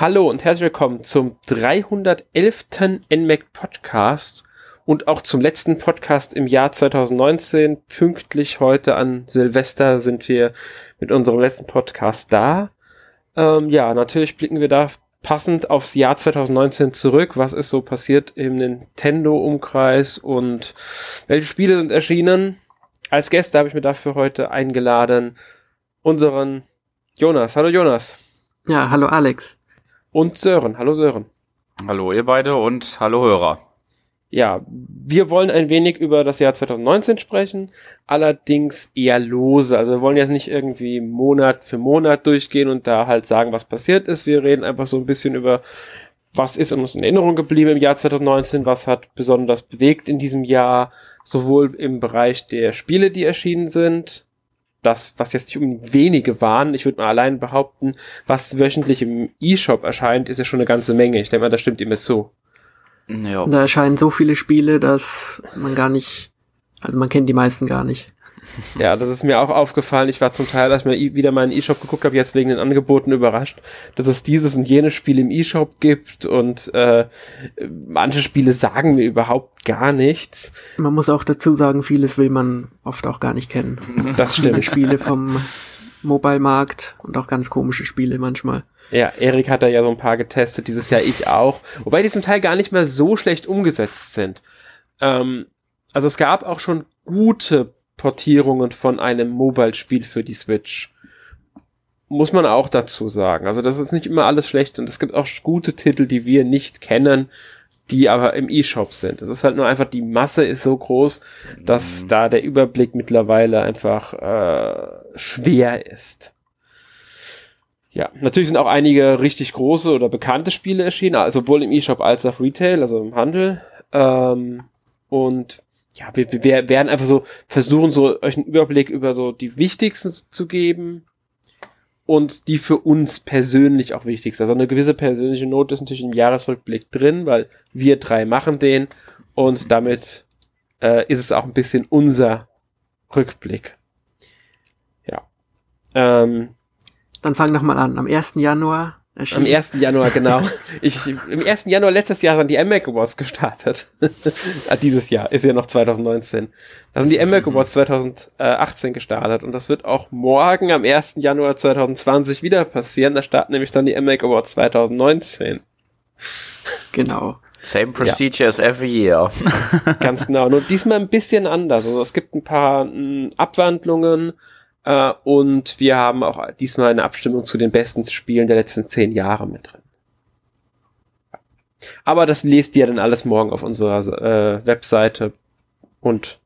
Hallo und herzlich willkommen zum 311. NMAC Podcast und auch zum letzten Podcast im Jahr 2019. Pünktlich heute an Silvester sind wir mit unserem letzten Podcast da. Ähm, ja, natürlich blicken wir da passend aufs Jahr 2019 zurück. Was ist so passiert im Nintendo-Umkreis und welche Spiele sind erschienen? Als Gäste habe ich mir dafür heute eingeladen unseren Jonas. Hallo Jonas. Ja, hallo Alex. Und Sören. Hallo Sören. Hallo ihr beide und hallo Hörer. Ja, wir wollen ein wenig über das Jahr 2019 sprechen, allerdings eher lose. Also wir wollen jetzt nicht irgendwie Monat für Monat durchgehen und da halt sagen, was passiert ist. Wir reden einfach so ein bisschen über, was ist uns in Erinnerung geblieben im Jahr 2019, was hat besonders bewegt in diesem Jahr, sowohl im Bereich der Spiele, die erschienen sind, das, was jetzt nicht um wenige waren, ich würde mal allein behaupten, was wöchentlich im E-Shop erscheint, ist ja schon eine ganze Menge. Ich denke mal, das stimmt immer zu. Ja. Da erscheinen so viele Spiele, dass man gar nicht, also man kennt die meisten gar nicht. Ja, das ist mir auch aufgefallen. Ich war zum Teil, als ich mir wieder in E-Shop geguckt habe, jetzt wegen den Angeboten überrascht, dass es dieses und jenes Spiel im E-Shop gibt und äh, manche Spiele sagen mir überhaupt gar nichts. Man muss auch dazu sagen, vieles will man oft auch gar nicht kennen. Das stimmt. Spiele vom Mobile-Markt und auch ganz komische Spiele manchmal. Ja, Erik hat da ja so ein paar getestet, dieses Jahr ich auch. Wobei die zum Teil gar nicht mehr so schlecht umgesetzt sind. Ähm, also es gab auch schon gute Portierungen von einem Mobile-Spiel für die Switch. Muss man auch dazu sagen. Also das ist nicht immer alles schlecht und es gibt auch gute Titel, die wir nicht kennen, die aber im E-Shop sind. Es ist halt nur einfach, die Masse ist so groß, dass mhm. da der Überblick mittlerweile einfach äh, schwer ist. Ja, natürlich sind auch einige richtig große oder bekannte Spiele erschienen, sowohl im E-Shop als auch Retail, also im Handel. Ähm, und ja, wir, wir werden einfach so versuchen, so euch einen Überblick über so die wichtigsten zu geben und die für uns persönlich auch wichtigsten. Also eine gewisse persönliche Note ist natürlich im Jahresrückblick drin, weil wir drei machen den und damit äh, ist es auch ein bisschen unser Rückblick. Ja. Ähm, dann fang doch mal an. Am 1. Januar Am 1. Januar, genau. Ich, Im 1. Januar letztes Jahr sind die MMAC Awards gestartet. ah, dieses Jahr, ist ja noch 2019. Da sind die MMAC Awards 2018 gestartet und das wird auch morgen am 1. Januar 2020 wieder passieren. Da starten nämlich dann die MMAC Awards 2019. Genau. Same procedure ja. as every year. Ganz genau. Nur diesmal ein bisschen anders. Also es gibt ein paar m, Abwandlungen äh, und wir haben auch diesmal eine Abstimmung zu den besten Spielen der letzten zehn Jahre mit drin. Aber das lest ihr dann alles morgen auf unserer äh, Webseite und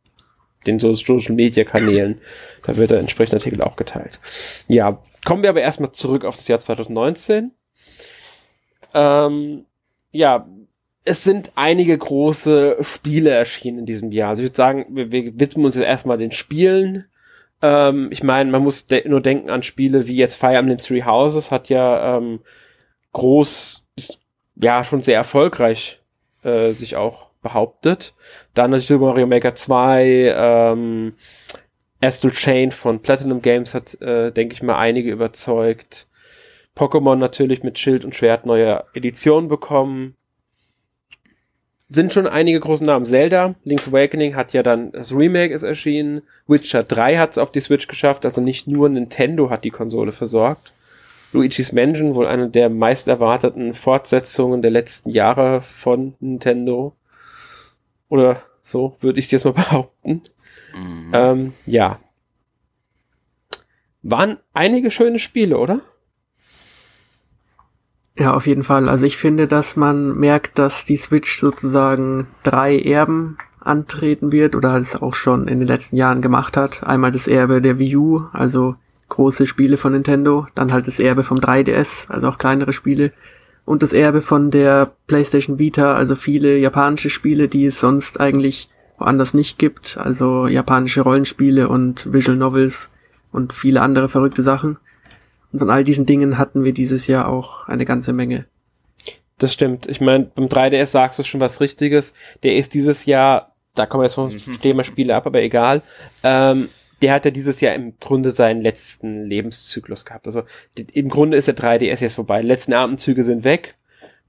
den Social Media Kanälen. Da wird der entsprechende Artikel auch geteilt. Ja, kommen wir aber erstmal zurück auf das Jahr 2019. Ähm, ja, es sind einige große Spiele erschienen in diesem Jahr. Also ich würde sagen, wir, wir widmen uns jetzt erstmal den Spielen. Ähm, ich meine, man muss de nur denken an Spiele wie jetzt Fire Emblem Three Houses hat ja ähm, groß, ja schon sehr erfolgreich äh, sich auch behauptet. Dann natürlich Super Mario Maker 2, ähm, Astral Chain von Platinum Games hat, äh, denke ich mal, einige überzeugt. Pokémon natürlich mit Schild und Schwert neue Edition bekommen sind schon einige große Namen. Zelda, Link's Awakening hat ja dann, das Remake ist erschienen. Witcher 3 hat es auf die Switch geschafft, also nicht nur Nintendo hat die Konsole versorgt. Luigi's Mansion, wohl eine der meist erwarteten Fortsetzungen der letzten Jahre von Nintendo. Oder so würde ich es jetzt mal behaupten. Mhm. Ähm, ja. Waren einige schöne Spiele, oder? Ja, auf jeden Fall. Also ich finde, dass man merkt, dass die Switch sozusagen drei Erben antreten wird oder es auch schon in den letzten Jahren gemacht hat. Einmal das Erbe der Wii U, also große Spiele von Nintendo, dann halt das Erbe vom 3DS, also auch kleinere Spiele und das Erbe von der PlayStation Vita, also viele japanische Spiele, die es sonst eigentlich woanders nicht gibt, also japanische Rollenspiele und Visual Novels und viele andere verrückte Sachen. Und von all diesen Dingen hatten wir dieses Jahr auch eine ganze Menge. Das stimmt. Ich meine, beim 3DS sagst du schon was Richtiges. Der ist dieses Jahr, da kommen wir jetzt vom mhm. Thema Spiele ab, aber egal, ähm, der hat ja dieses Jahr im Grunde seinen letzten Lebenszyklus gehabt. Also im Grunde ist der 3DS jetzt vorbei. Die letzten Abendzüge sind weg.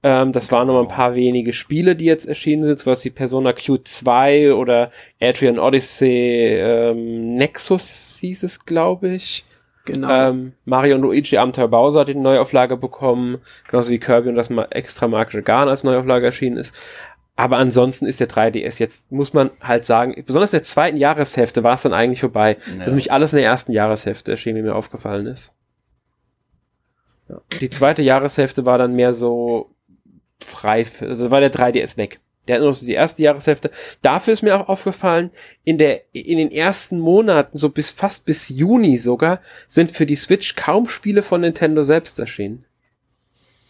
Ähm, das waren noch ein paar wenige Spiele, die jetzt erschienen sind, sowas wie Persona Q2 oder Adrian Odyssey ähm, Nexus hieß es, glaube ich. Genau. Ähm, Mario und Luigi Abenteuer Bowser hat die Neuauflage bekommen, genauso wie Kirby und das mal extra magische Garn als Neuauflage erschienen ist. Aber ansonsten ist der 3DS jetzt, muss man halt sagen, besonders in der zweiten Jahreshälfte war es dann eigentlich vorbei. Ja. Das ist nämlich alles in der ersten Jahreshälfte erschienen, wie mir aufgefallen ist. Ja. Die zweite Jahreshälfte war dann mehr so frei, für, also war der 3DS weg. Der hat nur so die erste Jahreshälfte. Dafür ist mir auch aufgefallen, in der, in den ersten Monaten, so bis fast bis Juni sogar, sind für die Switch kaum Spiele von Nintendo selbst erschienen.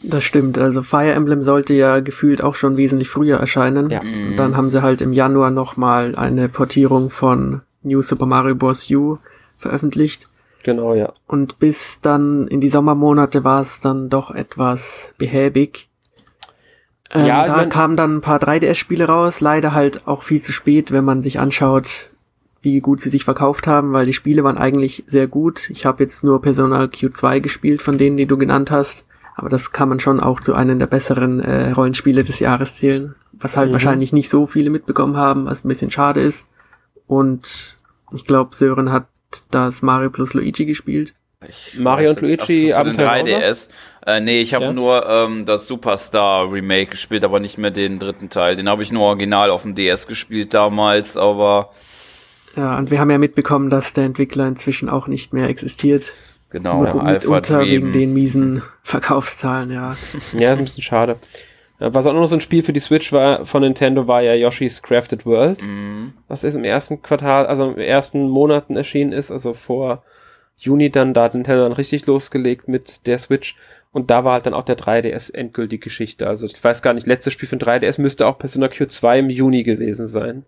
Das stimmt. Also Fire Emblem sollte ja gefühlt auch schon wesentlich früher erscheinen. Ja. Und dann haben sie halt im Januar nochmal eine Portierung von New Super Mario Bros. U veröffentlicht. Genau, ja. Und bis dann in die Sommermonate war es dann doch etwas behäbig. Ähm, Ja, da kamen dann ein paar 3DS-Spiele raus, leider halt auch viel zu spät, wenn man sich anschaut, wie gut sie sich verkauft haben, weil die Spiele waren eigentlich sehr gut. Ich habe jetzt nur Persona Q2 gespielt, von denen, die du genannt hast, aber das kann man schon auch zu einem der besseren äh, Rollenspiele des Jahres zählen, was halt Mhm. wahrscheinlich nicht so viele mitbekommen haben, was ein bisschen schade ist. Und ich glaube, Sören hat das Mario plus Luigi gespielt. Ich Mario und Luigi ach so, für den Abenteuer 3DS. Äh, nee, ich habe Ja? nur ähm, das Superstar Remake gespielt, aber nicht mehr den dritten Teil. Den habe ich nur original auf dem DS gespielt damals, aber Ja, und wir haben ja mitbekommen, dass der Entwickler inzwischen auch nicht mehr existiert. genau, Mit- mitunter wegen den miesen Verkaufszahlen, ja. Ja, ist ein bisschen schade. Ja, Was auch noch so ein Spiel für die Switch war von Nintendo, war ja Yoshi's Crafted World. Mhm. Was ist im ersten Quartal, also im ersten Monaten erschienen ist, also vor Juni dann, da hat Nintendo dann richtig losgelegt mit der Switch. Und da war halt dann auch der 3DS endgültig Geschichte. Also ich weiß gar nicht, letztes Spiel für den 3DS müsste auch Persona Q2 im Juni gewesen sein.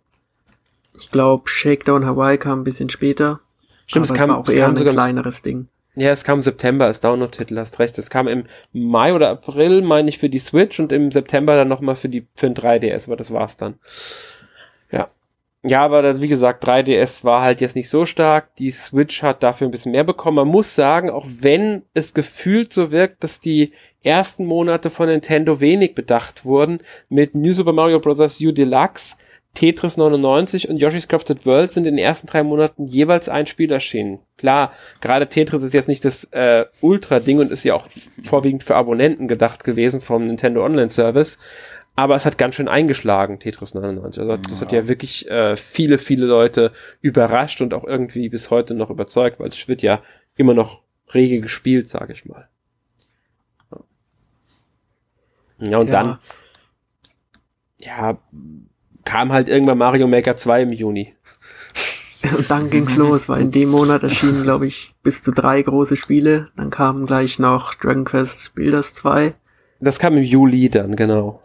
Ich glaube, Shakedown Hawaii kam ein bisschen später. Stimmt, es kam- war auch es eher kam ein sogar kleineres Ding. Ja, es kam im September als Download-Titel, hast recht. Es kam im Mai oder April, meine ich, für die Switch und im September dann nochmal für die für den 3DS, aber das war's dann. Ja. Aber wie gesagt, 3DS war halt jetzt nicht so stark. Die Switch hat dafür ein bisschen mehr bekommen. Man muss sagen, auch wenn es gefühlt so wirkt, dass die ersten Monate von Nintendo wenig bedacht wurden, mit New Super Mario Bros. U Deluxe, Tetris 99 und Yoshi's Crafted World sind in den ersten drei Monaten jeweils ein Spiel erschienen. Klar, gerade Tetris ist jetzt nicht das äh, Ultra-Ding und ist ja auch vorwiegend für Abonnenten gedacht gewesen vom Nintendo Online Service. Aber es hat ganz schön eingeschlagen, Tetris 99. Also das hat ja wirklich äh, viele, viele Leute überrascht und auch irgendwie bis heute noch überzeugt, weil es wird ja immer noch rege gespielt, sage ich mal. Ja, und Ja. dann, ja, kam halt irgendwann Mario Maker 2 im Juni. Und dann ging's los, weil in dem Monat erschienen, glaube ich, bis zu drei große Spiele. Dann kamen gleich noch Dragon Quest Builders 2. Das kam im Juli dann, genau.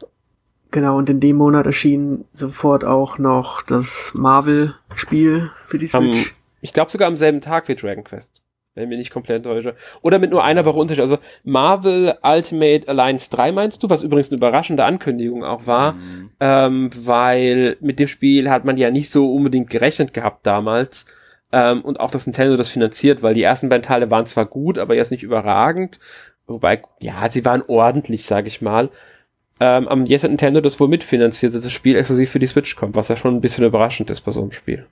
Genau, und in dem Monat erschien sofort auch noch das Marvel-Spiel für die Switch. ich glaube sogar am selben Tag wie Dragon Quest. Wenn ich mich nicht komplett täusche. Oder mit nur einer Woche Unterschied. Also Marvel Ultimate Alliance 3 meinst du, was übrigens eine überraschende Ankündigung auch war, Mhm. ähm, weil mit dem Spiel hat man ja nicht so unbedingt gerechnet gehabt damals. Ähm, und auch, dass Nintendo das finanziert, weil die ersten beiden Teile waren zwar gut, aber jetzt nicht überragend. Wobei, ja, sie waren ordentlich, sag ich mal. Ähm, aber jetzt hat Nintendo das wohl mitfinanziert, dass das Spiel exklusiv für die Switch kommt, was ja schon ein bisschen überraschend ist bei so einem Spiel.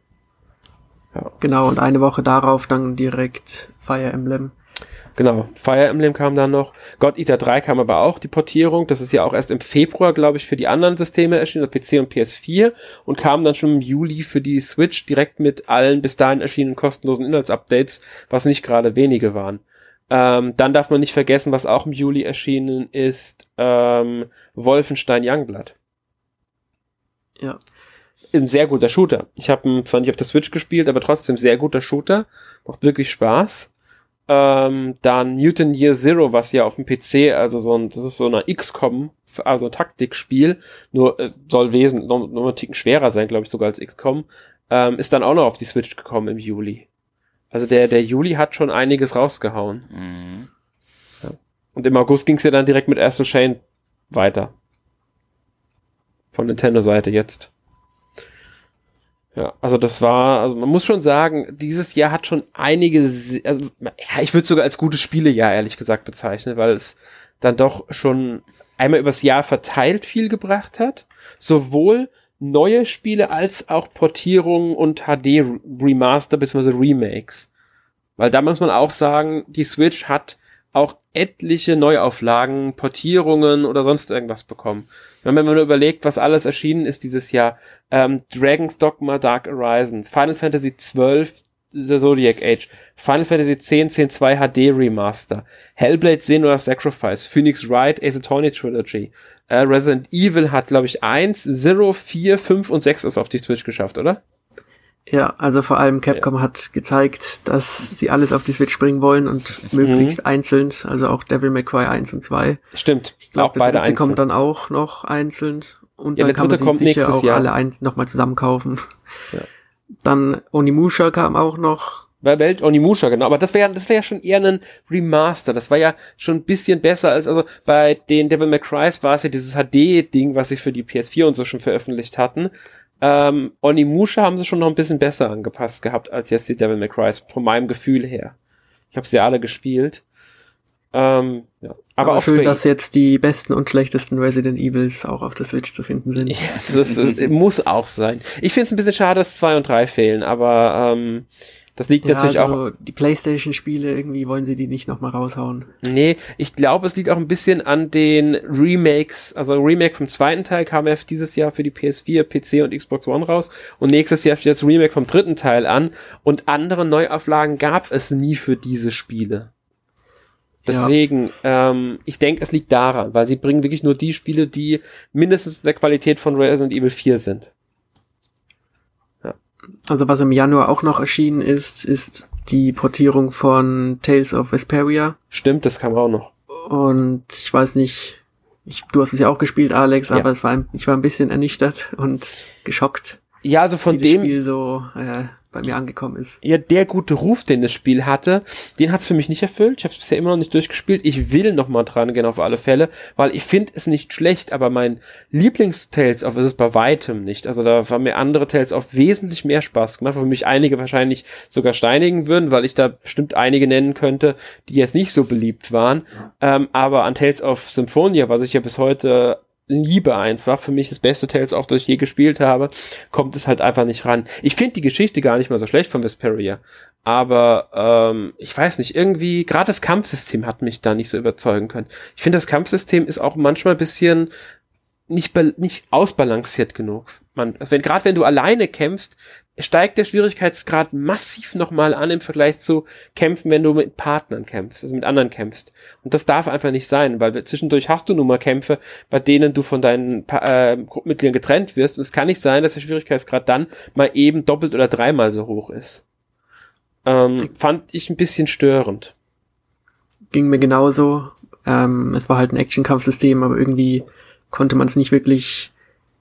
Genau, und eine Woche darauf dann direkt Fire Emblem. Genau, Fire Emblem kam dann noch. God Eater 3 kam aber auch, die Portierung. Das ist ja auch erst im Februar, glaube ich, für die anderen Systeme erschienen, also PC und PS4 und kam dann schon im Juli für die Switch direkt mit allen bis dahin erschienenen kostenlosen Inhaltsupdates, was nicht gerade wenige waren. Ähm, dann darf man nicht vergessen, was auch im Juli erschienen ist, ähm, Wolfenstein Youngblood. Ja. Ist ein sehr guter Shooter. Ich habe ihn zwar nicht auf der Switch gespielt, aber trotzdem sehr guter Shooter. Macht wirklich Spaß. Ähm, dann Mutant Year Zero, was ja auf dem PC, also so ein, das ist so eine XCOM, also ein Taktikspiel, nur äh, soll wesen, noch, noch einen Ticken schwerer sein, glaube ich, sogar als XCOM, ähm, ist dann auch noch auf die Switch gekommen im Juli. Also der, der Juli hat schon einiges rausgehauen. Mhm. Und im August ging es ja dann direkt mit Astral Chain weiter. Von Nintendo-Seite jetzt. Ja, also das war, also man muss schon sagen, dieses Jahr hat schon einige, also ja, ich würde sogar als gutes Spielejahr ehrlich gesagt bezeichnen, weil es dann doch schon einmal übers Jahr verteilt viel gebracht hat, sowohl neue Spiele als auch Portierungen und HD Remaster bzw. Remakes. Weil da muss man auch sagen, die Switch hat auch etliche Neuauflagen, Portierungen oder sonst irgendwas bekommen. Wenn man nur überlegt, was alles erschienen ist dieses Jahr, ähm, Dragon's Dogma Dark Horizon, Final Fantasy XII The Zodiac Age, Final Fantasy X, 10.2 HD Remaster, Hellblade Senua Sacrifice, Phoenix Wright Ace Attorney Trilogy, äh, Resident Evil hat, glaube ich, 1, 0, 4, 5 und 6 ist auf die Switch geschafft, oder? Ja, also vor allem Capcom ja. hat gezeigt, dass sie alles auf die Switch bringen wollen und möglichst mhm. einzeln, also auch Devil May Cry 1 und 2. Stimmt. Ich glaube, der dritte kommt dann auch noch einzeln und ja, dann kann man sich sicher auch Jahr. alle nochmal zusammen kaufen. Ja. Dann Onimusha kam auch noch. Bei Welt Onimusha, genau. Aber das wäre das wäre ja schon eher ein Remaster. Das war ja schon ein bisschen besser als, also bei den Devil May Cry war es ja dieses HD-Ding, was sie für die PS4 und so schon veröffentlicht hatten. Ähm, Onimusha haben sie schon noch ein bisschen besser angepasst gehabt als jetzt die Devil May Cry, von meinem Gefühl her. Ich habe sie alle gespielt. Ähm, ja. Aber, Aber auch schön, dass jetzt die besten und schlechtesten Resident Evils auch auf der Switch zu finden sind. Ja, das, das muss auch sein. Ich finde es ein bisschen schade, dass zwei und drei fehlen, aber ähm, das liegt ja, natürlich also auch. Die PlayStation-Spiele, irgendwie wollen sie die nicht nochmal raushauen. Nee, ich glaube, es liegt auch ein bisschen an den Remakes. Also Remake vom zweiten Teil kam ja dieses Jahr für die PS4, PC und Xbox One raus. Und nächstes Jahr steht das Remake vom dritten Teil an. Und andere Neuauflagen gab es nie für diese Spiele. Deswegen, ja. ähm, ich denke, es liegt daran, weil sie bringen wirklich nur die Spiele, die mindestens der Qualität von Resident Evil 4 sind. Also was im Januar auch noch erschienen ist, ist die Portierung von Tales of Vesperia. Stimmt, das kam auch noch. Und ich weiß nicht, ich, du hast es ja auch gespielt, Alex, ja. aber es war, ich war ein bisschen ernüchtert und geschockt. Ja, also von dem Spiel so äh, bei mir angekommen ist. Ja, der gute Ruf, den das Spiel hatte, den hat es für mich nicht erfüllt. Ich habe es bisher immer noch nicht durchgespielt. Ich will noch mal dran gehen auf alle Fälle, weil ich finde es nicht schlecht, aber mein Lieblings-Tales of ist es bei weitem nicht. Also da war mir andere Tales of wesentlich mehr Spaß gemacht, wo mich einige wahrscheinlich sogar steinigen würden, weil ich da bestimmt einige nennen könnte, die jetzt nicht so beliebt waren. Ähm, aber an Tales of Symphonia, was ich ja bis heute liebe einfach, für mich das beste Tales of, das ich je gespielt habe, kommt es halt einfach nicht ran. Ich finde die Geschichte gar nicht mal so schlecht von Vesperia, aber ähm, ich weiß nicht, irgendwie, gerade das Kampfsystem hat mich da nicht so überzeugen können. Ich finde, das Kampfsystem ist auch manchmal bisschen nicht, nicht ausbalanciert genug. Man, also wenn, gerade wenn du alleine kämpfst, steigt der Schwierigkeitsgrad massiv nochmal an im Vergleich zu Kämpfen, wenn du mit Partnern kämpfst, also mit anderen kämpfst. Und das darf einfach nicht sein, weil zwischendurch hast du nun mal Kämpfe, bei denen du von deinen äh, Gruppenmitgliedern getrennt wirst. Und es kann nicht sein, dass der Schwierigkeitsgrad dann mal eben doppelt oder dreimal so hoch ist. Ähm, fand ich ein bisschen störend. Ging mir genauso. Ähm, es war halt ein Action-Kampfsystem, aber irgendwie konnte man es nicht wirklich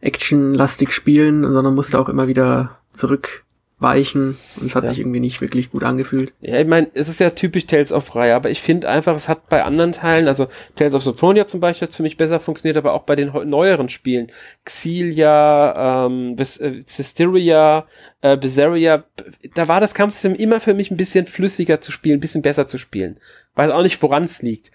actionlastig spielen, sondern musste auch immer wieder zurückweichen und es hat ja. sich irgendwie nicht wirklich gut angefühlt. Ja, ich meine, es ist ja typisch Tales of Reihe, aber ich finde einfach, es hat bei anderen Teilen, also Tales of Symphonia zum Beispiel hat für mich besser funktioniert, aber auch bei den neueren Spielen, Xillia, ähm, Cisteria, äh, Bizarria, da war das Kampfsystem immer für mich ein bisschen flüssiger zu spielen, ein bisschen besser zu spielen. Weiß auch nicht, woran es liegt.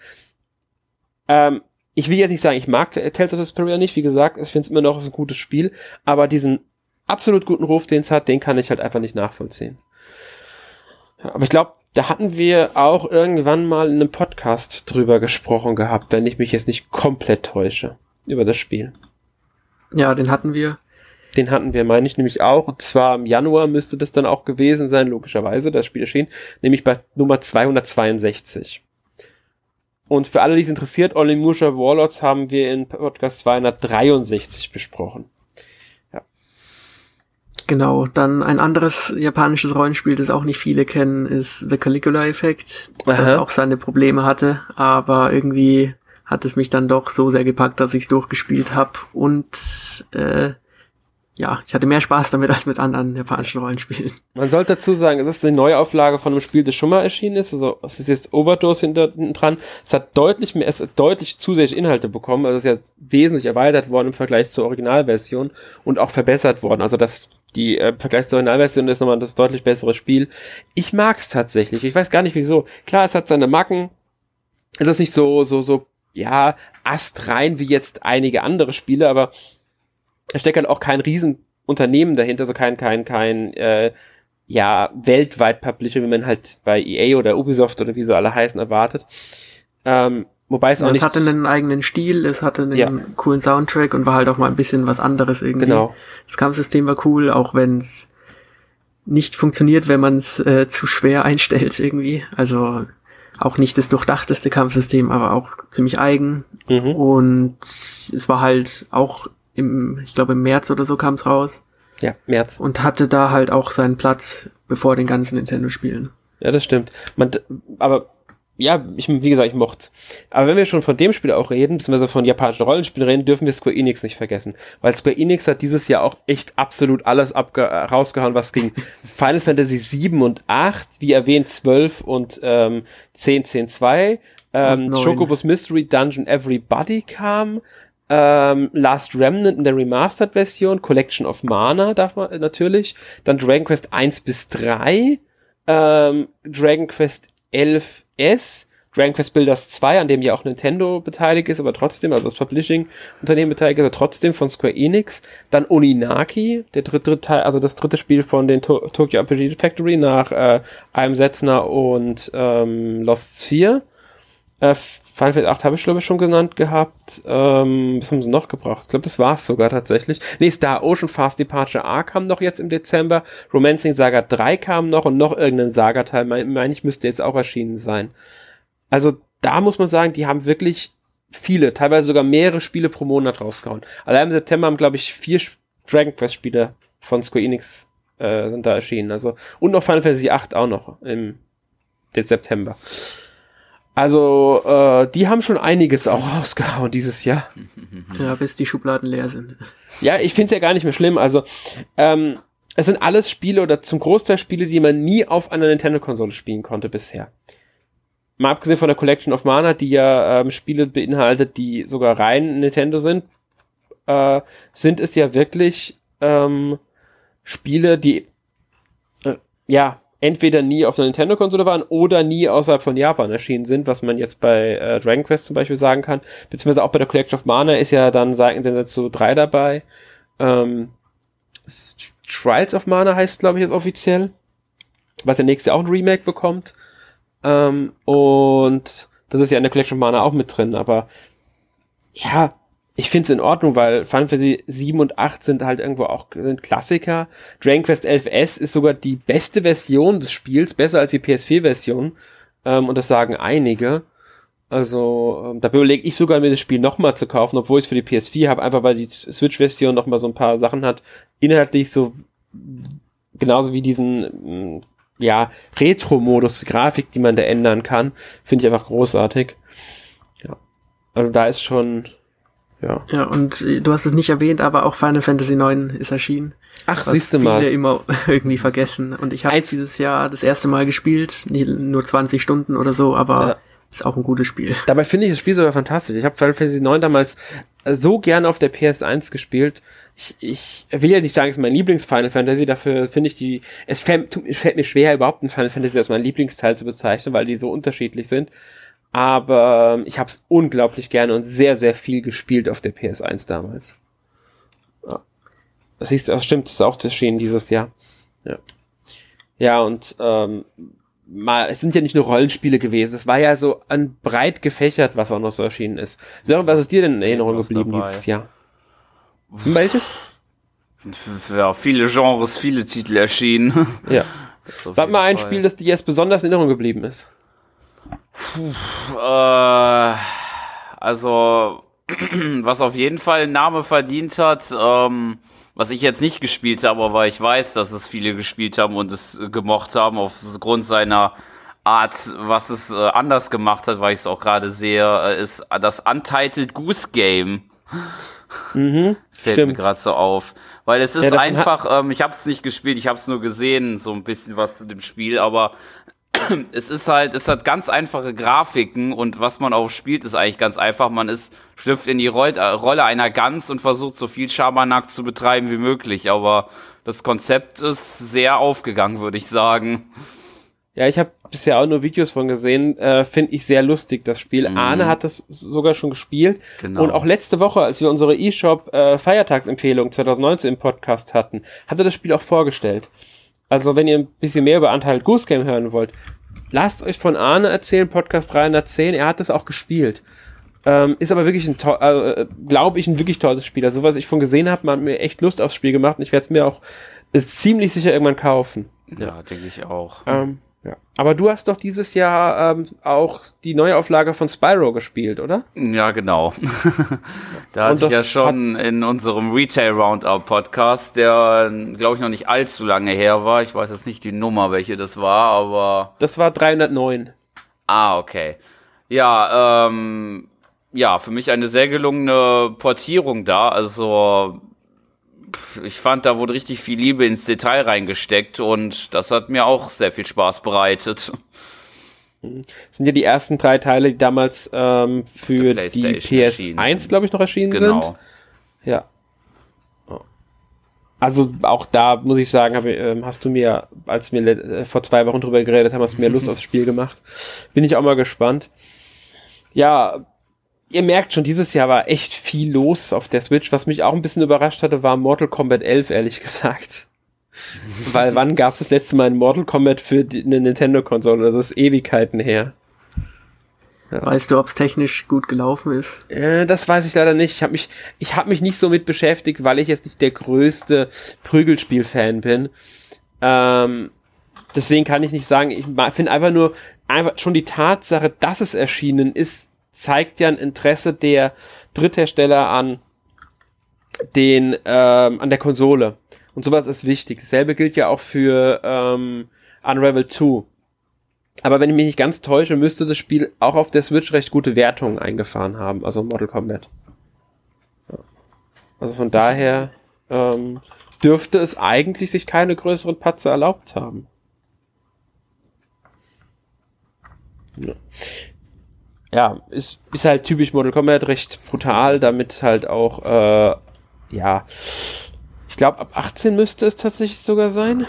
Ähm, ich will jetzt nicht sagen, ich mag Tales of Vesperia nicht, wie gesagt, ich finde es immer noch ein gutes Spiel, aber diesen absolut guten Ruf, den es hat, den kann ich halt einfach nicht nachvollziehen. Ja, aber ich glaube, da hatten wir auch irgendwann mal in einem Podcast drüber gesprochen gehabt, wenn ich mich jetzt nicht komplett täusche, über das Spiel. Ja, den hatten wir. Den hatten wir, meine ich, nämlich auch. Und zwar im Januar müsste das dann auch gewesen sein, logischerweise, das Spiel erschien, nämlich bei Nummer 262. Und für alle, die es interessiert, Onimusha Warlords haben wir in Podcast 263 besprochen. Ja. Genau, dann ein anderes japanisches Rollenspiel, das auch nicht viele kennen, ist The Caligula Effect, Aha. das auch seine Probleme hatte, aber irgendwie hat es mich dann doch so sehr gepackt, dass ich es durchgespielt habe und äh, ja, ich hatte mehr Spaß damit als mit anderen japanischen Rollenspielen. Man sollte dazu sagen, es ist eine Neuauflage von einem Spiel, das schon mal erschienen ist. Also es ist jetzt Overdose hinter, hinten dran. Es hat deutlich mehr, es hat deutlich zusätzliche Inhalte bekommen. Also es ist ja wesentlich erweitert worden im Vergleich zur Originalversion und auch verbessert worden. Also das die äh, Vergleich zur Originalversion ist nochmal das deutlich bessere Spiel. Ich mag es tatsächlich. Ich weiß gar nicht wieso. Klar, es hat seine Macken. Es ist nicht so so so ja astrein wie jetzt einige andere Spiele, aber steckt halt auch kein Riesenunternehmen dahinter, also kein, kein, kein, äh, ja, weltweit Publisher, wie man halt bei EA oder Ubisoft oder wie sie alle heißen, erwartet. Ähm, wobei es auch es nicht. hatte einen eigenen Stil, es hatte einen Ja. coolen Soundtrack und war halt auch mal ein bisschen was anderes irgendwie. Genau. Das Kampfsystem war cool, auch wenn es nicht funktioniert, wenn man es äh, zu schwer einstellt irgendwie. Also auch nicht das durchdachteste Kampfsystem, aber auch ziemlich eigen. Mhm. Und es war halt auch im, ich glaube im März oder so kam es raus Ja, März. und hatte da halt auch seinen Platz bevor den ganzen Nintendo-Spielen. Ja, das stimmt. Man, aber ja, ich, wie gesagt, ich mocht's. Aber wenn wir schon von dem Spiel auch reden, beziehungsweise von japanischen Rollenspielen reden, dürfen wir Square Enix nicht vergessen. Weil Square Enix hat dieses Jahr auch echt absolut alles abge äh, rausgehauen, was ging. Final Fantasy 7 und 8, wie erwähnt 12 und ähm, 10, 10, 2. Ähm. Chocobos Mystery Dungeon Everybody kam. Ähm, Last Remnant in der Remastered-Version, Collection of Mana, darf man äh, natürlich. Dann Dragon Quest 1 bis 3 ähm, Dragon Quest 11S, Dragon Quest Builders 2, an dem ja auch Nintendo beteiligt ist, aber trotzdem, also das Publishing-Unternehmen beteiligt ist, aber trotzdem von Square Enix. Dann Oninaki, der dritte Teil, also das dritte Spiel von den to Tokyo RPG Factory nach äh, I'm Setzner und ähm, Lost Sphere. Äh, Final Fantasy 8 habe ich glaube ich schon genannt gehabt. Ähm, was haben sie noch gebracht? Ich glaube, das war's sogar tatsächlich. Nee, Star Ocean Fast Departure A kam noch jetzt im Dezember. Romancing Saga 3 kam noch und noch irgendein Saga-Teil, meine mein ich, müsste jetzt auch erschienen sein. Also da muss man sagen, die haben wirklich viele, teilweise sogar mehrere Spiele pro Monat rausgehauen. Allein im September haben, glaube ich, vier Dragon Quest Spiele von Square Enix äh, sind da erschienen. Also und noch Final Fantasy 8 auch noch im September. Also, äh, die haben schon einiges auch rausgehauen dieses Jahr. Ja, bis die Schubladen leer sind. Ja, ich find's ja gar nicht mehr schlimm. Also, ähm, es sind alles Spiele oder zum Großteil Spiele, die man nie auf einer Nintendo-Konsole spielen konnte bisher. Mal abgesehen von der Collection of Mana, die ja ähm, Spiele beinhaltet, die sogar rein Nintendo sind, äh, sind es ja wirklich ähm, Spiele, die äh, ja entweder nie auf einer Nintendo-Konsole waren oder nie außerhalb von Japan erschienen sind, was man jetzt bei äh, Dragon Quest zum Beispiel sagen kann. Beziehungsweise auch bei der Collection of Mana ist ja dann, wir dazu, drei dabei. Ähm, Trials of Mana heißt, glaube ich, jetzt offiziell. Was ja nächstes Jahr auch ein Remake bekommt. Ähm, und das ist ja in der Collection of Mana auch mit drin, aber ja, ich finde es in Ordnung, weil Final Fantasy 7 und 8 sind halt irgendwo auch sind Klassiker. Dragon Quest 11S ist sogar die beste Version des Spiels, besser als die PS4-Version. Ähm, und das sagen einige. Also, ähm, da überlege ich sogar, mir das Spiel nochmal zu kaufen, obwohl ich es für die PS4 habe, einfach weil die Switch-Version nochmal so ein paar Sachen hat. Inhaltlich so genauso wie diesen, mm, ja, Retro-Modus, Grafik, die man da ändern kann, finde ich einfach großartig. Ja. Also da ist schon, ja. Ja, und äh, du hast es nicht erwähnt, aber auch Final Fantasy IX ist erschienen. Ach, siehst du viele mal. immer irgendwie vergessen. Und ich habe dieses Jahr das erste Mal gespielt, nur 20 Stunden oder so, aber Ja. ist auch ein gutes Spiel. Dabei finde ich das Spiel sogar fantastisch. Ich habe Final Fantasy 9 damals äh, so gerne auf der PS1 gespielt. Ich, ich will ja nicht sagen, es ist mein Lieblings-Final Fantasy, dafür finde ich die, es fällt, fällt mir schwer, überhaupt ein Final Fantasy als mein Lieblingsteil zu bezeichnen, weil die so unterschiedlich sind. Aber ähm, ich habe es unglaublich gerne und sehr, sehr viel gespielt auf der PS1 damals. Ja. Das du, das stimmt, das ist auch erschienen dieses Jahr. Ja. Ja, und ähm, mal, es sind ja nicht nur Rollenspiele gewesen, es war ja so an breit gefächert, was auch noch so erschienen ist. Sören, was ist dir denn in Erinnerung Was geblieben dabei? dieses Jahr? Welches? F- Ja, viele Genres, viele Titel erschienen. Ja. Sag mal ein. Spiel, das dir jetzt besonders in Erinnerung geblieben ist. Äh, also, was auf jeden Fall einen Name verdient hat, ähm, was ich jetzt nicht gespielt habe, aber ich weiß, dass es viele gespielt haben und es gemocht haben aufgrund seiner Art, was es äh, anders gemacht hat, weil ich es auch gerade sehe, äh, ist das Untitled Goose Game. Mhm, Fällt stimmt. mir gerade so auf. Weil es ist Ja, einfach, ähm, ich habe es nicht gespielt, ich habe es nur gesehen, so ein bisschen was zu dem Spiel, aber es ist halt, es hat ganz einfache Grafiken und was man auch spielt, ist eigentlich ganz einfach. Man ist, schlüpft in die Roll, äh, Rolle einer Gans und versucht so viel Schabernack zu betreiben wie möglich, aber das Konzept ist sehr aufgegangen, würde ich sagen. Ja, ich habe bisher auch nur Videos von gesehen. Äh, Finde ich sehr lustig, das Spiel. Mhm. Arne hat das sogar schon gespielt. Genau. Und auch letzte Woche, als wir unsere eShop äh, Feiertagsempfehlung 2019 im Podcast hatten, hat er das Spiel auch vorgestellt. Also wenn ihr ein bisschen mehr über Anteil Goose Game hören wollt, lasst euch von Arne erzählen, Podcast 310. Er hat das auch gespielt. Ähm, ist aber wirklich ein, to- äh, glaube ich, ein wirklich tolles Spiel. Also was ich von gesehen habe, hat mir echt Lust aufs Spiel gemacht und ich werde es mir auch äh, ziemlich sicher irgendwann kaufen. ja, denke ich auch. Ähm, ja. Aber du hast doch dieses Jahr ähm, auch die Neuauflage von Spyro gespielt, oder? Ja, genau. da Und hatte ich ja schon in unserem Retail Roundup Podcast, der, glaube ich, noch nicht allzu lange her war. Ich weiß jetzt nicht die Nummer, welche das war, aber. Das war 309. Ah, okay. Ja, ähm, ja, für mich eine sehr gelungene Portierung da. Also, ich fand, da wurde richtig viel Liebe ins Detail reingesteckt und das hat mir auch sehr viel Spaß bereitet. Das sind ja die ersten drei Teile, die damals ähm, für die PlayStation erschienen PS1, sind. glaube ich, noch erschienen Genau. sind. Ja. Also auch da muss ich sagen, hab, ähm, hast du mir, als wir äh, vor zwei Wochen drüber geredet haben, hast du mir Lust aufs Spiel gemacht. Bin ich auch mal gespannt. Ja, ihr merkt schon, dieses Jahr war echt viel los auf der Switch. Was mich auch ein bisschen überrascht hatte, war Mortal Kombat 11, ehrlich gesagt. Weil wann gab es das letzte Mal ein Mortal Kombat für die, eine Nintendo-Konsole? Das ist Ewigkeiten her. Weißt du, ob es technisch gut gelaufen ist? Äh, das weiß ich leider nicht. Ich habe mich, ich habe mich nicht so mit beschäftigt, weil ich jetzt nicht der größte Prügelspiel-Fan bin. Ähm, deswegen kann ich nicht sagen. Ich finde einfach nur, einfach schon die Tatsache, dass es erschienen ist, zeigt ja ein Interesse der Dritthersteller an den ähm, an der Konsole. Und sowas ist wichtig. Dasselbe gilt ja auch für ähm, Unravel 2. Aber wenn ich mich nicht ganz täusche, müsste das Spiel auch auf der Switch recht gute Wertungen eingefahren haben, also Mortal Kombat. Also von daher ähm, dürfte es eigentlich sich keine größeren Patzer erlaubt haben. Ja, ist, ist halt typisch Mortal Kombat, recht brutal, damit halt auch, äh, ja, ich glaube ab 18 müsste es tatsächlich sogar sein.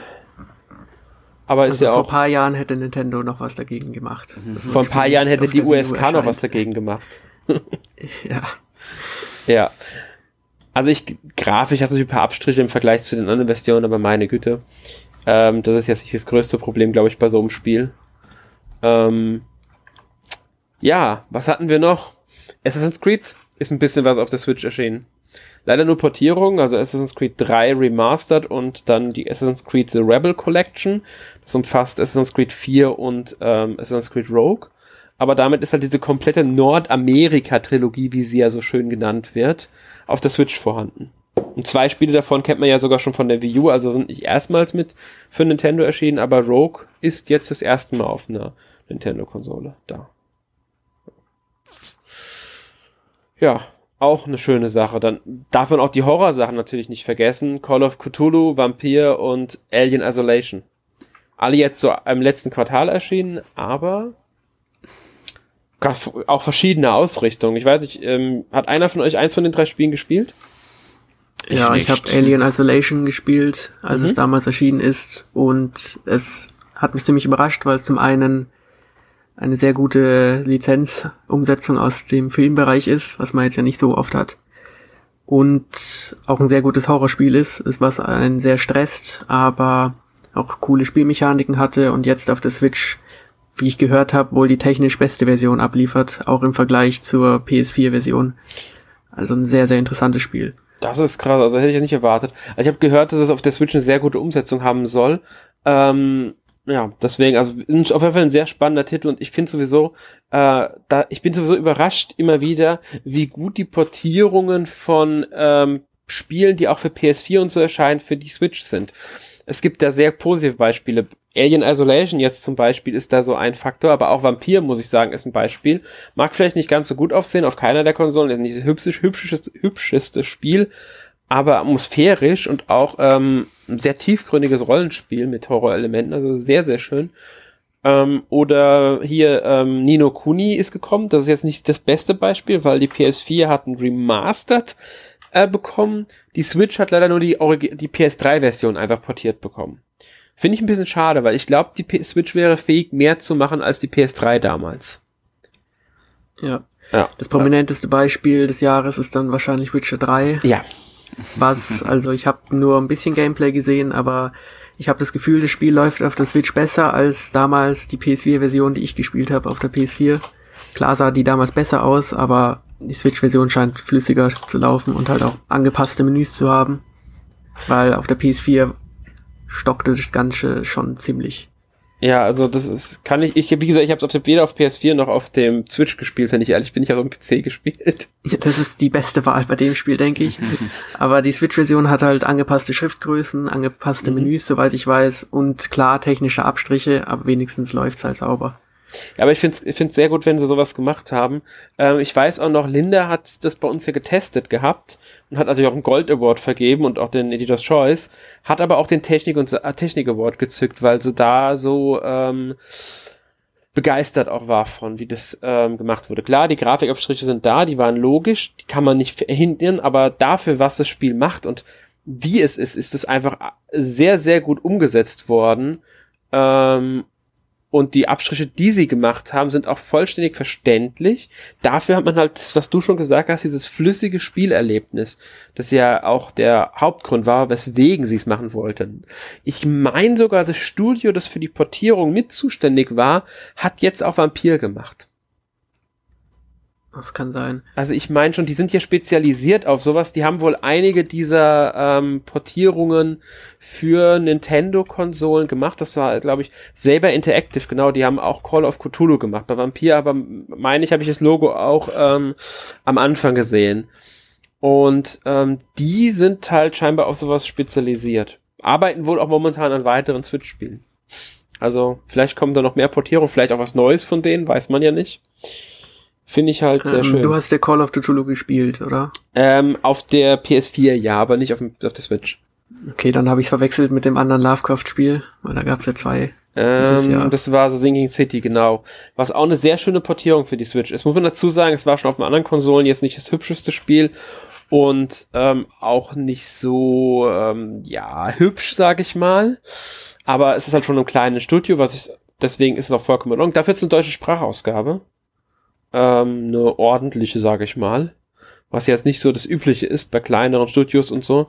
Aber ist Also ja vor auch ein paar Jahren hätte Nintendo noch was dagegen gemacht. Mhm. vor ein paar Jahren hätte die USK noch was dagegen gemacht. Ja. Ja. Also ich, grafisch hat es ein paar Abstriche im Vergleich zu den anderen Versionen, aber meine Güte. Ähm, das ist jetzt nicht das größte Problem, glaube ich, bei so einem Spiel. Ähm, ja, was hatten wir noch? Assassin's Creed ist ein bisschen was auf der Switch erschienen. Leider nur Portierung, also Assassin's Creed 3 Remastered und dann die Assassin's Creed The Rebel Collection. Das umfasst Assassin's Creed 4 und ähm, Assassin's Creed Rogue. Aber damit ist halt diese komplette Nordamerika-Trilogie, wie sie ja so schön genannt wird, auf der Switch vorhanden. Und zwei Spiele davon kennt man ja sogar schon von der Wii U, also sind nicht erstmals mit für Nintendo erschienen, aber Rogue ist jetzt das erste Mal auf einer Nintendo-Konsole da. Ja, auch eine schöne Sache. Dann darf man auch die Horrorsachen natürlich nicht vergessen. Call of Cthulhu, Vampir und Alien Isolation. Alle jetzt so im letzten Quartal erschienen, aber auch verschiedene Ausrichtungen. Ich weiß nicht, ähm, hat einer von euch eins von den drei Spielen gespielt? Ich ja, ich nicht. habe Alien Isolation gespielt, als Mhm. es damals erschienen ist und es hat mich ziemlich überrascht, weil es zum einen eine sehr gute Lizenzumsetzung aus dem Filmbereich ist, was man jetzt ja nicht so oft hat. Und auch ein sehr gutes Horrorspiel ist, was einen sehr stresst, aber auch coole Spielmechaniken hatte und jetzt auf der Switch, wie ich gehört habe, wohl die technisch beste Version abliefert, auch im Vergleich zur PS4-Version. Also ein sehr, sehr interessantes Spiel. Das ist krass, also hätte ich ja nicht erwartet. Also ich habe gehört, dass es auf der Switch eine sehr gute Umsetzung haben soll. Ähm, ja, deswegen, also ist auf jeden Fall ein sehr spannender Titel und ich finde sowieso, äh, da, ich bin sowieso überrascht immer wieder, wie gut die Portierungen von ähm, Spielen, die auch für PS4 und so erscheinen, für die Switch sind. Es gibt da sehr positive Beispiele. Alien Isolation jetzt zum Beispiel ist da so ein Faktor, aber auch Vampir, muss ich sagen, ist ein Beispiel. Mag vielleicht nicht ganz so gut aussehen auf keiner der Konsolen, ist nicht das hübscheste, hübscheste, hübscheste Spiel, aber atmosphärisch und auch ähm, sehr tiefgründiges Rollenspiel mit Horrorelementen, also sehr, sehr schön. Ähm, oder hier ähm, Nino Kuni ist gekommen. Das ist jetzt nicht das beste Beispiel, weil die PS4 hat ein Remastered äh, bekommen. Die Switch hat leider nur die, die PS3-Version einfach portiert bekommen. Finde ich ein bisschen schade, weil ich glaube, die P Switch wäre fähig, mehr zu machen als die PS3 damals. Ja. ja. Das prominenteste Beispiel des Jahres ist dann wahrscheinlich Witcher 3. Ja. Was, also ich habe nur ein bisschen Gameplay gesehen, aber ich habe das Gefühl, das Spiel läuft auf der Switch besser als damals die PS4-Version, die ich gespielt habe auf der PS4. Klar sah die damals besser aus, aber die Switch-Version scheint flüssiger zu laufen und halt auch angepasste Menüs zu haben. Weil auf der PS4 stockte das Ganze schon ziemlich. Ja, also das ist, kann ich, ich wie gesagt, ich habe es weder auf PS4 noch auf dem Switch gespielt, wenn ich ehrlich bin, ich habe auf dem PC gespielt. Ja, das ist die beste Wahl bei dem Spiel, denke ich. Aber die Switch-Version hat halt angepasste Schriftgrößen, angepasste mhm. Menüs, soweit ich weiß, und klar technische Abstriche, aber wenigstens läuft's halt sauber. Ja, aber ich finde es ich find's sehr gut, wenn sie sowas gemacht haben. Ähm, ich weiß auch noch, Linda hat das bei uns ja getestet gehabt und hat natürlich auch einen Gold Award vergeben und auch den Editor's Choice, hat aber auch den Technik und äh, Technik Award gezückt, weil sie da so ähm, begeistert auch war von, wie das ähm, gemacht wurde. Klar, die Grafikabstriche sind da, die waren logisch, die kann man nicht verhindern, aber dafür, was das Spiel macht und wie es ist, ist es einfach sehr, sehr gut umgesetzt worden. Ähm, und die Abstriche, die sie gemacht haben, sind auch vollständig verständlich. Dafür hat man halt das, was du schon gesagt hast, dieses flüssige Spielerlebnis, das ja auch der Hauptgrund war, weswegen sie es machen wollten. Ich meine sogar, das Studio, das für die Portierung mit zuständig war, hat jetzt auch Vampir gemacht. Das kann sein. Also ich meine schon, die sind ja spezialisiert auf sowas. Die haben wohl einige dieser ähm, Portierungen für Nintendo-Konsolen gemacht. Das war, glaube ich, selber Interactive, genau. Die haben auch Call of Cthulhu gemacht. Bei Vampir, aber meine ich, habe ich das Logo auch ähm, am Anfang gesehen. Und ähm, die sind halt scheinbar auf sowas spezialisiert. Arbeiten wohl auch momentan an weiteren Switch-Spielen. Also vielleicht kommen da noch mehr Portierungen, vielleicht auch was Neues von denen, weiß man ja nicht. Finde ich halt sehr ähm, schön. Du hast der Call of Cthulhu gespielt, oder? Ähm, auf der PS4 ja, aber nicht auf, dem, auf der Switch. Okay, dann habe ich verwechselt mit dem anderen Lovecraft-Spiel, weil da gab es ja zwei. Ähm, das war so Sinking City, genau. Was auch eine sehr schöne Portierung für die Switch ist. Muss man dazu sagen, es war schon auf den anderen Konsolen jetzt nicht das hübscheste Spiel und ähm, auch nicht so, ähm, ja, hübsch, sag ich mal. Aber es ist halt schon ein kleines Studio, was ich, deswegen ist es auch vollkommen in Ordnung. Dafür ist eine deutsche Sprachausgabe ähm, eine ordentliche, sage ich mal. Was jetzt nicht so das Übliche ist bei kleineren Studios und so.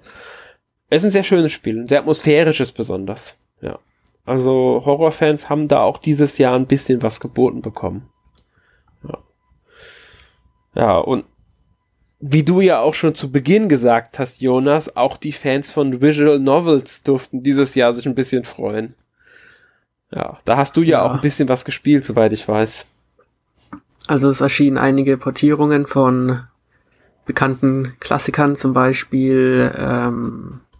Es ist ein sehr schönes Spiel, ein sehr atmosphärisches besonders. Ja. Also Horrorfans haben da auch dieses Jahr ein bisschen was geboten bekommen. Ja. Ja, und wie du ja auch schon zu Beginn gesagt hast, Jonas, auch die Fans von Visual Novels durften dieses Jahr sich ein bisschen freuen. Ja, da hast du ja, ja. auch ein bisschen was gespielt, soweit ich weiß. Also es erschienen einige Portierungen von bekannten Klassikern, zum Beispiel ähm,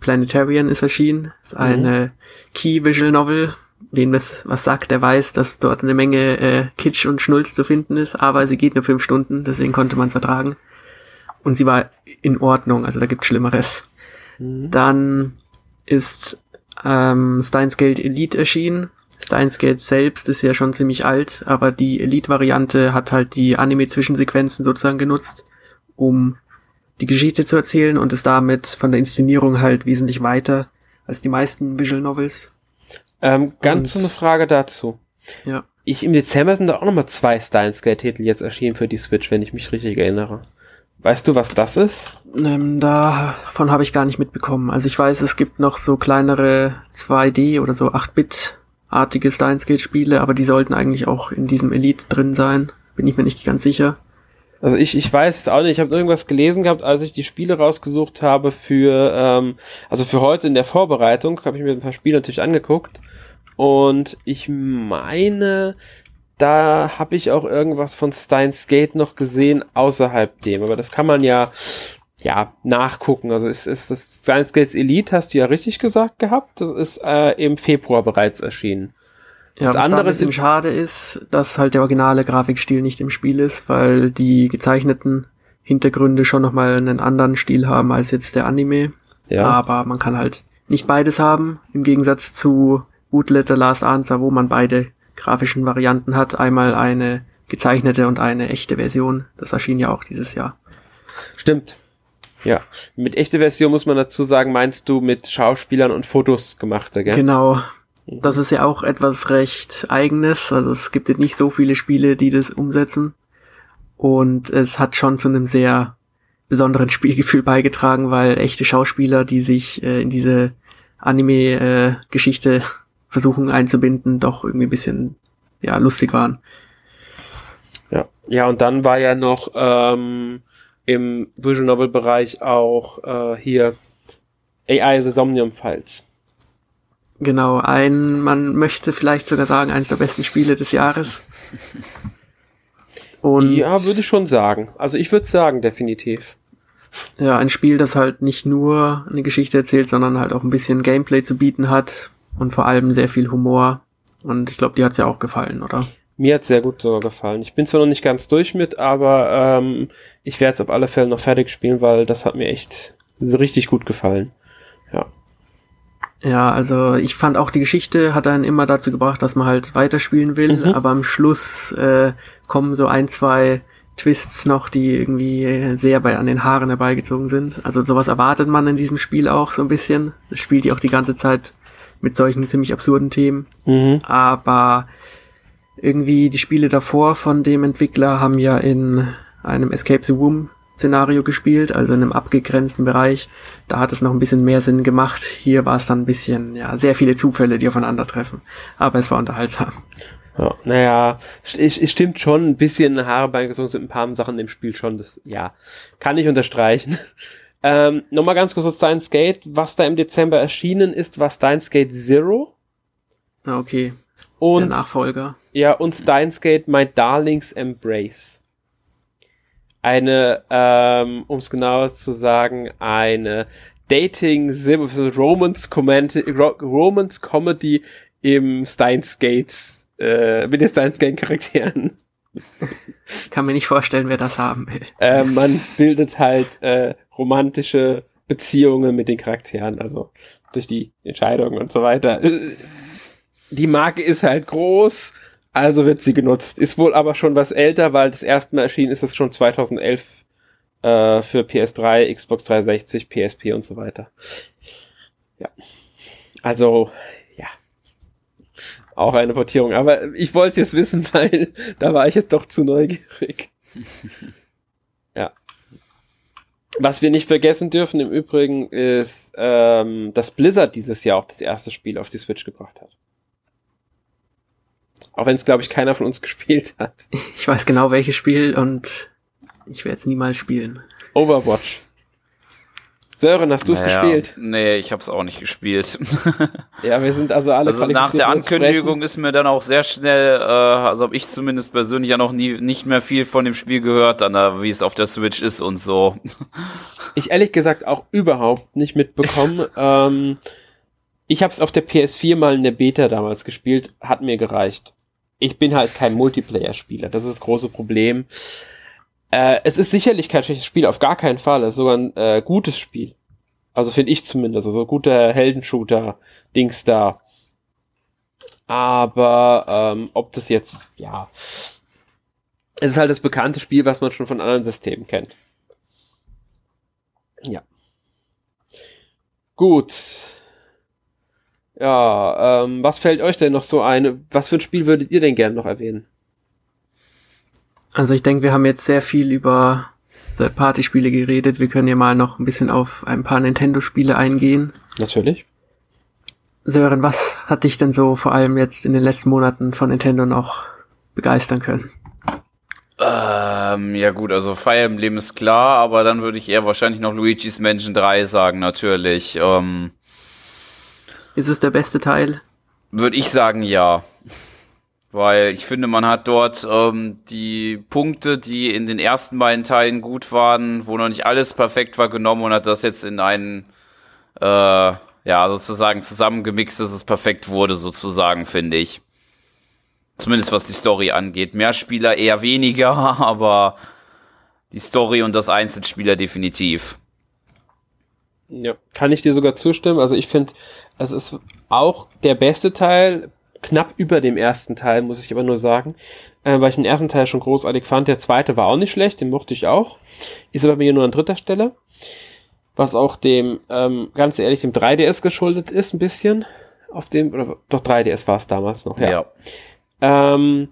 Planetarian ist erschienen. Das ist eine mhm. Key Visual Novel. Wem das was sagt, der weiß, dass dort eine Menge äh, Kitsch und Schnulz zu finden ist, aber sie geht nur fünf Stunden, deswegen konnte man es ertragen. Und sie war in Ordnung, also da gibt's Schlimmeres. Mhm. Dann ist ähm, Steins Gate Elite erschienen. Steins Gate selbst ist ja schon ziemlich alt, aber die Elite-Variante hat halt die Anime-Zwischensequenzen sozusagen genutzt, um die Geschichte zu erzählen und ist damit von der Inszenierung halt wesentlich weiter als die meisten Visual Novels. Ähm, ganz so eine Frage dazu. Ja. Ich, Im Dezember sind da auch nochmal zwei Steins Gate-Titel jetzt erschienen für die Switch, wenn ich mich richtig erinnere. Weißt du, was das ist? Ähm, davon habe ich gar nicht mitbekommen. Also ich weiß, es gibt noch so kleinere 2D oder so 8-Bit artige Steins-Gate-Spiele, aber die sollten eigentlich auch in diesem Elite drin sein. Bin ich mir nicht ganz sicher. Also ich, ich weiß es auch nicht. Ich habe irgendwas gelesen gehabt, als ich die Spiele rausgesucht habe für, ähm, also für heute in der Vorbereitung, habe ich mir ein paar Spiele natürlich angeguckt. Und ich meine, da habe ich auch irgendwas von Steins Gate noch gesehen außerhalb dem. Aber das kann man ja ja, nachgucken. Also ist, ist das Science Gates Elite, hast du ja richtig gesagt gehabt. Das ist äh, im Februar bereits erschienen. Ja, das was andere bisschen schade ist, dass halt der originale Grafikstil nicht im Spiel ist, weil die gezeichneten Hintergründe schon nochmal einen anderen Stil haben als jetzt der Anime. Ja. Aber man kann halt nicht beides haben, im Gegensatz zu Bootletter Last Answer, wo man beide grafischen Varianten hat. Einmal eine gezeichnete und eine echte Version. Das erschien ja auch dieses Jahr. Stimmt. Ja. Mit echte Version muss man dazu sagen, meinst du mit Schauspielern und Fotos gemachte, gell? Genau. Das ist ja auch etwas recht eigenes. Also es gibt nicht so viele Spiele, die das umsetzen. Und es hat schon zu einem sehr besonderen Spielgefühl beigetragen, weil echte Schauspieler, die sich äh, in diese Anime-Geschichte äh, versuchen einzubinden, doch irgendwie ein bisschen ja lustig waren. Ja, ja und dann war ja noch ähm, im Visual Novel Bereich auch äh, hier AI The Somnium Files. Genau, ein, man möchte vielleicht sogar sagen, eines der besten Spiele des Jahres. Und ja, würde ich schon sagen. Also ich würde sagen, definitiv. Ja, ein Spiel, das halt nicht nur eine Geschichte erzählt, sondern halt auch ein bisschen Gameplay zu bieten hat und vor allem sehr viel Humor. Und ich glaube, dir hat's ja auch gefallen, oder? Mir hat's sehr gut sogar gefallen. Ich bin zwar noch nicht ganz durch mit, aber ähm, ich werde es auf alle Fälle noch fertig spielen, weil das hat mir echt richtig gut gefallen. Ja. Ja, also ich fand auch die Geschichte hat einen immer dazu gebracht, dass man halt weiterspielen will, mhm. aber am Schluss äh, kommen so ein, zwei Twists noch, die irgendwie sehr bei an den Haaren herbeigezogen sind. Also sowas erwartet man in diesem Spiel auch so ein bisschen. Das spielt ja auch die ganze Zeit mit solchen ziemlich absurden Themen. Mhm. Aber irgendwie die Spiele davor von dem Entwickler haben ja in einem Escape the Womb Szenario gespielt, also in einem abgegrenzten Bereich. Da hat es noch ein bisschen mehr Sinn gemacht. Hier war es dann ein bisschen, ja, sehr viele Zufälle, die aufeinandertreffen. Aber es war unterhaltsam. Ja, naja, es stimmt schon, ein bisschen Haare beigezogen sind ein paar Sachen im Spiel schon, das, ja, kann ich unterstreichen. Ähm, Nochmal ganz kurz zu Steins Gate, was da im Dezember erschienen ist, war Steins Gate Zero. Ah, okay. Und, Der Nachfolger. Ja, und Steins Gate My Darling's Embrace eine, ähm, um es genauer zu sagen, eine Dating Romance Comedy, Romance Comedy im Steins Gates, äh, mit den Steins Gate Charakteren. Kann mir nicht vorstellen, wer das haben will. Äh, man bildet halt äh, romantische Beziehungen mit den Charakteren, also durch die Entscheidungen und so weiter. Die Marke ist halt groß, also wird sie genutzt. Ist wohl aber schon was älter, weil das erste Mal erschienen ist es schon 2011 äh, für PS3, Xbox 360, PSP und so weiter. Ja. Also, ja. Auch eine Portierung. Aber ich wollte es jetzt wissen, weil da war ich jetzt doch zu neugierig. ja. Was wir nicht vergessen dürfen im Übrigen ist, ähm, dass Blizzard dieses Jahr auch das erste Spiel auf die Switch gebracht hat. Auch wenn es, glaube ich, keiner von uns gespielt hat. Ich weiß genau, welches Spiel und ich werde es niemals spielen. Overwatch. Sören, hast du es naja, gespielt? Nee, ich habe es auch nicht gespielt. ja, wir sind also alle also Nach der Ankündigung ist mir dann auch sehr schnell, äh, also habe ich zumindest persönlich ja noch nie nicht mehr viel von dem Spiel gehört, dann wie es auf der Switch ist und so. ich ehrlich gesagt auch überhaupt nicht mitbekommen. ähm, ich habe es auf der PS4 mal in der Beta damals gespielt, hat mir gereicht ich bin halt kein Multiplayer-Spieler. Das ist das große Problem. Äh, es ist sicherlich kein schlechtes Spiel, auf gar keinen Fall. Es ist sogar ein äh, gutes Spiel. Also finde ich zumindest. Also guter Heldenshooter-Dings da. Aber ähm, ob das jetzt, ja. Es ist halt das bekannte Spiel, was man schon von anderen Systemen kennt. Ja. Gut. Ja, ähm, was fällt euch denn noch so ein? Was für ein Spiel würdet ihr denn gerne noch erwähnen? Also ich denke, wir haben jetzt sehr viel über Third-Party-Spiele geredet. Wir können ja mal noch ein bisschen auf ein paar Nintendo-Spiele eingehen. Natürlich. Sören, was hat dich denn so vor allem jetzt in den letzten Monaten von Nintendo noch begeistern können? Ähm, ja gut, also Fire Emblem ist klar, aber dann würde ich eher wahrscheinlich noch Luigi's Mansion 3 sagen, natürlich. Ähm, ist es der beste Teil? Würde ich sagen, ja. Weil ich finde, man hat dort ähm, die Punkte, die in den ersten beiden Teilen gut waren, wo noch nicht alles perfekt war, genommen und hat das jetzt in einen, äh, ja, sozusagen zusammengemixt, dass es perfekt wurde, sozusagen, finde ich. Zumindest was die Story angeht. Mehr Spieler eher weniger, aber die Story und das Einzelspieler definitiv. Ja, kann ich dir sogar zustimmen. Also ich finde, es ist auch der beste Teil, knapp über dem ersten Teil, muss ich aber nur sagen, äh, weil ich den ersten Teil schon großartig fand. Der zweite war auch nicht schlecht, den mochte ich auch. Ist aber mir nur an dritter Stelle. Was auch dem, ähm, ganz ehrlich, dem 3DS geschuldet ist, ein bisschen. Auf dem, oder doch 3DS war es damals noch, ja. ja. Ähm,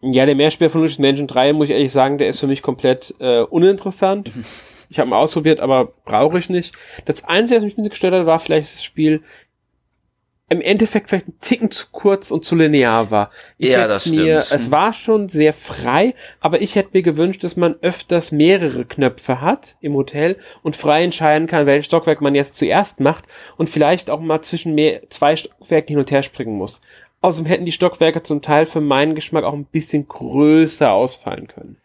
ja, der Mehrspieler von Lucius Mansion 3, muss ich ehrlich sagen, der ist für mich komplett äh, uninteressant. Ich habe ihn ausprobiert, aber brauche ich nicht. Das Einzige, was mich gestört hat, war vielleicht das Spiel im Endeffekt vielleicht ein Ticken zu kurz und zu linear war. Ich ja, das mir, stimmt. es war schon sehr frei, aber ich hätte mir gewünscht, dass man öfters mehrere Knöpfe hat im Hotel und frei entscheiden kann, welches Stockwerk man jetzt zuerst macht und vielleicht auch mal zwischen mehr, zwei Stockwerken hin und her springen muss. Außerdem hätten die Stockwerke zum Teil für meinen Geschmack auch ein bisschen größer ausfallen können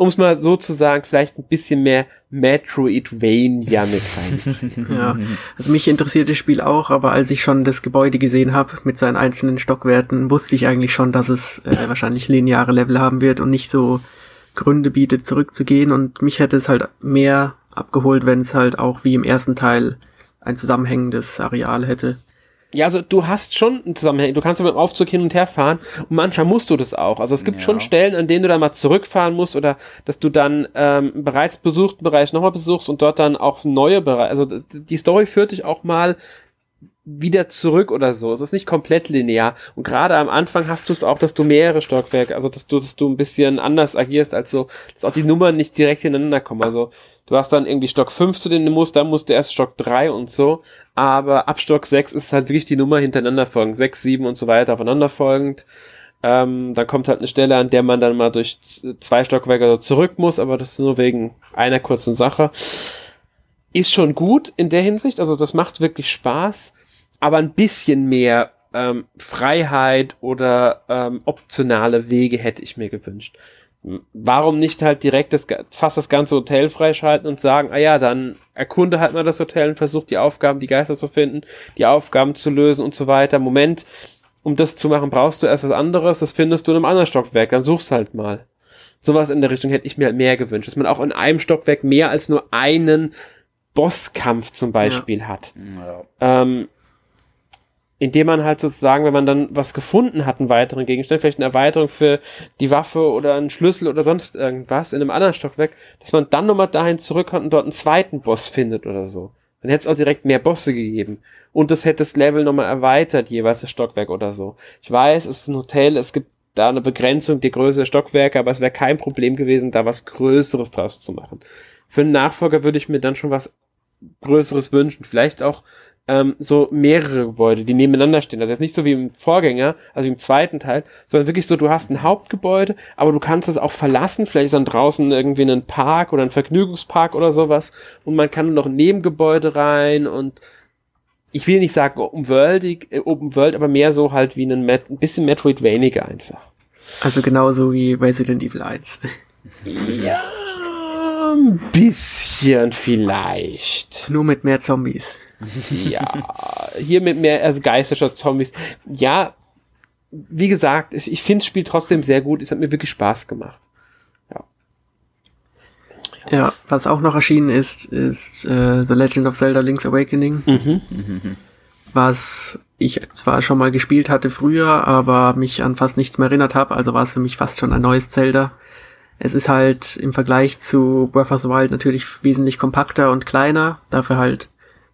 um es mal so zu sagen, vielleicht ein bisschen mehr Metroidvania mit rein. ja, also mich interessiert das Spiel auch, aber als ich schon das Gebäude gesehen habe mit seinen einzelnen Stockwerten, wusste ich eigentlich schon, dass es äh, wahrscheinlich lineare Level haben wird und nicht so Gründe bietet, zurückzugehen. Und mich hätte es halt mehr abgeholt, wenn es halt auch wie im ersten Teil ein zusammenhängendes Areal hätte. Ja, also du hast schon einen Zusammenhang. Du kannst ja mit dem Aufzug hin und her fahren und manchmal musst du das auch. Also es gibt ja. schon Stellen, an denen du dann mal zurückfahren musst oder dass du dann ähm, bereits besuchten Bereich nochmal besuchst und dort dann auch neue Bereiche. Also die Story führt dich auch mal wieder zurück oder so. Es ist nicht komplett linear. Und gerade am Anfang hast du es auch, dass du mehrere Stockwerke, also dass du, dass du ein bisschen anders agierst, als so, dass auch die Nummern nicht direkt hintereinander kommen. Also du hast dann irgendwie Stock 5 zu den musst, dann musst du erst Stock 3 und so. Aber ab Stock 6 ist halt wirklich die Nummer hintereinander folgend. 6, 7 und so weiter aufeinander folgend. Ähm, dann kommt halt eine Stelle, an der man dann mal durch zwei Stockwerke zurück muss, aber das nur wegen einer kurzen Sache. Ist schon gut in der Hinsicht, also das macht wirklich Spaß aber ein bisschen mehr ähm, Freiheit oder ähm, optionale Wege hätte ich mir gewünscht. Warum nicht halt direkt das, fast das ganze Hotel freischalten und sagen, ah ja, dann erkunde halt mal das Hotel und versuch die Aufgaben, die Geister zu finden, die Aufgaben zu lösen und so weiter. Moment, um das zu machen, brauchst du erst was anderes, das findest du in einem anderen Stockwerk, dann suchst halt mal. Sowas in der Richtung hätte ich mir halt mehr gewünscht, dass man auch in einem Stockwerk mehr als nur einen Bosskampf zum Beispiel ja. hat. Ja. Ähm, indem man halt sozusagen, wenn man dann was gefunden hat, einen weiteren Gegenstand, vielleicht eine Erweiterung für die Waffe oder einen Schlüssel oder sonst irgendwas in einem anderen Stockwerk, dass man dann nochmal dahin zurückkommt und dort einen zweiten Boss findet oder so. Dann hätte es auch direkt mehr Bosse gegeben. Und das hätte das Level nochmal erweitert, jeweils das Stockwerk oder so. Ich weiß, es ist ein Hotel, es gibt da eine Begrenzung der Größe der Stockwerke, aber es wäre kein Problem gewesen, da was Größeres draus zu machen. Für einen Nachfolger würde ich mir dann schon was Größeres wünschen. Vielleicht auch ähm, so mehrere Gebäude, die nebeneinander stehen. Also jetzt nicht so wie im Vorgänger, also im zweiten Teil, sondern wirklich so, du hast ein Hauptgebäude, aber du kannst es auch verlassen. Vielleicht ist dann draußen irgendwie ein Park oder ein Vergnügungspark oder sowas und man kann noch ein Nebengebäude rein und ich will nicht sagen Open World, äh, Open World, aber mehr so halt wie ein, Met ein bisschen Metroidvaniger einfach. Also genauso wie Resident Evil 1. Ja, ein bisschen vielleicht. Nur mit mehr Zombies ja, hier mit mehr also geisterischer Zombies. Ja, wie gesagt, ich, ich finde das Spiel trotzdem sehr gut. Es hat mir wirklich Spaß gemacht. Ja. Ja, ja was auch noch erschienen ist, ist äh, The Legend of Zelda Link's Awakening. Mhm. Was ich zwar schon mal gespielt hatte früher, aber mich an fast nichts mehr erinnert habe, also war es für mich fast schon ein neues Zelda. Es ist halt im Vergleich zu Breath of the Wild natürlich wesentlich kompakter und kleiner, dafür halt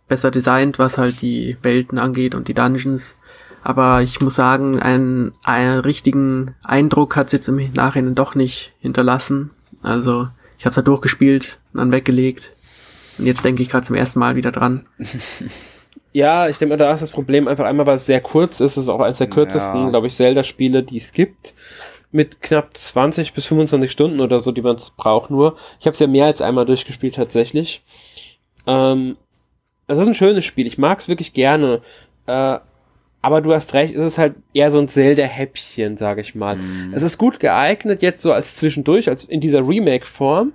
besser designt, was halt die Welten angeht und die Dungeons. Aber ich muss sagen, einen, einen richtigen Eindruck hat es jetzt im Nachhinein doch nicht hinterlassen. Also ich habe es halt durchgespielt und dann weggelegt. Und jetzt denke ich gerade zum ersten Mal wieder dran. Ja, ich denke, da ist das Problem einfach einmal, weil es sehr kurz ist. Es ist auch eines der kürzesten, ja. glaube ich, Zelda-Spiele, die es gibt. Mit knapp 20 bis 25 Stunden oder so, die man braucht nur. Ich habe es ja mehr als einmal durchgespielt tatsächlich. Ähm, es ist ein schönes Spiel. Ich mag es wirklich gerne. Äh, aber du hast recht, es ist halt eher so ein Zelda-Häppchen, sage ich mal. Mm. Es ist gut geeignet, jetzt so als zwischendurch, als in dieser Remake-Form,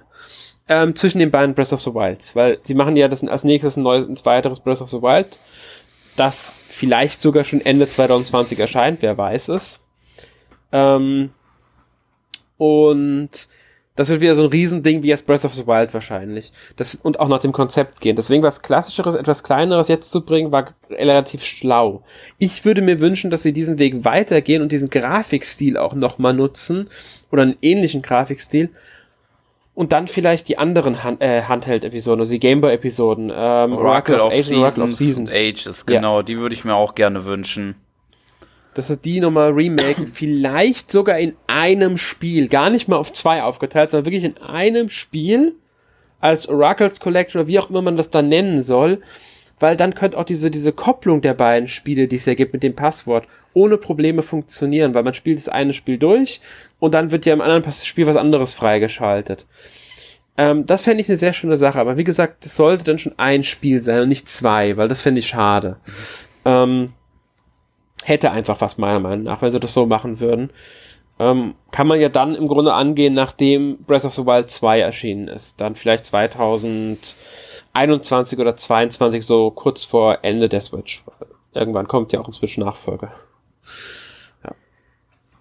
ähm, zwischen den beiden Breath of the Wilds. Weil sie machen ja das als nächstes ein neues, ein weiteres Breath of the Wild das vielleicht sogar schon Ende 2020 erscheint, wer weiß es. Ähm, und das wird wieder so ein Riesending wie jetzt Breath of the Wild wahrscheinlich. Das, und auch nach dem Konzept gehen. Deswegen was Klassischeres, etwas Kleineres jetzt zu bringen, war relativ schlau. Ich würde mir wünschen, dass sie diesen Weg weitergehen und diesen Grafikstil auch nochmal nutzen. Oder einen ähnlichen Grafikstil. Und dann vielleicht die anderen Hand, äh, Handheld-Episoden, also die Gameboy-Episoden. Ähm, Oracle, Oracle of, Ages, Oracle of Seasons. Ages, genau, ja. die würde ich mir auch gerne wünschen dass sie die nochmal remaken, vielleicht sogar in einem Spiel, gar nicht mal auf zwei aufgeteilt, sondern wirklich in einem Spiel als Oracles Collection oder wie auch immer man das dann nennen soll, weil dann könnte auch diese, diese Kopplung der beiden Spiele, die es ja gibt mit dem Passwort, ohne Probleme funktionieren, weil man spielt das eine Spiel durch und dann wird ja im anderen Spiel was anderes freigeschaltet. Ähm, das fände ich eine sehr schöne Sache, aber wie gesagt, das sollte dann schon ein Spiel sein und nicht zwei, weil das fände ich schade. Mhm. Ähm, hätte einfach was meiner Meinung nach, wenn sie das so machen würden. Ähm, kann man ja dann im Grunde angehen, nachdem Breath of the Wild 2 erschienen ist. Dann vielleicht 2021 oder 22, so kurz vor Ende der Switch. Irgendwann kommt ja auch ein Switch-Nachfolger. Ja.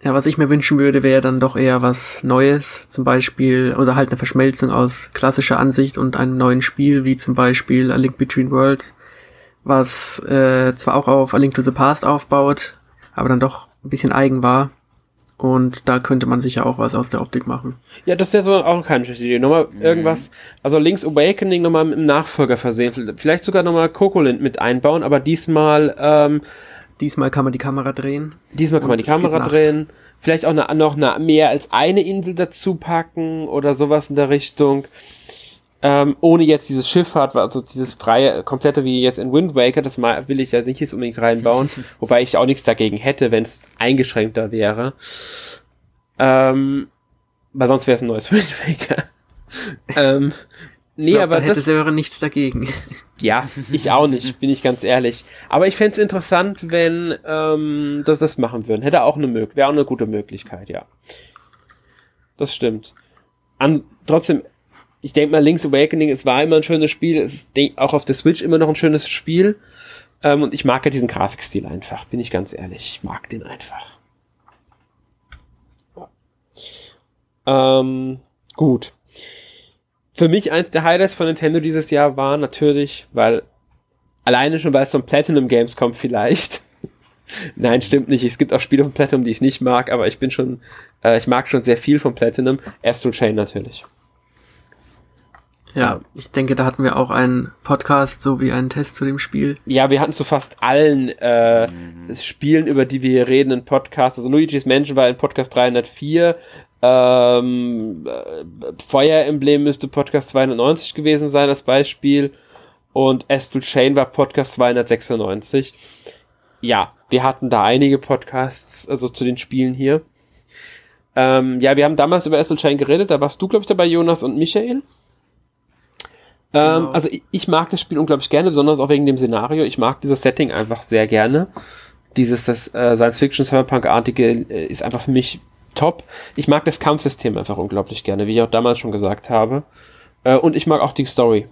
ja, was ich mir wünschen würde, wäre dann doch eher was Neues, zum Beispiel, oder halt eine Verschmelzung aus klassischer Ansicht und einem neuen Spiel, wie zum Beispiel A Link Between Worlds was äh, zwar auch auf A Link to the Past aufbaut, aber dann doch ein bisschen eigen war. Und da könnte man sicher auch was aus der Optik machen. Ja, das wäre so auch keine schlechte Idee. Nochmal mhm. irgendwas, also Link's Awakening nochmal im Nachfolger versehen. Vielleicht sogar nochmal Cocolint mit einbauen, aber diesmal, ähm, Diesmal kann man die Kamera drehen. Diesmal kann man die Kamera drehen. Vielleicht auch eine, noch eine, mehr als eine Insel dazu packen oder sowas in der Richtung ähm, ohne jetzt dieses Schifffahrt, also dieses freie, komplette wie jetzt in Wind Waker, das mal will ich ja nicht jetzt unbedingt reinbauen, wobei ich auch nichts dagegen hätte, wenn es eingeschränkter wäre. Ähm, weil sonst wäre es ein neues Wind Waker. ähm, nee, glaub, aber da hätte das wäre nichts dagegen. Ja, ich auch nicht, bin ich ganz ehrlich. Aber ich fände es interessant, wenn ähm, das das machen würden. Hätte auch eine Möglichkeit, wäre auch eine gute Möglichkeit, ja. Das stimmt. An, trotzdem, ich denke mal, Link's Awakening, es war immer ein schönes Spiel, es ist auch auf der Switch immer noch ein schönes Spiel. Ähm, und ich mag ja diesen Grafikstil einfach, bin ich ganz ehrlich. Ich mag den einfach. Ähm, gut. Für mich eins der Highlights von Nintendo dieses Jahr war natürlich, weil alleine schon, weil es von Platinum Games kommt vielleicht. Nein, stimmt nicht. Es gibt auch Spiele von Platinum, die ich nicht mag, aber ich bin schon, äh, ich mag schon sehr viel von Platinum. Astral Chain natürlich. Ja, ich denke, da hatten wir auch einen Podcast sowie einen Test zu dem Spiel. Ja, wir hatten zu fast allen äh, mhm. Spielen, über die wir hier reden, einen Podcast. Also Luigi's Mansion war in Podcast 304. Ähm, äh, Feuer Emblem müsste Podcast 290 gewesen sein als Beispiel. Und Astral Chain war Podcast 296. Ja, wir hatten da einige Podcasts, also zu den Spielen hier. Ähm, ja, wir haben damals über Astral Chain geredet. Da warst du, glaube ich, dabei, Jonas und Michael. Ähm, genau. Also ich, ich, mag das Spiel unglaublich gerne, besonders auch wegen dem Szenario. Ich mag dieses Setting einfach sehr gerne. Dieses das äh, Science-Fiction-Cyberpunk-artige äh, ist einfach für mich top. Ich mag das Kampfsystem einfach unglaublich gerne, wie ich auch damals schon gesagt habe. Äh, und ich mag auch die Story.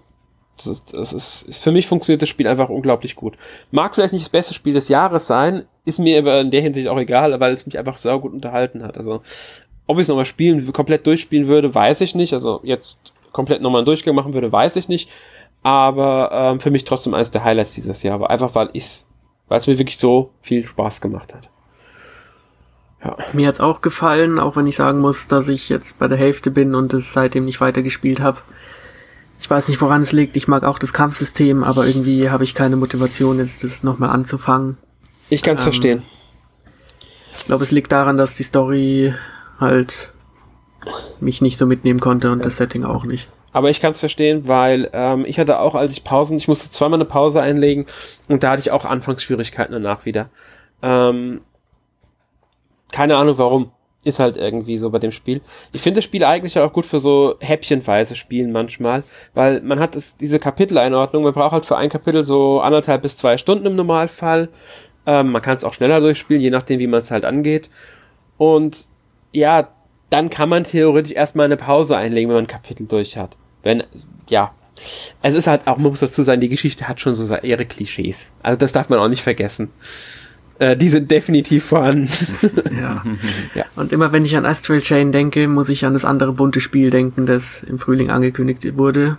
Das ist, das ist, für mich funktioniert das Spiel einfach unglaublich gut. Mag vielleicht nicht das beste Spiel des Jahres sein, ist mir aber in der Hinsicht auch egal, weil es mich einfach sehr gut unterhalten hat. Also, ob ich es nochmal spielen, komplett durchspielen würde, weiß ich nicht. Also jetzt komplett nochmal einen Durchgang machen würde, weiß ich nicht. Aber ähm, für mich trotzdem eines der Highlights dieses Jahr. Aber einfach, weil ich weil es mir wirklich so viel Spaß gemacht hat. Ja. Mir hat's auch gefallen, auch wenn ich sagen muss, dass ich jetzt bei der Hälfte bin und es seitdem nicht weitergespielt habe. Ich weiß nicht, woran es liegt. Ich mag auch das Kampfsystem, aber irgendwie habe ich keine Motivation, jetzt das nochmal anzufangen. Ich kann's ähm, verstehen. Ich glaube, es liegt daran, dass die Story halt mich nicht so mitnehmen konnte und ja. das Setting auch nicht. Aber ich kann es verstehen, weil ähm, ich hatte auch, als ich Pausen, ich musste zweimal eine Pause einlegen und da hatte ich auch Anfangsschwierigkeiten danach wieder. Ähm, keine Ahnung warum. Ist halt irgendwie so bei dem Spiel. Ich finde das Spiel eigentlich auch gut für so häppchenweise Spielen manchmal, weil man hat es, diese Kapiteleinordnung, man braucht halt für ein Kapitel so anderthalb bis zwei Stunden im Normalfall. Ähm, man kann es auch schneller durchspielen, je nachdem, wie man es halt angeht. Und ja, dann kann man theoretisch erstmal eine Pause einlegen, wenn man ein Kapitel durch hat. Wenn, ja, Es ist halt auch, man muss dazu sagen, die Geschichte hat schon so ihre Klischees. Also das darf man auch nicht vergessen. Äh, die sind definitiv vorhanden. ja. ja. Und immer wenn ich an Astral Chain denke, muss ich an das andere bunte Spiel denken, das im Frühling angekündigt wurde.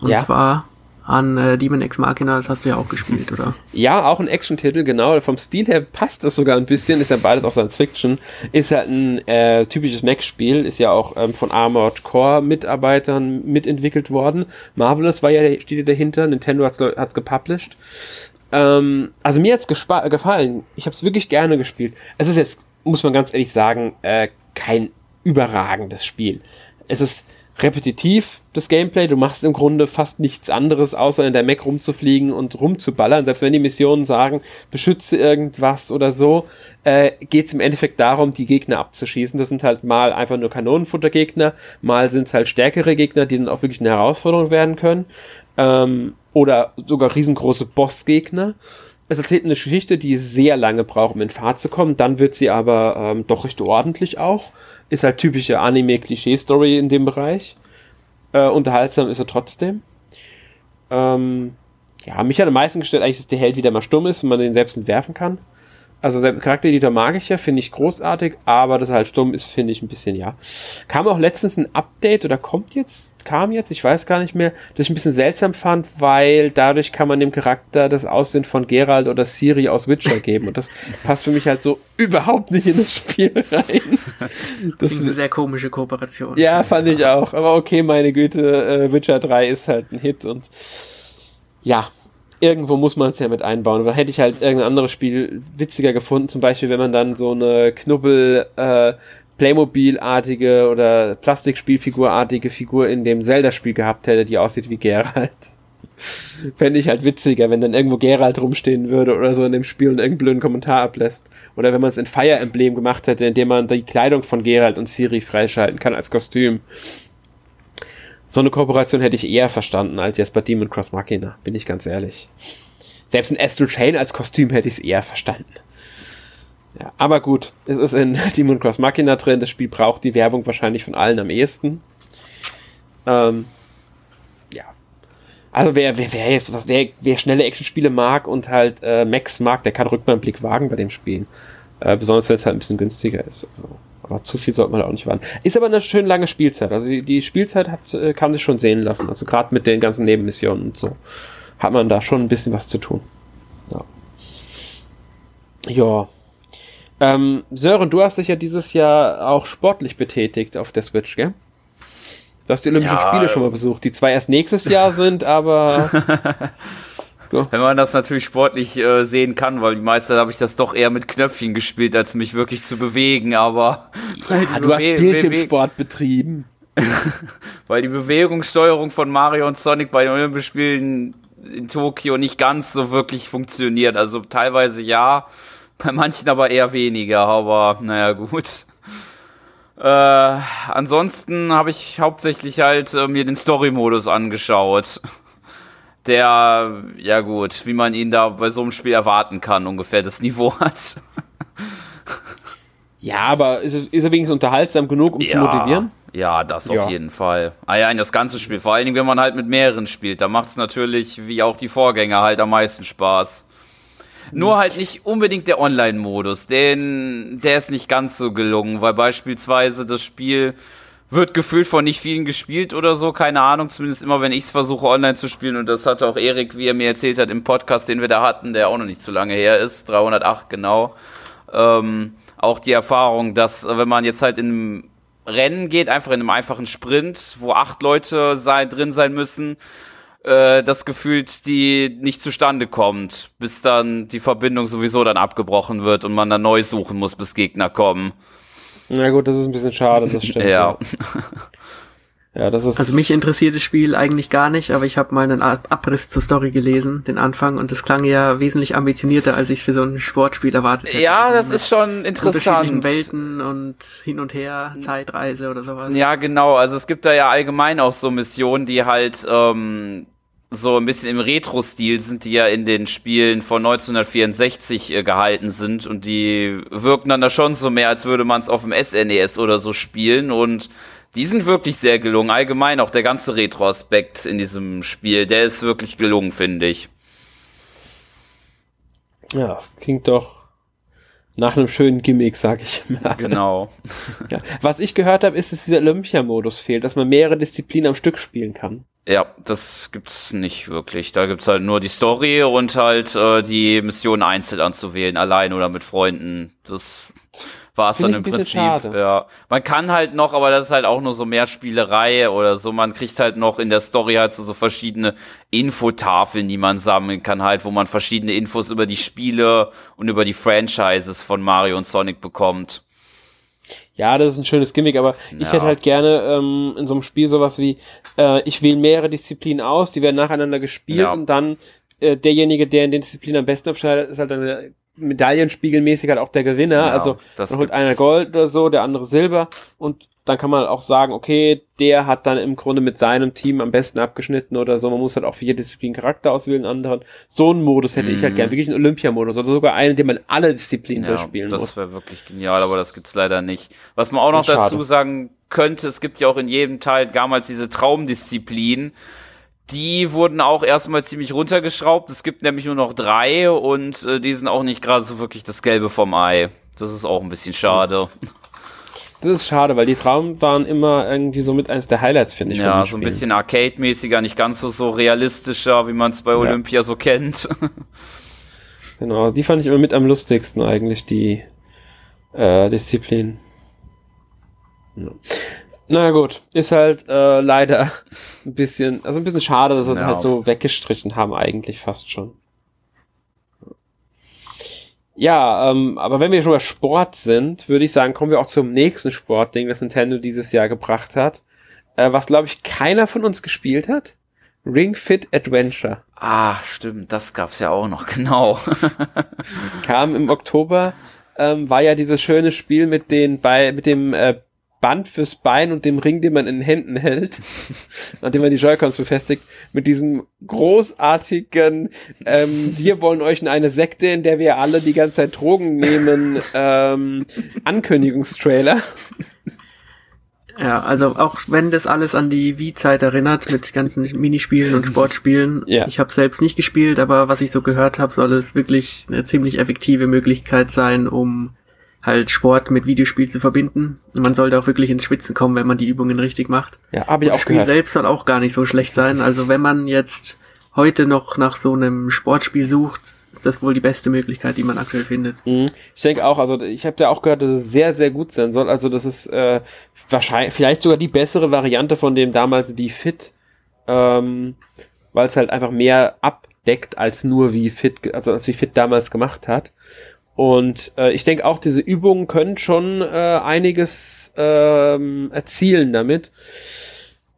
Und ja. zwar an äh, Demon X Machina, das hast du ja auch gespielt, oder? Ja, auch ein Action-Titel, genau. Vom Stil her passt das sogar ein bisschen, ist ja beides auch Science Fiction. Ist halt ein äh, typisches Mac-Spiel, ist ja auch ähm, von Armored Core-Mitarbeitern mitentwickelt worden. Marvelous war ja, steht ja dahinter, Nintendo hat's, hat's gepublished. Ähm, also mir hat's gefallen. Ich habe es wirklich gerne gespielt. Es ist jetzt, muss man ganz ehrlich sagen, äh, kein überragendes Spiel. Es ist repetitiv, das Gameplay. Du machst im Grunde fast nichts anderes, außer in der Mac rumzufliegen und rumzuballern. Selbst wenn die Missionen sagen, beschütze irgendwas oder so, äh, geht es im Endeffekt darum, die Gegner abzuschießen. Das sind halt mal einfach nur Kanonenfuttergegner, mal sind es halt stärkere Gegner, die dann auch wirklich eine Herausforderung werden können. Ähm, oder sogar riesengroße Bossgegner. Es erzählt eine Geschichte, die sehr lange braucht, um in Fahrt zu kommen. Dann wird sie aber ähm, doch recht ordentlich auch. Ist halt typische Anime-Klischee-Story in dem Bereich. Äh, unterhaltsam ist er trotzdem. Ähm, ja, mich hat am meisten gestellt eigentlich, dass der Held wieder mal stumm ist und man den selbst entwerfen kann. Also Charaktereditor mag ich ja, finde ich großartig, aber dass er halt stumm ist, finde ich ein bisschen ja. Kam auch letztens ein Update oder kommt jetzt, kam jetzt, ich weiß gar nicht mehr, das ich ein bisschen seltsam fand, weil dadurch kann man dem Charakter das Aussehen von Geralt oder Siri aus Witcher geben und das passt für mich halt so überhaupt nicht in das Spiel rein. Das ist eine sehr komische Kooperation. Ja, fand ich auch, aber okay, meine Güte, äh, Witcher 3 ist halt ein Hit und ja, irgendwo muss man es ja mit einbauen. Da hätte ich halt irgendein anderes Spiel witziger gefunden, zum Beispiel, wenn man dann so eine Knubbel äh, Playmobil-artige oder Plastikspielfigur-artige Figur in dem Zelda-Spiel gehabt hätte, die aussieht wie Geralt. Fände ich halt witziger, wenn dann irgendwo Geralt rumstehen würde oder so in dem Spiel und irgendeinen blöden Kommentar ablässt. Oder wenn man es in Fire Emblem gemacht hätte, indem man die Kleidung von Geralt und Siri freischalten kann als Kostüm. So eine Kooperation hätte ich eher verstanden als jetzt bei Demon Cross Machina, bin ich ganz ehrlich. Selbst in Astral Chain als Kostüm hätte ich es eher verstanden. Ja, aber gut, es ist in Demon Cross Machina drin, das Spiel braucht die Werbung wahrscheinlich von allen am ehesten. Ähm, ja. Also wer, wer, wer jetzt, was, wer, wer schnelle Actionspiele mag und halt äh, Max mag, der kann Rückblick wagen bei dem Spielen. Äh, besonders wenn es halt ein bisschen günstiger ist. Also. Aber zu viel sollte man da auch nicht warten. Ist aber eine schön lange Spielzeit. Also die, Spielzeit hat, äh, kann sich schon sehen lassen. Also gerade mit den ganzen Nebenmissionen und so hat man da schon ein bisschen was zu tun. Ja. Ja. Ähm, Sören, du hast dich ja dieses Jahr auch sportlich betätigt auf der Switch, gell? Du hast die Olympischen ja, Spiele schon mal besucht, die zwar erst nächstes Jahr sind, aber Ja. Wenn man das natürlich sportlich äh, sehen kann, weil die meiste habe ich das doch eher mit Knöpfchen gespielt, als mich wirklich zu bewegen, aber ja, du hast Bildschirmsport betrieben. weil die Bewegungssteuerung von Mario und Sonic bei den Olympischen Spielen in Tokio nicht ganz so wirklich funktioniert. Also teilweise ja, bei manchen aber eher weniger, aber naja, gut. Äh, ansonsten habe ich hauptsächlich halt äh, mir den Story-Modus angeschaut der, ja gut, wie man ihn da bei so einem Spiel erwarten kann, ungefähr das Niveau hat. ja, aber ist, ist er wenigstens unterhaltsam genug, um ja, zu motivieren? Ja, das ja. auf jeden Fall. Ah ja, in das ganze Spiel. Vor allen Dingen, wenn man halt mit mehreren spielt. Da macht es natürlich, wie auch die Vorgänger, halt am meisten Spaß. Nur halt nicht unbedingt der Online-Modus, denn der ist nicht ganz so gelungen, weil beispielsweise das Spiel wird gefühlt von nicht vielen gespielt oder so, keine Ahnung, zumindest immer, wenn ich es versuche online zu spielen und das hatte auch Erik, wie er mir erzählt hat im Podcast, den wir da hatten, der auch noch nicht so lange her ist, 308 genau, ähm, auch die Erfahrung, dass wenn man jetzt halt in einem Rennen geht, einfach in einem einfachen Sprint, wo acht Leute sein, drin sein müssen, äh, das gefühlt die nicht zustande kommt, bis dann die Verbindung sowieso dann abgebrochen wird und man dann neu suchen muss, bis Gegner kommen. Na gut, das ist ein bisschen schade, das stimmt. ja. Ja, das ist. Also mich interessiert das Spiel eigentlich gar nicht, aber ich habe mal einen Abriss zur Story gelesen, den Anfang, und das klang ja wesentlich ambitionierter, als ich für so ein Sportspiel erwartet hätte. Ja, das ist schon interessant. Unterschiedlichen Welten und hin und her, Zeitreise oder sowas. Ja, genau. Also es gibt da ja allgemein auch so Missionen, die halt ähm, so ein bisschen im Retro-Stil sind, die ja in den Spielen von 1964 äh, gehalten sind und die wirken dann da schon so mehr, als würde man es auf dem SNES e oder so spielen und Die sind wirklich sehr gelungen. Allgemein auch der ganze Retro-Aspekt in diesem Spiel, der ist wirklich gelungen, finde ich. Ja, das klingt doch nach einem schönen Gimmick, sag ich mal. Genau. Ja. Was ich gehört habe, ist, dass dieser Olympia-Modus fehlt, dass man mehrere Disziplinen am Stück spielen kann. Ja, das gibt's nicht wirklich. Da gibt's halt nur die Story und halt äh, die Mission einzeln anzuwählen, allein oder mit Freunden. Das war es dann im Prinzip. Schade. Ja, man kann halt noch, aber das ist halt auch nur so mehr Spielerei oder so. Man kriegt halt noch in der Story halt so, so verschiedene Infotafeln, die man sammeln kann, halt, wo man verschiedene Infos über die Spiele und über die Franchises von Mario und Sonic bekommt. Ja, das ist ein schönes Gimmick, aber ja. ich hätte halt gerne ähm, in so einem Spiel sowas wie, äh, ich wähle mehrere Disziplinen aus, die werden nacheinander gespielt ja. und dann äh, derjenige, der in den Disziplinen am besten abschneidet, ist halt dann medaillenspiegelmäßig halt auch der Gewinner. Ja, also dann holt einer Gold oder so, der andere Silber und dann kann man auch sagen, okay, der hat dann im Grunde mit seinem Team am besten abgeschnitten oder so. Man muss halt auch für jede Disziplin Charakter auswählen, anderen. So einen Modus hätte mhm. ich halt mhm. gern, wirklich einen Olympiamodus oder sogar einen, den man alle Disziplinen ja, durchspielen das muss. Das wäre wirklich genial, aber das gibt's leider nicht. Was man auch noch dazu sagen könnte, es gibt ja auch in jedem Teil damals diese Traumdisziplin, die wurden auch erstmal ziemlich runtergeschraubt. Es gibt nämlich nur noch drei und äh, die sind auch nicht gerade so wirklich das Gelbe vom Ei. Das ist auch ein bisschen schade. Das ist schade, weil die Traum waren immer irgendwie so mit eines der Highlights, finde ich. Ja, so ein bisschen Arcade-mäßiger, nicht ganz so, so realistischer, wie man es bei Olympia ja. so kennt. genau, die fand ich immer mit am lustigsten eigentlich, die äh, Disziplin. Ja. Na gut, ist halt äh, leider ein bisschen, also ein bisschen schade, dass sie es ja. halt so weggestrichen haben, eigentlich fast schon. Ja, ähm, aber wenn wir schon bei Sport sind, würde ich sagen, kommen wir auch zum nächsten Sportding, das Nintendo dieses Jahr gebracht hat. Äh, was, glaube ich, keiner von uns gespielt hat. Ring Fit Adventure. Ah, stimmt, das gab's ja auch noch, genau. Kam im Oktober, ähm, war ja dieses schöne Spiel mit den bei mit dem äh, Band fürs Bein und dem Ring, den man in den Händen hält, nachdem man die Joy-Cons befestigt, mit diesem großartigen, ähm, wir wollen euch in eine Sekte, in der wir alle die ganze Zeit Drogen nehmen, ähm, Ankündigungstrailer. Ja, also auch wenn das alles an die Wii-Zeit erinnert, mit ganzen Minispielen und Sportspielen. Ja. Ich habe selbst nicht gespielt, aber was ich so gehört habe, soll es wirklich eine ziemlich effektive Möglichkeit sein, um halt Sport mit Videospiel zu verbinden. Und man sollte auch wirklich ins Schwitzen kommen, wenn man die Übungen richtig macht. Ja, habe ich und auch Das Spiel gehört. selbst soll auch gar nicht so schlecht sein. Also wenn man jetzt heute noch nach so einem Sportspiel sucht, ist das wohl die beste Möglichkeit, die man aktuell findet. Mhm. Ich denke auch, also ich habe ja auch gehört, dass es sehr, sehr gut sein soll. Also das ist äh, wahrscheinlich vielleicht sogar die bessere Variante von dem damals wie Fit, ähm, weil es halt einfach mehr abdeckt als nur wie Fit, also als wie Fit damals gemacht hat. Und äh, ich denke auch, diese Übungen können schon äh, einiges ähm, erzielen damit.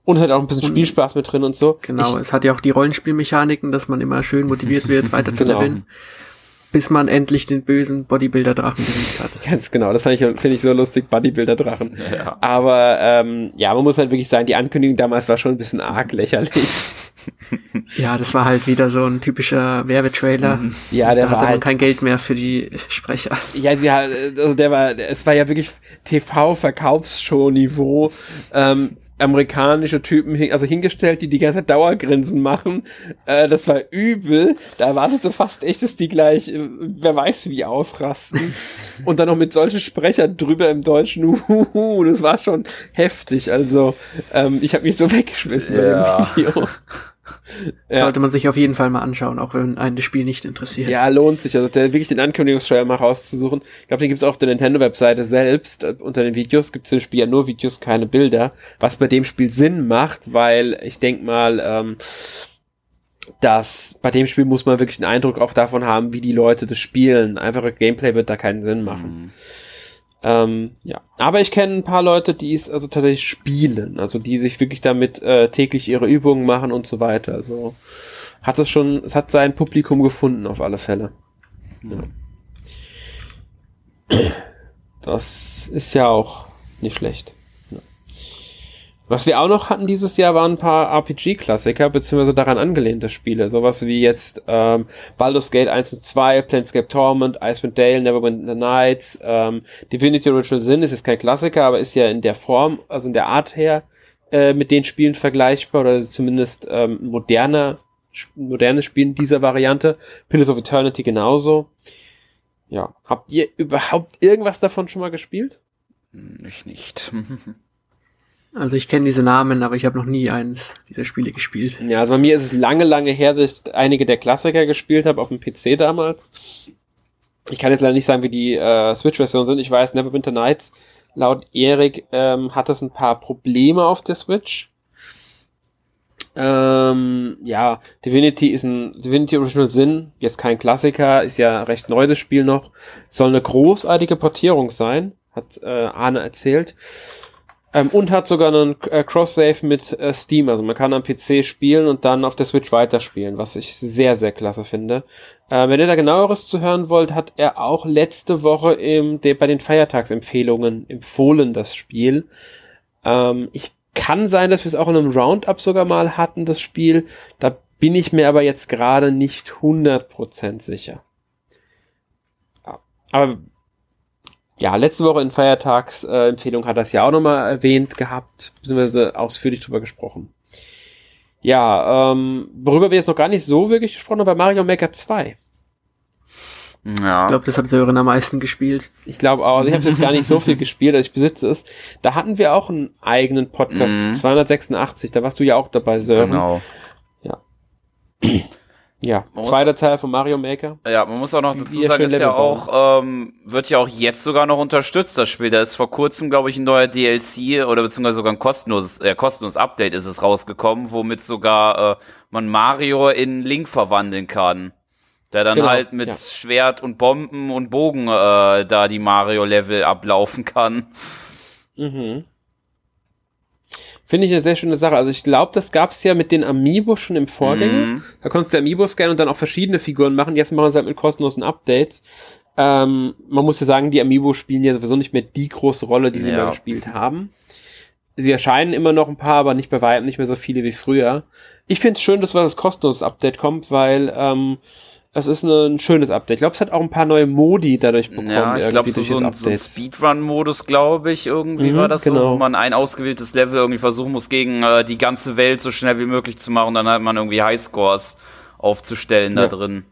Und es hat auch ein bisschen Spielspaß mit drin und so. Genau, ich, es hat ja auch die Rollenspielmechaniken, dass man immer schön motiviert wird, weiter zu genau. Bis man endlich den bösen Bodybuilder-Drachen besiegt hat. Ganz genau, das finde ich, find ich so lustig, Bodybuilder-Drachen. Ja. Aber ähm, ja, man muss halt wirklich sagen, die Ankündigung damals war schon ein bisschen arg lächerlich. Ja, das war halt wieder so ein typischer Werbetrailer. Mhm. Ja, der da war hatte man halt, kein Geld mehr für die Sprecher. Ja, sie hat, also der war, es war ja wirklich TV-Verkaufsshow-Niveau. Ähm, amerikanische Typen, hin, also hingestellt, die die ganze Zeit Dauergrinsen machen. Äh, das war übel. Da erwartest du fast echt, dass die gleich, äh, wer weiß wie, ausrasten. Und dann noch mit solchen Sprechern drüber im Deutschen. Uhuhu, das war schon heftig. Also ähm, ich habe mich so weggeschmissen ja. bei dem Video. Ja. Sollte man sich auf jeden Fall mal anschauen, auch wenn einen das Spiel nicht interessiert. Ja, lohnt sich. Also der, wirklich den Ankündigungstrailer mal rauszusuchen. Ich glaube, den gibt's auch auf der Nintendo-Webseite selbst. Unter den Videos gibt's im Spiel ja nur Videos, keine Bilder. Was bei dem Spiel Sinn macht, weil ich denk mal, ähm, dass bei dem Spiel muss man wirklich einen Eindruck auch davon haben, wie die Leute das spielen. Einfache Gameplay wird da keinen Sinn machen. Mhm. Ähm, ja, aber ich kenne ein paar Leute, die es also tatsächlich spielen, also die sich wirklich damit äh, täglich ihre Übungen machen und so weiter. Also hat es schon, es hat sein Publikum gefunden auf alle Fälle. Ja. Das ist ja auch nicht schlecht. Was wir auch noch hatten dieses Jahr waren ein paar RPG-Klassiker, beziehungsweise daran angelehnte Spiele. Sowas wie jetzt ähm, Baldur's Gate 1 und 2, Planescape Torment, Icewind Dale, Neverwinter Nights, ähm, Divinity Original Sin ist jetzt kein Klassiker, aber ist ja in der Form, also in der Art her, äh, mit den Spielen vergleichbar oder zumindest ähm, moderner, modernes Spielen dieser Variante. Pillars of Eternity genauso. Ja. Habt ihr überhaupt irgendwas davon schon mal gespielt? Hm, ich nicht. Also ich kenne diese Namen, aber ich habe noch nie eins dieser Spiele gespielt. Ja, also bei mir ist es lange, lange her, dass ich einige der Klassiker gespielt habe, auf dem PC damals. Ich kann jetzt leider nicht sagen, wie die äh, Switch-Versionen sind. Ich weiß, Neverwinter Nights, laut Erik, ähm, hat das ein paar Probleme auf der Switch. Ähm, ja, Divinity ist ein Divinity Original Sin, jetzt kein Klassiker, ist ja recht neu das Spiel noch. Soll eine großartige Portierung sein, hat äh, Arne erzählt. Ähm, und hat sogar einen äh, Cross-Save mit äh, Steam. Also man kann am PC spielen und dann auf der Switch weiterspielen, was ich sehr, sehr klasse finde. Äh, wenn ihr da genaueres zu hören wollt, hat er auch letzte Woche im, de, bei den Feiertagsempfehlungen empfohlen, das Spiel. Ähm, ich kann sein, dass wir es auch in einem Roundup sogar mal hatten, das Spiel. Da bin ich mir aber jetzt gerade nicht 100% sicher. Aber ja, letzte Woche in Feiertagsempfehlung äh, hat das ja auch nochmal erwähnt gehabt, beziehungsweise ausführlich drüber gesprochen. Ja, ähm, worüber wir jetzt noch gar nicht so wirklich gesprochen haben, bei Mario Maker 2. Ja. Ich glaube, das hat Sören am meisten gespielt. Ich glaube auch. Ich habe jetzt gar nicht so viel gespielt, als ich besitze es. Da hatten wir auch einen eigenen Podcast, mhm. 286. Da warst du ja auch dabei, Sören. Genau. Ja. Ja, man zweiter Teil von Mario Maker. Ja, man muss auch noch dazu sagen, ist ja auch, ähm, wird ja auch jetzt sogar noch unterstützt, das Spiel. Da ist vor kurzem, glaube ich, ein neuer DLC oder beziehungsweise sogar ein kostenloses, äh, kostenloses Update ist es rausgekommen, womit sogar äh, man Mario in Link verwandeln kann. Der dann genau, halt mit ja. Schwert und Bomben und Bogen äh, da die Mario-Level ablaufen kann. Mhm. Finde ich eine sehr schöne Sache. Also ich glaube, das gab es ja mit den Amiibo schon im Vorgänger. Mhm. Da konntest du Amiibo scannen und dann auch verschiedene Figuren machen. Jetzt machen sie halt mit kostenlosen Updates. Ähm, man muss ja sagen, die Amiibo spielen ja sowieso nicht mehr die große Rolle, die sie ja. mal gespielt haben. Sie erscheinen immer noch ein paar, aber nicht bei weitem nicht mehr so viele wie früher. Ich finde es schön, dass was das kostenloses Update kommt, weil ähm, es ist ein schönes Update. Ich glaube, es hat auch ein paar neue Modi dadurch bekommen. Ja, ich glaube, so, so, ein, so ein Speedrun-Modus, glaube ich, irgendwie mhm, war das genau. so, wo man ein ausgewähltes Level irgendwie versuchen muss, gegen äh, die ganze Welt so schnell wie möglich zu machen. Dann hat man irgendwie Highscores aufzustellen ja. da drin.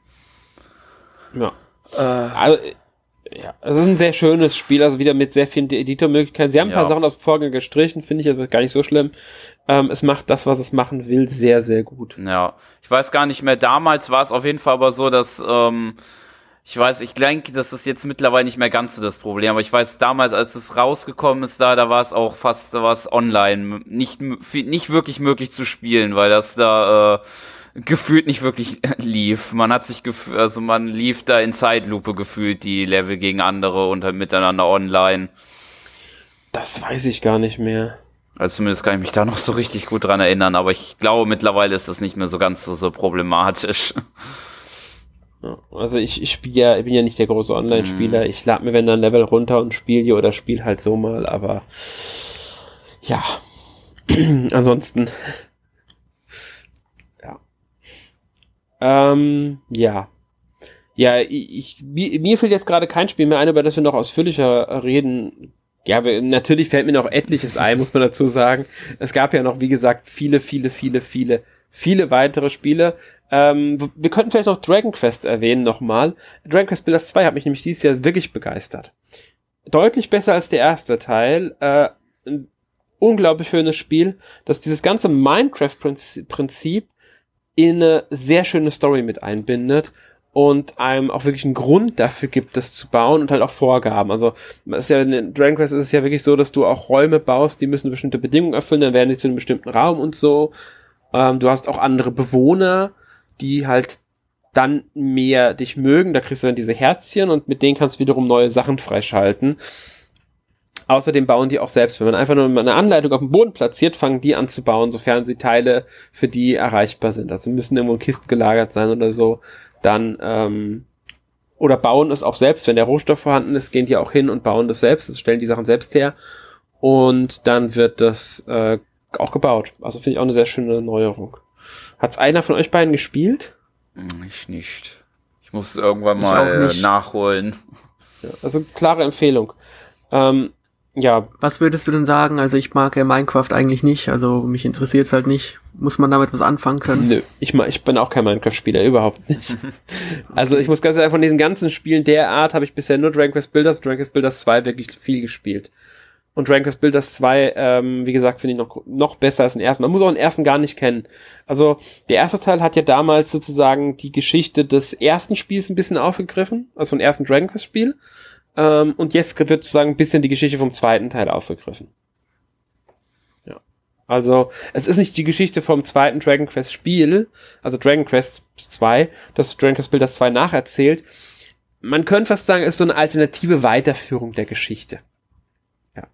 Ja. Äh, also, ja, es ist ein sehr schönes Spiel, also wieder mit sehr vielen Editormöglichkeiten. Sie haben ein ja. paar Sachen aus dem Vorgang gestrichen, finde ich, das gar nicht so schlimm. Ähm, es macht das, was es machen will, sehr, sehr gut. Ja, ich weiß gar nicht mehr. Damals war es auf jeden Fall aber so, dass ähm, ich weiß, ich denke, das ist jetzt mittlerweile nicht mehr ganz so das Problem. Aber ich weiß, damals, als es rausgekommen ist, da, da war es auch fast was online nicht nicht wirklich möglich zu spielen, weil das da äh, gefühlt nicht wirklich lief. Man hat sich gefühlt, also man lief da in Zeitlupe gefühlt die Level gegen andere und halt miteinander online. Das weiß ich gar nicht mehr. Also zumindest kann ich mich da noch so richtig gut dran erinnern, aber ich glaube mittlerweile ist das nicht mehr so ganz so, so problematisch. also ich, ich spiele ja, ich bin ja nicht der große Online-Spieler. Mm. Ich lade mir wenn dann Level runter und spiele oder spiele halt so mal, aber ja. Ansonsten. Ja. Ähm, ja. Ja, ich, mir fällt jetzt gerade kein Spiel mehr ein, über das wir noch ausführlicher reden ja, natürlich fällt mir noch etliches ein, muss man dazu sagen. Es gab ja noch, wie gesagt, viele, viele, viele, viele, viele weitere Spiele. Ähm, wir könnten vielleicht noch Dragon Quest erwähnen nochmal. Dragon Quest Builders 2 hat mich nämlich dieses Jahr wirklich begeistert. Deutlich besser als der erste Teil. Äh, ein unglaublich schönes Spiel, das dieses ganze Minecraft-Prinzip in eine sehr schöne Story mit einbindet und einem auch wirklich einen Grund dafür gibt, das zu bauen und halt auch Vorgaben. Also ist ja in Dragon Quest ist es ja wirklich so, dass du auch Räume baust, die müssen bestimmte Bedingungen erfüllen, dann werden sie zu einem bestimmten Raum und so. Ähm, du hast auch andere Bewohner, die halt dann mehr dich mögen, da kriegst du dann diese Herzchen und mit denen kannst du wiederum neue Sachen freischalten. Außerdem bauen die auch selbst. Wenn man einfach nur eine Anleitung auf dem Boden platziert, fangen die an zu bauen, sofern sie Teile für die erreichbar sind. Also müssen irgendwo in Kisten gelagert sein oder so dann ähm, oder bauen es auch selbst, wenn der Rohstoff vorhanden ist, gehen die auch hin und bauen das selbst, also stellen die Sachen selbst her und dann wird das äh, auch gebaut. Also finde ich auch eine sehr schöne Neuerung. Hat's einer von euch beiden gespielt? Ich nicht. Ich muss irgendwann mal nachholen. Ja, also klare Empfehlung. Ähm, ja. Was würdest du denn sagen? Also ich mag ja Minecraft eigentlich nicht, also mich interessiert es halt nicht. Muss man damit was anfangen können? Nö, ich, ich bin auch kein Minecraft-Spieler, überhaupt nicht. also ich muss ganz ehrlich, von diesen ganzen Spielen der Art habe ich bisher nur Dragon Quest Builders, Dragon Quest Builders 2 wirklich viel gespielt. Und Dragon Quest Builders 2, ähm, wie gesagt, finde ich noch, noch besser als den ersten. Man muss auch den ersten gar nicht kennen. Also der erste Teil hat ja damals sozusagen die Geschichte des ersten Spiels ein bisschen aufgegriffen, also vom ersten Dragon Quest Spiel. Ähm, und jetzt wird sozusagen ein bisschen die Geschichte vom zweiten Teil aufgegriffen. Ja. Also, es ist nicht die Geschichte vom zweiten Dragon Quest Spiel, also Dragon Quest 2, das Dragon Quest Builders 2 nacherzählt. Man könnte fast sagen, es ist so eine alternative Weiterführung der Geschichte. Ja.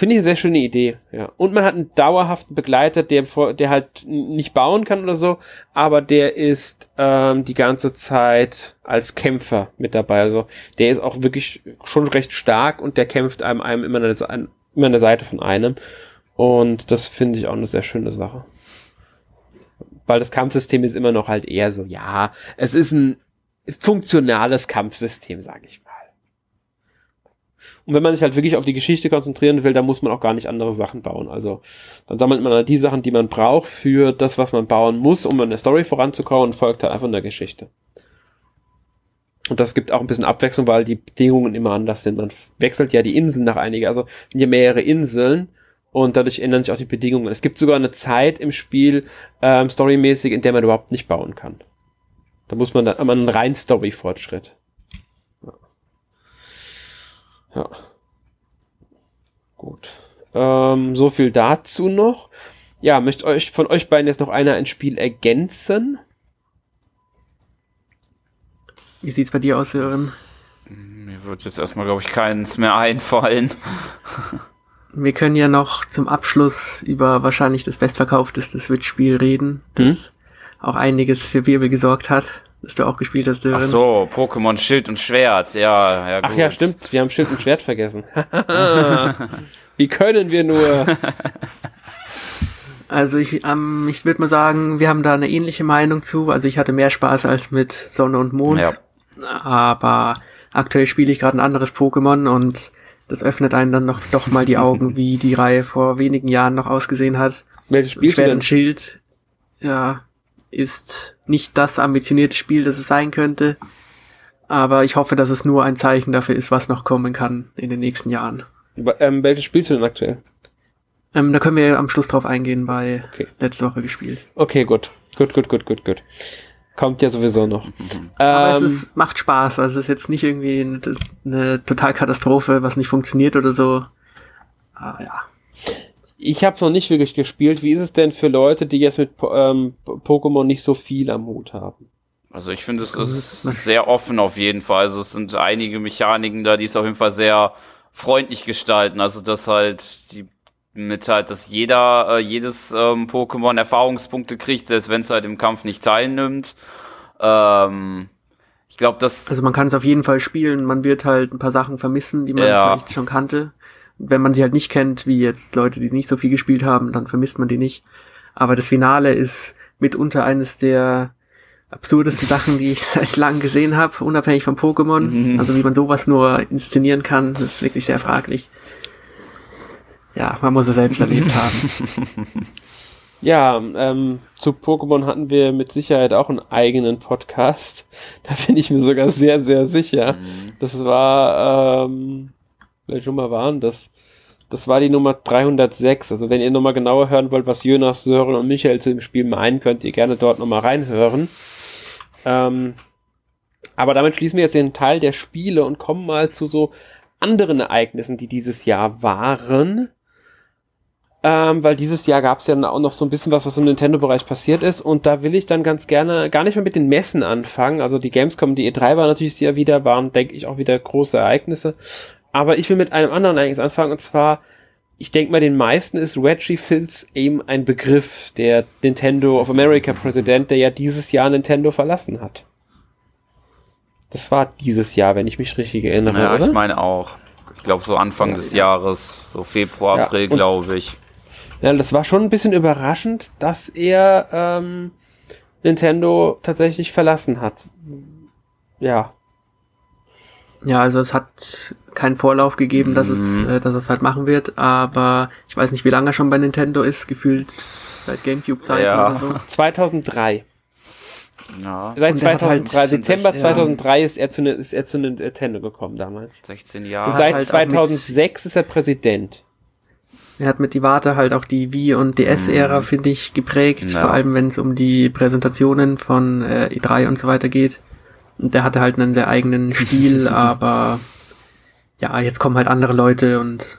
Finde ich eine sehr schöne Idee, ja. Und man hat einen dauerhaften Begleiter, der, der halt nicht bauen kann oder so, aber der ist ähm, die ganze Zeit als Kämpfer mit dabei. Also der ist auch wirklich schon recht stark und der kämpft einem, einem immer, an der, immer an der Seite von einem. Und das finde ich auch eine sehr schöne Sache. Weil das Kampfsystem ist immer noch halt eher so, ja, es ist ein funktionales Kampfsystem, sage ich mal. Und wenn man sich halt wirklich auf die Geschichte konzentrieren will, dann muss man auch gar nicht andere Sachen bauen. Also dann sammelt man halt die Sachen, die man braucht für das, was man bauen muss, um in der Story voranzukommen und folgt halt einfach in der Geschichte. Und das gibt auch ein bisschen Abwechslung, weil die Bedingungen immer anders sind. Man wechselt ja die Inseln nach einiger, also hier mehrere Inseln und dadurch ändern sich auch die Bedingungen. Es gibt sogar eine Zeit im Spiel, ähm, storymäßig, in der man überhaupt nicht bauen kann. Da muss man dann aber einen rein Story-Fortschritt. Ja. Gut. Ähm, so viel dazu noch. Ja, möchte euch von euch beiden jetzt noch einer ein Spiel ergänzen? Wie sieht's bei dir aus, Sören? Mir wird jetzt erstmal, glaube ich, keins mehr einfallen. Wir können ja noch zum Abschluss über wahrscheinlich das bestverkaufteste Switch-Spiel reden, das hm? auch einiges für Wirbel gesorgt hat das du auch gespielt hast, Dylan. Ach so, Pokémon Schild und Schwert, ja, ja gut. Ach ja, stimmt, wir haben Schild und Schwert vergessen. Wie können wir nur? Also ich, ähm, ich würde mal sagen, wir haben da eine ähnliche Meinung zu. Also ich hatte mehr Spaß als mit Sonne und Mond. Ja. Aber aktuell spiele ich gerade ein anderes Pokémon und das öffnet einen dann noch doch mal die Augen, wie die Reihe vor wenigen Jahren noch ausgesehen hat. Welches Spiel? Schwert und Schild. Ja, ist nicht das ambitionierte Spiel, das es sein könnte. Aber ich hoffe, dass es nur ein Zeichen dafür ist, was noch kommen kann in den nächsten Jahren. Ähm, welches spielst du denn aktuell? Ähm, da können wir am Schluss drauf eingehen, weil okay. letzte Woche gespielt. Okay, gut. Gut, gut, gut, gut, gut. Kommt ja sowieso noch. Aber ähm, es ist, macht Spaß. Also es ist jetzt nicht irgendwie eine, eine Totalkatastrophe, was nicht funktioniert oder so. Ah, ja. Ich habe es noch nicht wirklich gespielt. Wie ist es denn für Leute, die jetzt mit ähm, Pokémon nicht so viel am Hut haben? Also ich finde, es ist sehr offen auf jeden Fall. Also es sind einige Mechaniken da, die es auf jeden Fall sehr freundlich gestalten. Also dass halt die mit halt, dass jeder äh, jedes ähm, Pokémon Erfahrungspunkte kriegt, selbst wenn es halt im Kampf nicht teilnimmt. Ähm, ich glaube, das. Also man kann es auf jeden Fall spielen. Man wird halt ein paar Sachen vermissen, die man ja. vielleicht schon kannte wenn man sie halt nicht kennt, wie jetzt Leute, die nicht so viel gespielt haben, dann vermisst man die nicht. Aber das Finale ist mitunter eines der absurdesten Sachen, die ich seit langem gesehen habe, unabhängig von Pokémon. Mhm. Also wie man sowas nur inszenieren kann, das ist wirklich sehr fraglich. Ja, man muss es selbst erlebt haben. Ja, ähm, zu Pokémon hatten wir mit Sicherheit auch einen eigenen Podcast. Da bin ich mir sogar sehr, sehr sicher. Mhm. Das war ähm, welche Nummer waren das? Das war die Nummer 306. Also wenn ihr nochmal genauer hören wollt, was Jonas, Sören und Michael zu dem Spiel meinen, könnt ihr gerne dort nochmal reinhören. Ähm, aber damit schließen wir jetzt den Teil der Spiele und kommen mal zu so anderen Ereignissen, die dieses Jahr waren. Ähm, weil dieses Jahr gab es ja auch noch so ein bisschen was, was im Nintendo-Bereich passiert ist. Und da will ich dann ganz gerne gar nicht mehr mit den Messen anfangen. Also die Gamescom, die E3 war natürlich ja wieder, waren, denke ich, auch wieder große Ereignisse. Aber ich will mit einem anderen eigentlich anfangen, und zwar, ich denke mal, den meisten ist Reggie Fils eben ein Begriff, der Nintendo of America Präsident, der ja dieses Jahr Nintendo verlassen hat. Das war dieses Jahr, wenn ich mich richtig erinnere. Ja, oder? ich meine auch. Ich glaube so Anfang ja, des ja. Jahres, so Februar, April, glaube ich. Ja, das war schon ein bisschen überraschend, dass er ähm, Nintendo tatsächlich verlassen hat. Ja. Ja, also es hat keinen Vorlauf gegeben, dass es, Mhm. äh, dass es halt machen wird, aber ich weiß nicht, wie lange er schon bei Nintendo ist, gefühlt seit Gamecube-Zeiten Ja. oder so. 2003. Ja, Seit Und er hat halt- 2003, Dezember ja. 2003 ist er zu, ne- ist er zu Nintendo gekommen damals. 16 Und Jahre. seit halt auch mit- 2006 ist er Präsident. Er hat mit Iwata halt auch die Wii- und DS-Ära, finde ich, geprägt, Mhm. Ja. vor allem wenn es um die Präsentationen von äh, E3 und so weiter geht. Und der hatte halt einen sehr eigenen Stil, aber ja, jetzt kommen halt andere Leute und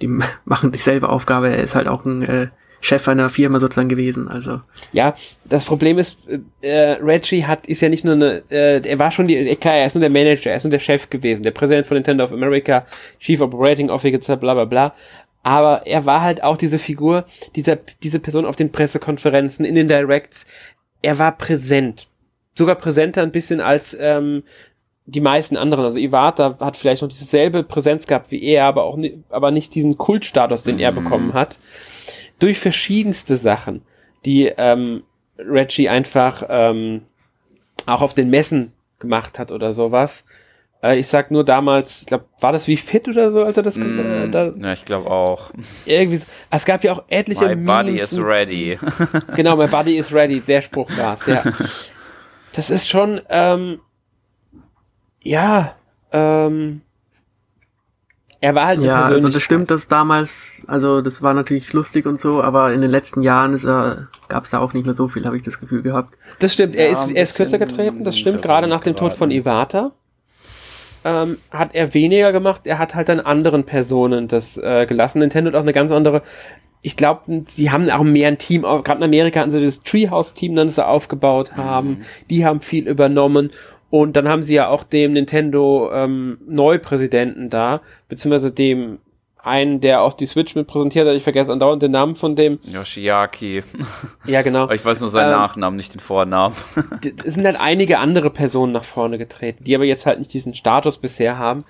die machen dieselbe Aufgabe. Er ist halt auch ein äh, Chef einer Firma sozusagen gewesen, also Ja, das Problem ist, äh, Reggie hat, ist ja nicht nur eine, äh, er war schon die, äh, klar, er ist nur der Manager, er ist nur der Chef gewesen, der Präsident von Nintendo of America, Chief Operating Officer, bla bla bla. Aber er war halt auch diese Figur, dieser, diese Person auf den Pressekonferenzen, in den Directs. Er war präsent. Sogar präsenter ein bisschen als ähm, die meisten anderen. Also Iwata hat vielleicht noch dieselbe Präsenz gehabt wie er, aber auch ni aber nicht diesen Kultstatus, den er bekommen hat. Durch verschiedenste Sachen, die ähm, Reggie einfach ähm, auch auf den Messen gemacht hat oder sowas. Äh, ich sag nur damals, ich glaube, war das wie fit oder so, als er das äh, Mm, da, ja, ich glaube auch. irgendwie so. Es gab ja auch etliche My body Memes is und- ready. Genau, my body is ready, sehr spruchgas, ja. Das ist schon, ähm, ja, ähm, er war halt ja, also das stimmt, dass damals, also das war natürlich lustig und so, aber in den letzten Jahren ist er, gab es da auch nicht mehr so viel, habe ich das Gefühl gehabt. Das stimmt, er Ja, ist, er ist kürzer getreten, das stimmt, gerade nach dem Tod von. Iwata. Ähm, hat er weniger gemacht, er hat halt dann anderen Personen das äh, gelassen. Nintendo hat auch eine ganz andere, ich glaube, sie haben auch mehr ein Team, gerade in Amerika hatten sie das Treehouse-Team, dann das sie aufgebaut haben, die haben viel übernommen und dann haben sie ja auch dem Nintendo ähm, Neupräsidenten da, beziehungsweise dem einen, der auch die Switch mit präsentiert hat, ich vergesse andauernd den Namen von dem, Yoshiaki. ja genau, Aber ich weiß nur seinen Ähm, Nachnamen, nicht den Vornamen. es sind halt einige andere Personen nach vorne getreten, die aber jetzt halt nicht diesen Status bisher haben.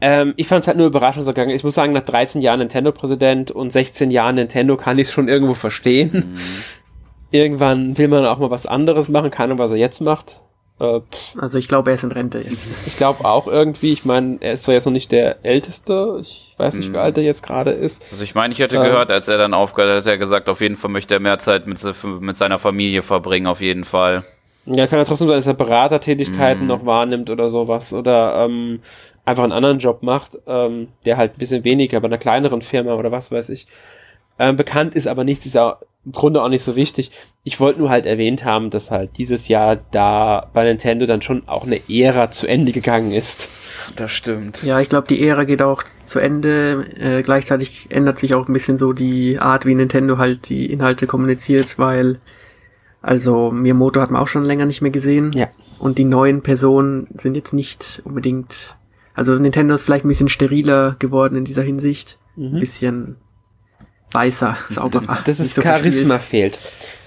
Ähm, ich fand es halt nur überraschungsgegangen. Ich muss sagen, nach 13 Jahren Nintendo-Präsident und 16 Jahren Nintendo kann ich es schon irgendwo verstehen. Irgendwann will man auch mal was anderes machen, keine Ahnung, was er jetzt macht. Äh, Also ich glaube, er ist in Rente jetzt. ich glaube auch irgendwie, ich meine, er ist zwar jetzt noch nicht der Älteste, ich weiß nicht, wie Mhm. alt er jetzt gerade ist. Also ich meine, ich hätte Ähm. gehört, als er dann aufgehört hat, hat er gesagt, auf jeden Fall möchte er mehr Zeit mit, mit seiner Familie verbringen, auf jeden Fall. Ja, kann ja trotzdem sein, dass er Beratertätigkeiten Mhm. noch wahrnimmt oder sowas oder ähm, einfach einen anderen Job macht, ähm, der halt ein bisschen weniger bei einer kleineren Firma oder was weiß ich. Ähm, bekannt ist aber nichts, ist ja im Grunde auch nicht so wichtig. Ich wollte nur halt erwähnt haben, dass halt dieses Jahr da bei Nintendo dann schon auch eine Ära zu Ende gegangen ist. Das stimmt. Ja, ich glaube, die Ära geht auch zu Ende. Äh, gleichzeitig ändert sich auch ein bisschen so die Art, wie Nintendo halt die Inhalte kommuniziert, weil also Miyamoto hat man auch schon länger nicht mehr gesehen. Ja. Und die neuen Personen sind jetzt nicht unbedingt. Also Nintendo ist vielleicht ein bisschen steriler geworden in dieser Hinsicht. Ein bisschen weißer, sauberer. Mhm. Das ist so Charisma fehlt.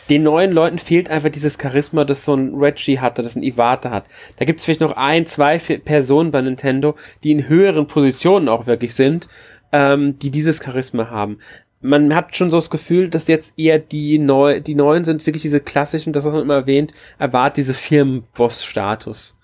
Den neuen Leuten fehlt einfach dieses Charisma, das so ein Reggie hatte, das ein Iwata hat. Da gibt es vielleicht noch ein, zwei Personen bei Nintendo, die in höheren Positionen auch wirklich sind, ähm, die dieses Charisma haben. Man hat schon so das Gefühl, dass jetzt eher die neu, die neuen sind wirklich diese klassischen, das man immer erwähnt, erwartet diese Firmenboss-Status.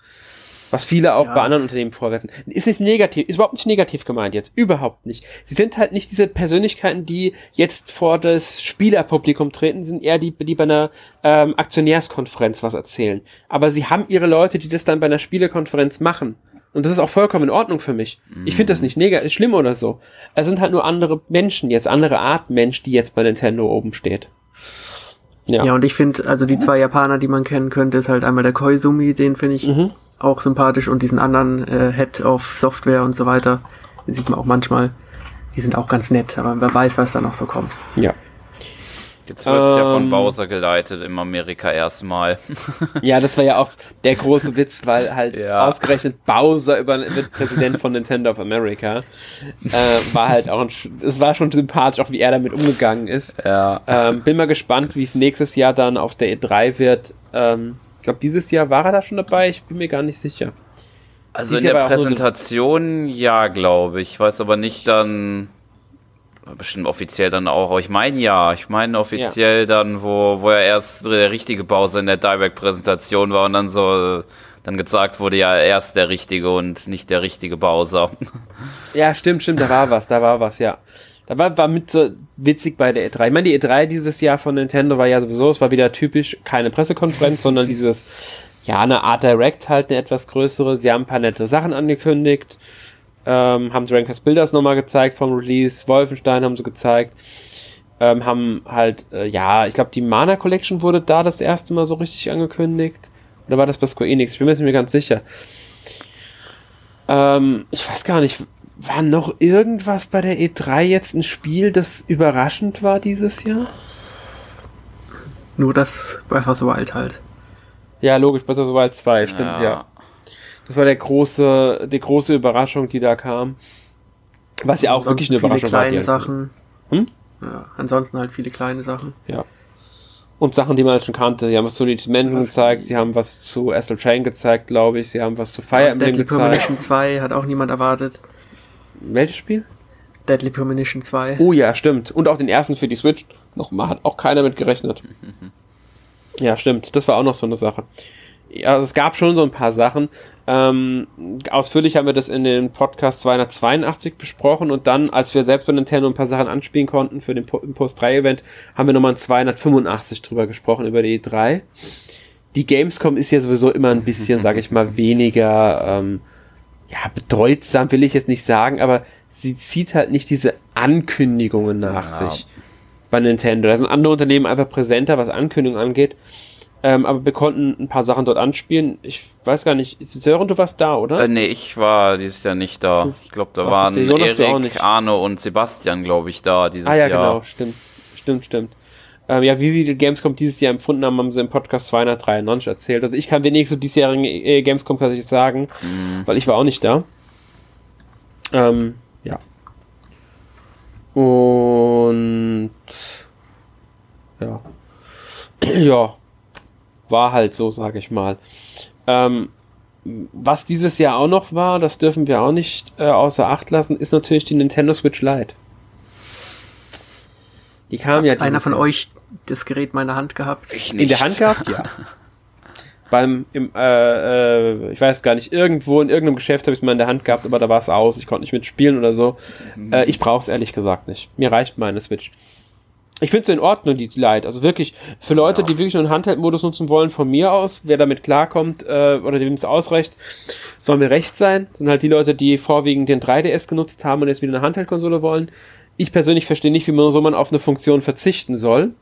Was viele auch Ja. bei anderen Unternehmen vorwerfen. Ist nicht negativ, ist überhaupt nicht negativ gemeint jetzt. Überhaupt nicht. Sie sind halt nicht diese Persönlichkeiten, die jetzt vor das Spielerpublikum treten, sind eher die, die bei einer ähm, Aktionärskonferenz was erzählen. Aber sie haben ihre Leute, die das dann bei einer Spielekonferenz machen. Und das ist auch vollkommen in Ordnung für mich. Ich finde das nicht negativ, schlimm oder so. Es sind halt nur andere Menschen jetzt, andere Art Mensch, die jetzt bei Nintendo oben steht. Ja. Ja, und ich finde, also die zwei Japaner, die man kennen könnte, ist halt einmal der Koizumi, den finde ich Mhm. auch sympathisch und diesen anderen äh, Head of Software und so weiter, den sieht man auch manchmal. Die sind auch ganz nett, aber wer weiß, was da noch so kommt. Ja. Jetzt wird es ja von Ähm. Bowser geleitet, in Amerika erstmal. Ja, das war ja auch der große Witz, weil halt Ja. ausgerechnet Bowser über, wird Präsident von Nintendo of America. Äh, war halt auch ein, es war schon sympathisch, auch wie er damit umgegangen ist. Ja. Ähm, bin mal gespannt, wie es nächstes Jahr dann auf der E3 wird. Ähm, ich glaube, dieses Jahr war er da schon dabei, ich bin mir gar nicht sicher. Also Dies in der nur so- Präsentation, ja, glaube ich. Ich weiß aber nicht dann, Bestimmt offiziell dann auch. Ich meine ja, ich meine offiziell ja. dann, wo, wo er erst der richtige Bowser in der Direct-Präsentation war und dann so dann gesagt wurde, ja, er ist der Richtige und nicht der richtige Bowser. Ja, stimmt, stimmt, da war was, da war was, ja. Da war, war mit so witzig bei der E3. Ich meine, die E3 dieses Jahr von Nintendo war ja sowieso, es war wieder typisch keine Pressekonferenz, sondern dieses, ja, eine Art Direct halt, eine etwas größere. Sie haben ein paar nette Sachen angekündigt, ähm, haben Drankers Builders nochmal gezeigt vom Release, Wolfenstein haben sie gezeigt, ähm, haben halt, äh, ja, ich glaube, die Mana Collection wurde da das erste Mal so richtig angekündigt. Oder war das bei Square Enix? Ich bin mir nicht mehr ganz sicher. Ähm, ich weiß gar nicht, war noch irgendwas bei der E3 jetzt ein Spiel, das überraschend war dieses Jahr? Nur das Breath of the Wild halt. Ja, logisch, Breath of the Wild 2, stimmt, ja. ja. Das war der große, die große Überraschung, die da kam. Was ja auch wirklich eine Überraschung war. kleine Sachen. Hm? Ja, ansonsten halt viele kleine Sachen. Ja. Und Sachen, die man halt schon kannte. Sie haben was zu Luigi's Mansion gezeigt, sie haben was zu Astral Chain gezeigt, glaube ich, sie haben was zu Fire Emblem gezeigt. Deadly Premonition 2 hat auch niemand erwartet. Welches Spiel? Deadly Premonition 2. Oh ja, stimmt. Und auch den ersten für die Switch. Nochmal, hat auch keiner mit gerechnet. ja, stimmt. Das war auch noch so eine Sache. Ja, also es gab schon so ein paar Sachen. Ähm, ausführlich haben wir das in den Podcast 282 besprochen und dann, als wir selbst bei Nintendo ein paar Sachen anspielen konnten für den Post 3 Event, haben wir nochmal in 285 drüber gesprochen, über die E3. Die Gamescom ist ja sowieso immer ein bisschen, sag ich mal, weniger ähm, ja, bedeutsam will ich jetzt nicht sagen, aber sie zieht halt nicht diese Ankündigungen nach ja. sich bei Nintendo. Da sind andere Unternehmen einfach präsenter, was Ankündigungen angeht. Ähm, aber wir konnten ein paar Sachen dort anspielen. Ich weiß gar nicht, Sören, du warst da, oder? Äh, nee, ich war dieses Jahr nicht da. Ich glaube, da waren Erik, Arno und Sebastian, glaube ich, da dieses Jahr. Ah ja, Jahr. genau, stimmt. Stimmt, stimmt. Ähm, ja, wie sie die Gamescom dieses Jahr empfunden haben, haben sie im Podcast 293 erzählt. Also ich kann wenig zu diesjährigen äh, Gamescom tatsächlich sagen, mhm. weil ich war auch nicht da. Ähm, ja. Und ja. ja. War halt so, sage ich mal. Ähm, was dieses Jahr auch noch war, das dürfen wir auch nicht äh, außer Acht lassen, ist natürlich die Nintendo Switch Lite. Die kam Hat ja. Einer von Jahr. euch das Gerät meiner Hand gehabt? Ich nicht. In der Hand gehabt? Ja. Beim, im, äh, äh, ich weiß gar nicht, irgendwo in irgendeinem Geschäft habe ich es mal in der Hand gehabt, aber da war es aus. Ich konnte nicht mitspielen oder so. Mhm. Äh, ich brauche es ehrlich gesagt nicht. Mir reicht meine Switch. Ich finde es in Ordnung, die Lite. Also wirklich, für Leute, ja. die wirklich nur einen Handheld-Modus nutzen wollen, von mir aus, wer damit klarkommt äh, oder dem es ausreicht, soll mir recht sein. Das sind halt die Leute, die vorwiegend den 3DS genutzt haben und jetzt wieder eine Handheld-Konsole wollen. Ich persönlich verstehe nicht, wie man so man auf eine Funktion verzichten soll.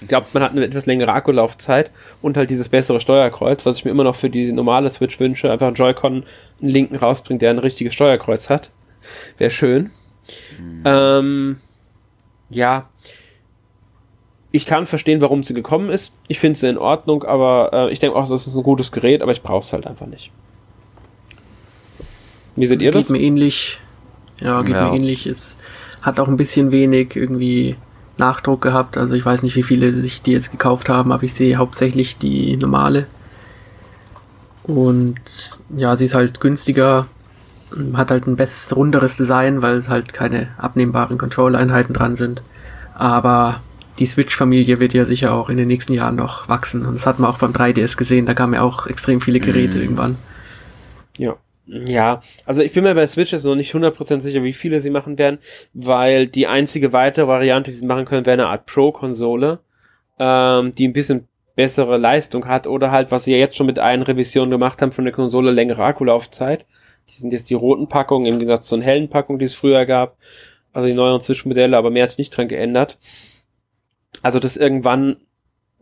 Ich glaube, man hat eine etwas längere Akkulaufzeit und halt dieses bessere Steuerkreuz, was ich mir immer noch für die normale Switch wünsche. Einfach ein Joy-Con einen linken rausbringt, der ein richtiges Steuerkreuz hat. Wäre schön. Mhm. Ähm, ja. Ich kann verstehen, warum sie gekommen ist. Ich finde sie in Ordnung, aber äh, ich denke auch, das ist ein gutes Gerät, aber ich brauche es halt einfach nicht. Wie seht ihr geht das? Geht mir ähnlich. Ja, geht ja. mir ähnlich. Ist hat auch ein bisschen wenig irgendwie Nachdruck gehabt. Also ich weiß nicht, wie viele sich die jetzt gekauft haben, aber ich sehe hauptsächlich die normale. Und ja, sie ist halt günstiger, hat halt ein besseres, runderes Design, weil es halt keine abnehmbaren Control-Einheiten dran sind. Aber die Switch-Familie wird ja sicher auch in den nächsten Jahren noch wachsen. Und das hat man auch beim 3DS gesehen, da kamen ja auch extrem viele Geräte mm. irgendwann. Ja. Ja, also ich bin mir bei Switch jetzt noch nicht 100% sicher, wie viele sie machen werden, weil die einzige weitere Variante, die sie machen können, wäre eine Art Pro-Konsole, ähm, die ein bisschen bessere Leistung hat oder halt, was sie ja jetzt schon mit einer Revision gemacht haben von der Konsole, längere Akkulaufzeit. Die sind jetzt die roten Packungen im Gegensatz zu den hellen Packungen, die es früher gab. Also die neueren Switch-Modelle, aber mehr hat sich nicht dran geändert. Also, dass irgendwann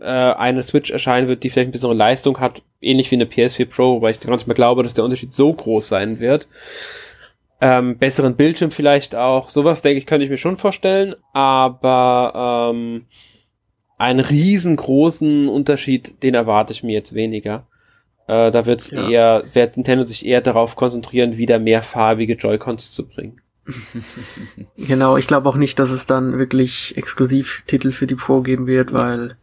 äh, eine Switch erscheinen wird, die vielleicht ein bisschen Leistung hat, ähnlich wie eine PS4 Pro, weil ich gar nicht mehr glaube, dass der Unterschied so groß sein wird. Ähm, besseren Bildschirm vielleicht auch. Sowas, denke ich, könnte ich mir schon vorstellen, aber ähm, einen riesengroßen Unterschied, den erwarte ich mir jetzt weniger. Äh, da wird's ja. eher, wird Nintendo sich eher darauf konzentrieren, wieder mehrfarbige Joy-Cons zu bringen. genau, ich glaube auch nicht, dass es dann wirklich Exklusivtitel für die Pro geben wird, weil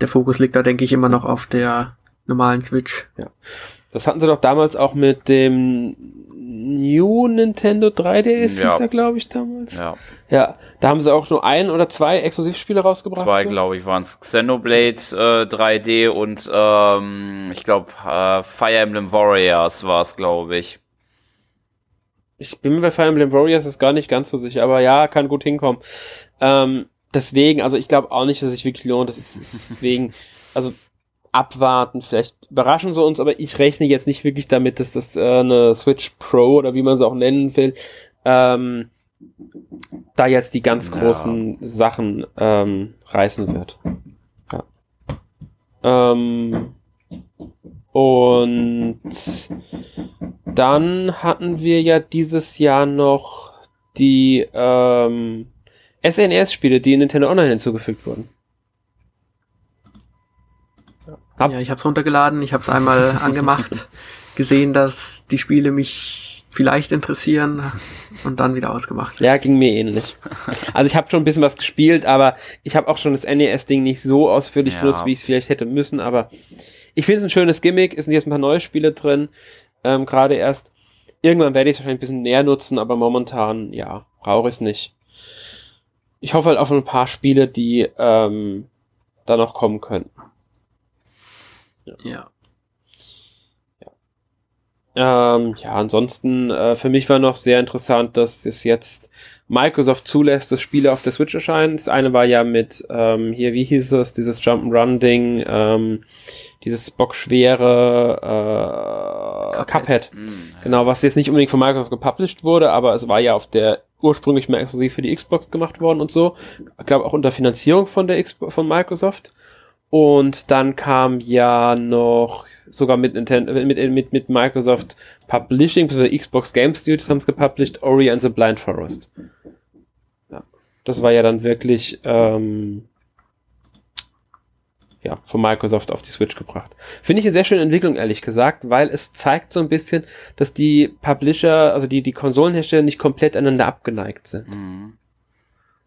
der Fokus liegt da, denke ich, immer noch auf der normalen Switch. Ja. Das hatten sie doch damals auch mit dem New Nintendo 3DS Ja. hieß er, glaube ich, damals. Ja, Ja, da haben sie auch nur ein oder zwei Exklusivspiele rausgebracht. zwei, glaube ich, waren es. Xenoblade äh, 3D und ähm, ich glaube äh, Fire Emblem Warriors war es, glaube ich. Ich bin mir bei Fire Emblem Warriors ist gar nicht ganz so sicher, aber ja, kann gut hinkommen. Ähm, deswegen, also ich glaube auch nicht, dass es sich wirklich lohnt. Das ist, ist deswegen, also abwarten, vielleicht überraschen sie uns, aber ich rechne jetzt nicht wirklich damit, dass das äh, eine Switch Pro oder wie man sie auch nennen will, ähm, da jetzt die ganz Ja. großen Sachen ähm, reißen wird. Ja. Ähm, und dann hatten wir ja dieses Jahr noch die ähm, SNES-Spiele, die in Nintendo Online hinzugefügt wurden. Hab- Ja, ich habe es runtergeladen, ich habe es einmal angemacht, gesehen, dass die Spiele mich vielleicht interessieren und dann wieder ausgemacht. Ja, ging mir ähnlich. Also ich habe schon ein bisschen was gespielt, aber ich habe auch schon das NES-Ding nicht so ausführlich Ja. benutzt, wie ich es vielleicht hätte müssen. Aber ich finde es ein schönes Gimmick. Es sind jetzt ein paar neue Spiele drin, ähm, gerade erst. Irgendwann werde ich es wahrscheinlich ein bisschen näher nutzen, aber momentan, ja, brauche ich es nicht. Ich hoffe halt auf ein paar Spiele, die ähm, da noch kommen können. Ja. Ähm, ja, ansonsten äh, für mich war noch sehr interessant, dass es jetzt Microsoft zulässt, dass Spiele auf der Switch erscheinen. Das eine war ja mit ähm, hier, wie hieß es, dieses Jump'n'Run-Ding, ähm, dieses bockschwere äh, Cuphead. Cuphead. Hm, ja. Genau, was jetzt nicht unbedingt von Microsoft gepublished wurde, aber es war ja auf der ursprünglich mal exklusiv für die Xbox gemacht worden und so. Ich glaube auch unter Finanzierung von der Xbox von Microsoft. Und dann kam ja noch sogar mit Nintendo, mit, mit, mit Microsoft Publishing, beziehungsweise Xbox Game Studios haben es gepublished, Ori and the Blind Forest. Ja. Das war ja dann wirklich ähm, ja, von Microsoft auf die Switch gebracht. Finde ich eine sehr schöne Entwicklung, ehrlich gesagt, weil es zeigt so ein bisschen, dass die Publisher, also die, die Konsolenhersteller nicht komplett aneinander abgeneigt sind. Mhm.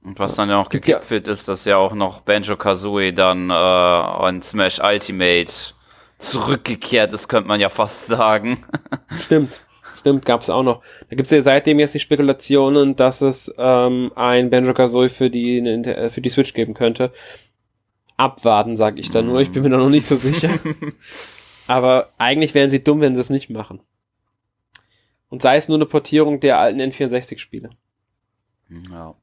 Und was dann ja auch Gibt ja- ist, dass ja auch noch Banjo Kazooie dann äh, an Smash Ultimate zurückgekehrt ist, könnte man ja fast sagen. Stimmt. Stimmt, gab's auch noch. Da gibt's ja seitdem jetzt die Spekulationen, dass es ähm, ein Banjo-Kazooie für die, äh, für die Switch geben könnte. Abwarten, sag ich da nur. Ich bin mir da noch nicht so sicher. Aber eigentlich wären sie dumm, wenn sie es nicht machen. Und sei es nur eine Portierung der alten N64-Spiele. Ja.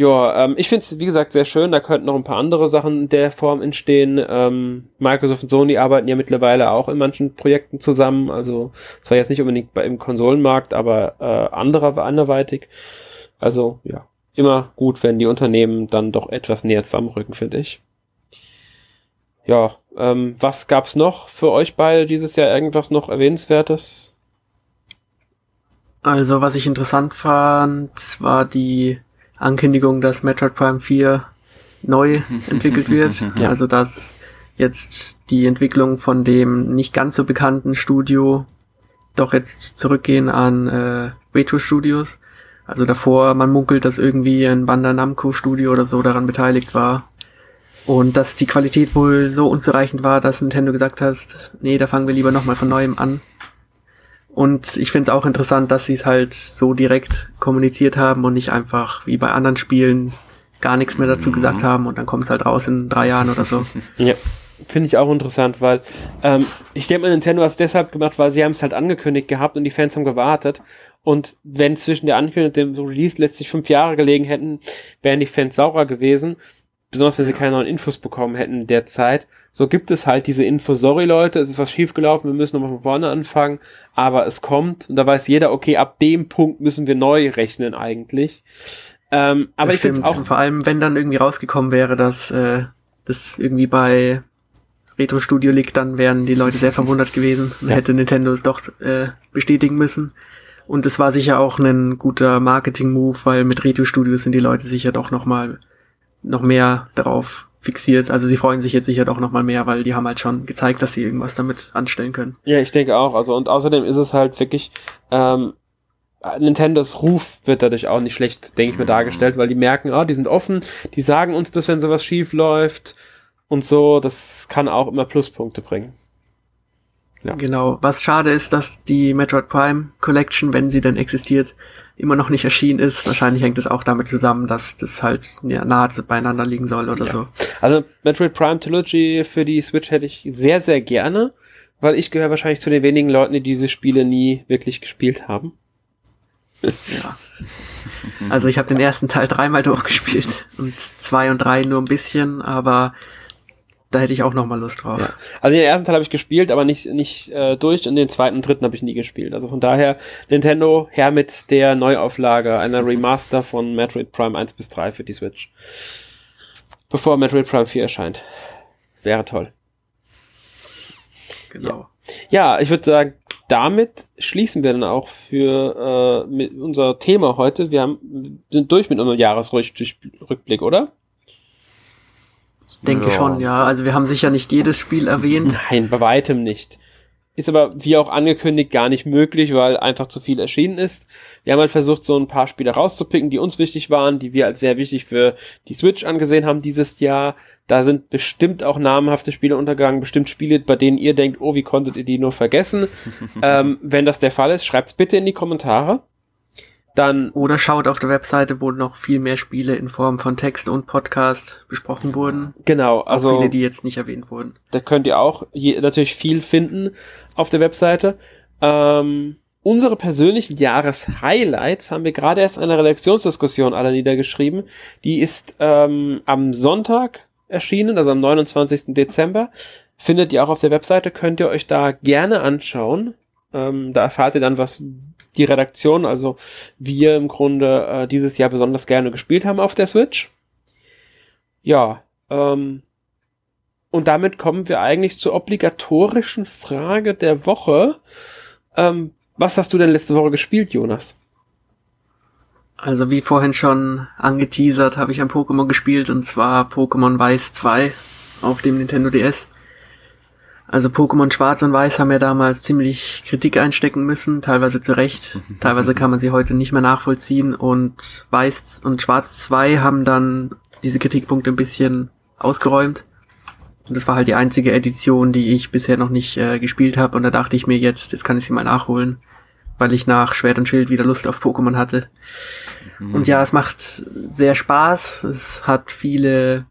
Ja, ähm, ich finde es, wie gesagt, sehr schön. Da könnten noch ein paar andere Sachen in der Form entstehen. Ähm, Microsoft und Sony arbeiten ja mittlerweile auch in manchen Projekten zusammen. Also zwar jetzt nicht unbedingt bei, im Konsolenmarkt, aber äh, anderer, anderweitig. Also ja, immer gut, wenn die Unternehmen dann doch etwas näher zusammenrücken, finde ich. Ja, ähm, was gab's noch für euch beide dieses Jahr? Irgendwas noch Erwähnenswertes? Also, was ich interessant fand, war die Ankündigung, dass Metroid Prime 4 neu entwickelt wird. Ja. Also, dass jetzt die Entwicklung von dem nicht ganz so bekannten Studio doch jetzt zurückgehen an äh, Retro Studios. Also davor, man munkelt, dass irgendwie ein Bandai Namco Studio oder so daran beteiligt war. Und dass die Qualität wohl so unzureichend war, dass Nintendo gesagt hat, nee, da fangen wir lieber nochmal von neuem an. Und ich finde es auch interessant, dass sie es halt so direkt kommuniziert haben und nicht einfach wie bei anderen Spielen gar nichts mehr dazu gesagt haben und dann kommt es halt raus in drei Jahren oder so. Ja, finde ich auch interessant, weil ähm, ich denke mal, Nintendo hat es deshalb gemacht, weil sie haben es halt angekündigt gehabt und die Fans haben gewartet. Und wenn zwischen der Ankündigung und dem Release letztlich fünf Jahre gelegen hätten, wären die Fans saurer gewesen. Besonders wenn sie keine neuen Infos bekommen hätten in der Zeit. So gibt es halt diese Info, sorry Leute, es ist was schiefgelaufen, wir müssen nochmal von vorne anfangen, aber es kommt und da weiß jeder, okay, ab dem Punkt müssen wir neu rechnen eigentlich. Ähm, aber Das ich finde auch Und vor allem, wenn dann irgendwie rausgekommen wäre, dass äh, das irgendwie bei Retro Studio liegt, dann wären die Leute sehr verwundert gewesen und Ja. hätte Nintendo es doch äh, bestätigen müssen. Und es war sicher auch ein guter Marketing-Move, weil mit Retro Studios sind die Leute sicher doch noch mal noch mehr darauf fixiert. Also sie freuen sich jetzt sicher doch noch mal mehr, weil die haben halt schon gezeigt, dass sie irgendwas damit anstellen können. Ja, ich denke auch. Also und außerdem ist es halt wirklich ähm, Nintendos Ruf wird dadurch auch nicht schlecht, denke ich mir, dargestellt, weil die merken, ah, die sind offen, die sagen uns das, wenn sowas schief läuft und so. Das kann auch immer Pluspunkte bringen. Ja. Genau. Was schade ist, dass die Metroid Prime Collection, wenn sie denn existiert, immer noch nicht erschienen ist. Wahrscheinlich hängt es auch damit zusammen, dass das halt ja, nahe beieinander liegen soll oder ja. so. Also Metroid Prime Trilogy für die Switch hätte ich sehr, sehr gerne, weil ich gehöre wahrscheinlich zu den wenigen Leuten, die diese Spiele nie wirklich gespielt haben. Ja. Also ich habe den ersten Teil dreimal durchgespielt und zwei und drei nur ein bisschen, aber da hätte ich auch noch mal Lust drauf. Ja. Also den ersten Teil habe ich gespielt, aber nicht nicht äh, durch und den zweiten und dritten habe ich nie gespielt. Also von daher Nintendo her mit der Neuauflage einer Remaster von Metroid Prime 1 bis 3 für die Switch. Bevor Metroid Prime 4 erscheint. Wäre toll. Genau. Ja, ja ich würde sagen, damit schließen wir dann auch für äh, mit unser Thema heute. Wir haben, sind durch mit unserem Jahresrückblick, oder? Ich denke ja. schon, ja. Also wir haben sicher nicht jedes Spiel erwähnt. Nein, bei weitem nicht. Ist aber, wie auch angekündigt, gar nicht möglich, weil einfach zu viel erschienen ist. Wir haben halt versucht, so ein paar Spiele rauszupicken, die uns wichtig waren, die wir als sehr wichtig für die Switch angesehen haben dieses Jahr. Da sind bestimmt auch namhafte Spiele untergegangen, bestimmt Spiele, bei denen ihr denkt, oh, wie konntet ihr die nur vergessen? ähm, wenn das der Fall ist, schreibt's bitte in die Kommentare. Dann Oder schaut auf der Webseite, wo noch viel mehr Spiele in Form von Text und Podcast besprochen wurden. Genau, also. Auch viele, die jetzt nicht erwähnt wurden. Da könnt ihr auch je, natürlich viel finden auf der Webseite. Ähm, unsere persönlichen Jahreshighlights haben wir gerade erst in einer Redaktionsdiskussion alle niedergeschrieben. Die ist ähm, am Sonntag erschienen, also am 29. Dezember. Findet ihr auch auf der Webseite, könnt ihr euch da gerne anschauen. Ähm, da erfahrt ihr dann, was die Redaktion, also wir im Grunde äh, dieses Jahr besonders gerne gespielt haben auf der Switch. Ja, ähm, und damit kommen wir eigentlich zur obligatorischen Frage der Woche. Ähm, was hast du denn letzte Woche gespielt, Jonas? Also wie vorhin schon angeteasert, habe ich ein Pokémon gespielt und zwar Pokémon Weiß 2 auf dem Nintendo DS. Also Pokémon Schwarz und Weiß haben ja damals ziemlich Kritik einstecken müssen, teilweise zu Recht, teilweise kann man sie heute nicht mehr nachvollziehen und Weiß und Schwarz 2 haben dann diese Kritikpunkte ein bisschen ausgeräumt. Und das war halt die einzige Edition, die ich bisher noch nicht äh, gespielt habe und da dachte ich mir jetzt, jetzt kann ich sie mal nachholen, weil ich nach Schwert und Schild wieder Lust auf Pokémon hatte. Mhm. Und ja, es macht sehr Spaß, es hat viele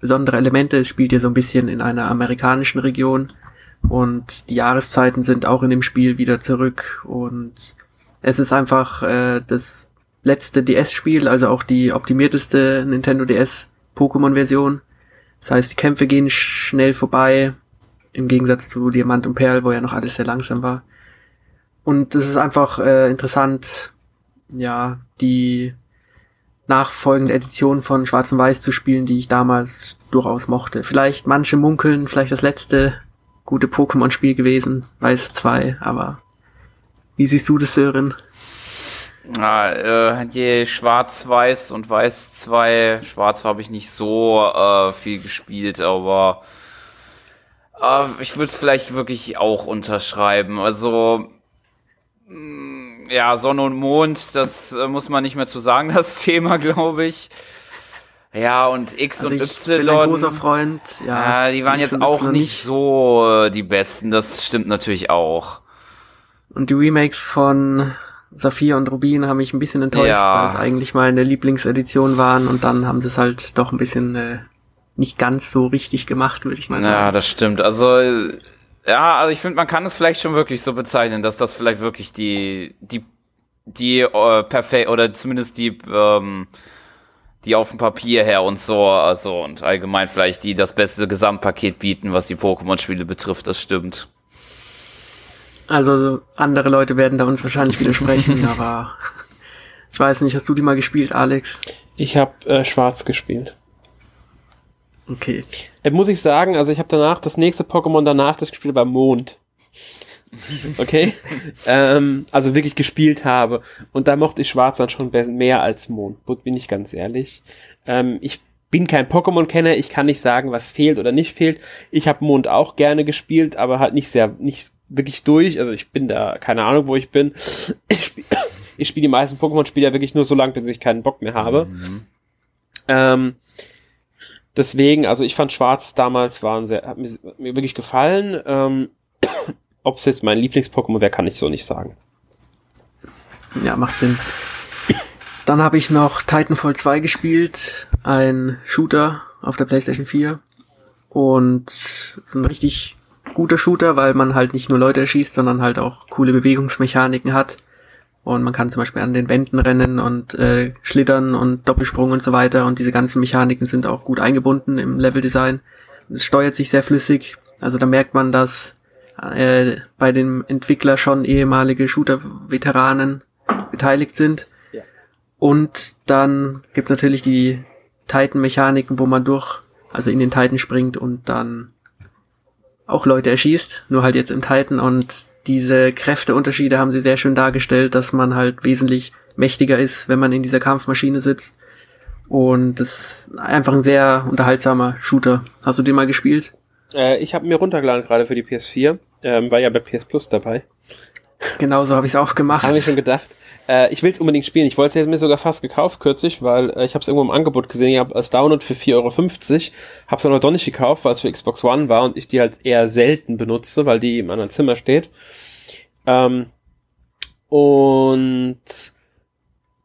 besondere Elemente. Es spielt ja so ein bisschen in einer amerikanischen Region und die Jahreszeiten sind auch in dem Spiel wieder zurück und es ist einfach äh, das letzte DS-Spiel, also auch die optimierteste Nintendo DS Pokémon-Version. Das heißt, die Kämpfe gehen schnell vorbei, im Gegensatz zu Diamant und Perl, wo ja noch alles sehr langsam war. Und es ist einfach äh, interessant, ja, die nachfolgende Edition von Schwarz und Weiß zu spielen, die ich damals durchaus mochte. Vielleicht manche munkeln, vielleicht das letzte gute Pokémon-Spiel gewesen, Weiß 2, aber wie siehst du das, Sören? Ja, äh, je Schwarz-Weiß und Weiß 2, Schwarz habe ich nicht so äh, viel gespielt, aber äh, ich würde es vielleicht wirklich auch unterschreiben. Also mh, mm, ja, Sonne und Mond, das äh, muss man nicht mehr zu sagen, das Thema, glaube ich. Ja, und X also und Y. Bin ein großer Freund, ja. ja die waren jetzt auch nicht, nicht so äh, die besten, das stimmt natürlich auch. Und die Remakes von Saphir und Rubin haben mich ein bisschen enttäuscht, ja. weil es eigentlich meine Lieblingsedition waren und dann haben sie es halt doch ein bisschen äh, nicht ganz so richtig gemacht, würde ich mal sagen. Ja, das stimmt. Also ja, also ich finde, man kann es vielleicht schon wirklich so bezeichnen, dass das vielleicht wirklich die, die, die äh, perfekt oder zumindest die, ähm, die auf dem Papier her und so, also und allgemein vielleicht die das beste Gesamtpaket bieten, was die Pokémon-Spiele betrifft, das stimmt. Also andere Leute werden da uns wahrscheinlich widersprechen, aber ich weiß nicht, hast du die mal gespielt, Alex? Ich habe äh, Schwarz gespielt. Okay. Äh, muss ich sagen, also ich habe danach, das nächste Pokémon danach, das gespielt war Mond. Okay? ähm, also wirklich gespielt habe. Und da mochte ich Schwarz dann schon mehr als Mond, bin ich ganz ehrlich. Ähm, ich bin kein Pokémon-Kenner, ich kann nicht sagen, was fehlt oder nicht fehlt. Ich habe Mond auch gerne gespielt, aber halt nicht sehr, nicht wirklich durch. Also ich bin da, keine Ahnung, wo ich bin. Ich spiele ich spiel die meisten Pokémon-Spiele ja wirklich nur so lange, bis ich keinen Bock mehr habe. Mhm. Ähm, Deswegen, also ich fand Schwarz damals waren sehr, hat mir, mir wirklich gefallen. Ähm, ob es jetzt mein Lieblings-Pokémon wäre, kann ich so nicht sagen. Ja, macht Sinn. Dann habe ich noch Titanfall 2 gespielt, ein Shooter auf der PlayStation 4. Und es ist ein richtig guter Shooter, weil man halt nicht nur Leute erschießt, sondern halt auch coole Bewegungsmechaniken hat. Und man kann zum Beispiel an den Wänden rennen und äh, schlittern und Doppelsprung und so weiter. Und diese ganzen Mechaniken sind auch gut eingebunden im Leveldesign. Es steuert sich sehr flüssig. Also da merkt man, dass äh, bei dem Entwickler schon ehemalige Shooter-Veteranen beteiligt sind. Ja. Und dann gibt's natürlich die Titan-Mechaniken, wo man durch, also in den Titan springt und dann auch Leute erschießt, nur halt jetzt im Titan und diese Kräfteunterschiede haben sie sehr schön dargestellt, dass man halt wesentlich mächtiger ist, wenn man in dieser Kampfmaschine sitzt. Und das ist einfach ein sehr unterhaltsamer Shooter. Hast du den mal gespielt? Äh, ich habe mir runtergeladen gerade für die PS4. Ähm, war ja bei PS Plus dabei. Genau so habe ich es auch gemacht. Habe ich schon gedacht. Äh, ich will es unbedingt spielen. Ich wollte es mir sogar fast gekauft kürzlich, weil äh, ich habe es irgendwo im Angebot gesehen. Ich habe als Download für 4,50 Euro. Habe es aber doch nicht gekauft, weil es für Xbox One war und ich die halt eher selten benutze, weil die in meinem Zimmer steht. Ähm, und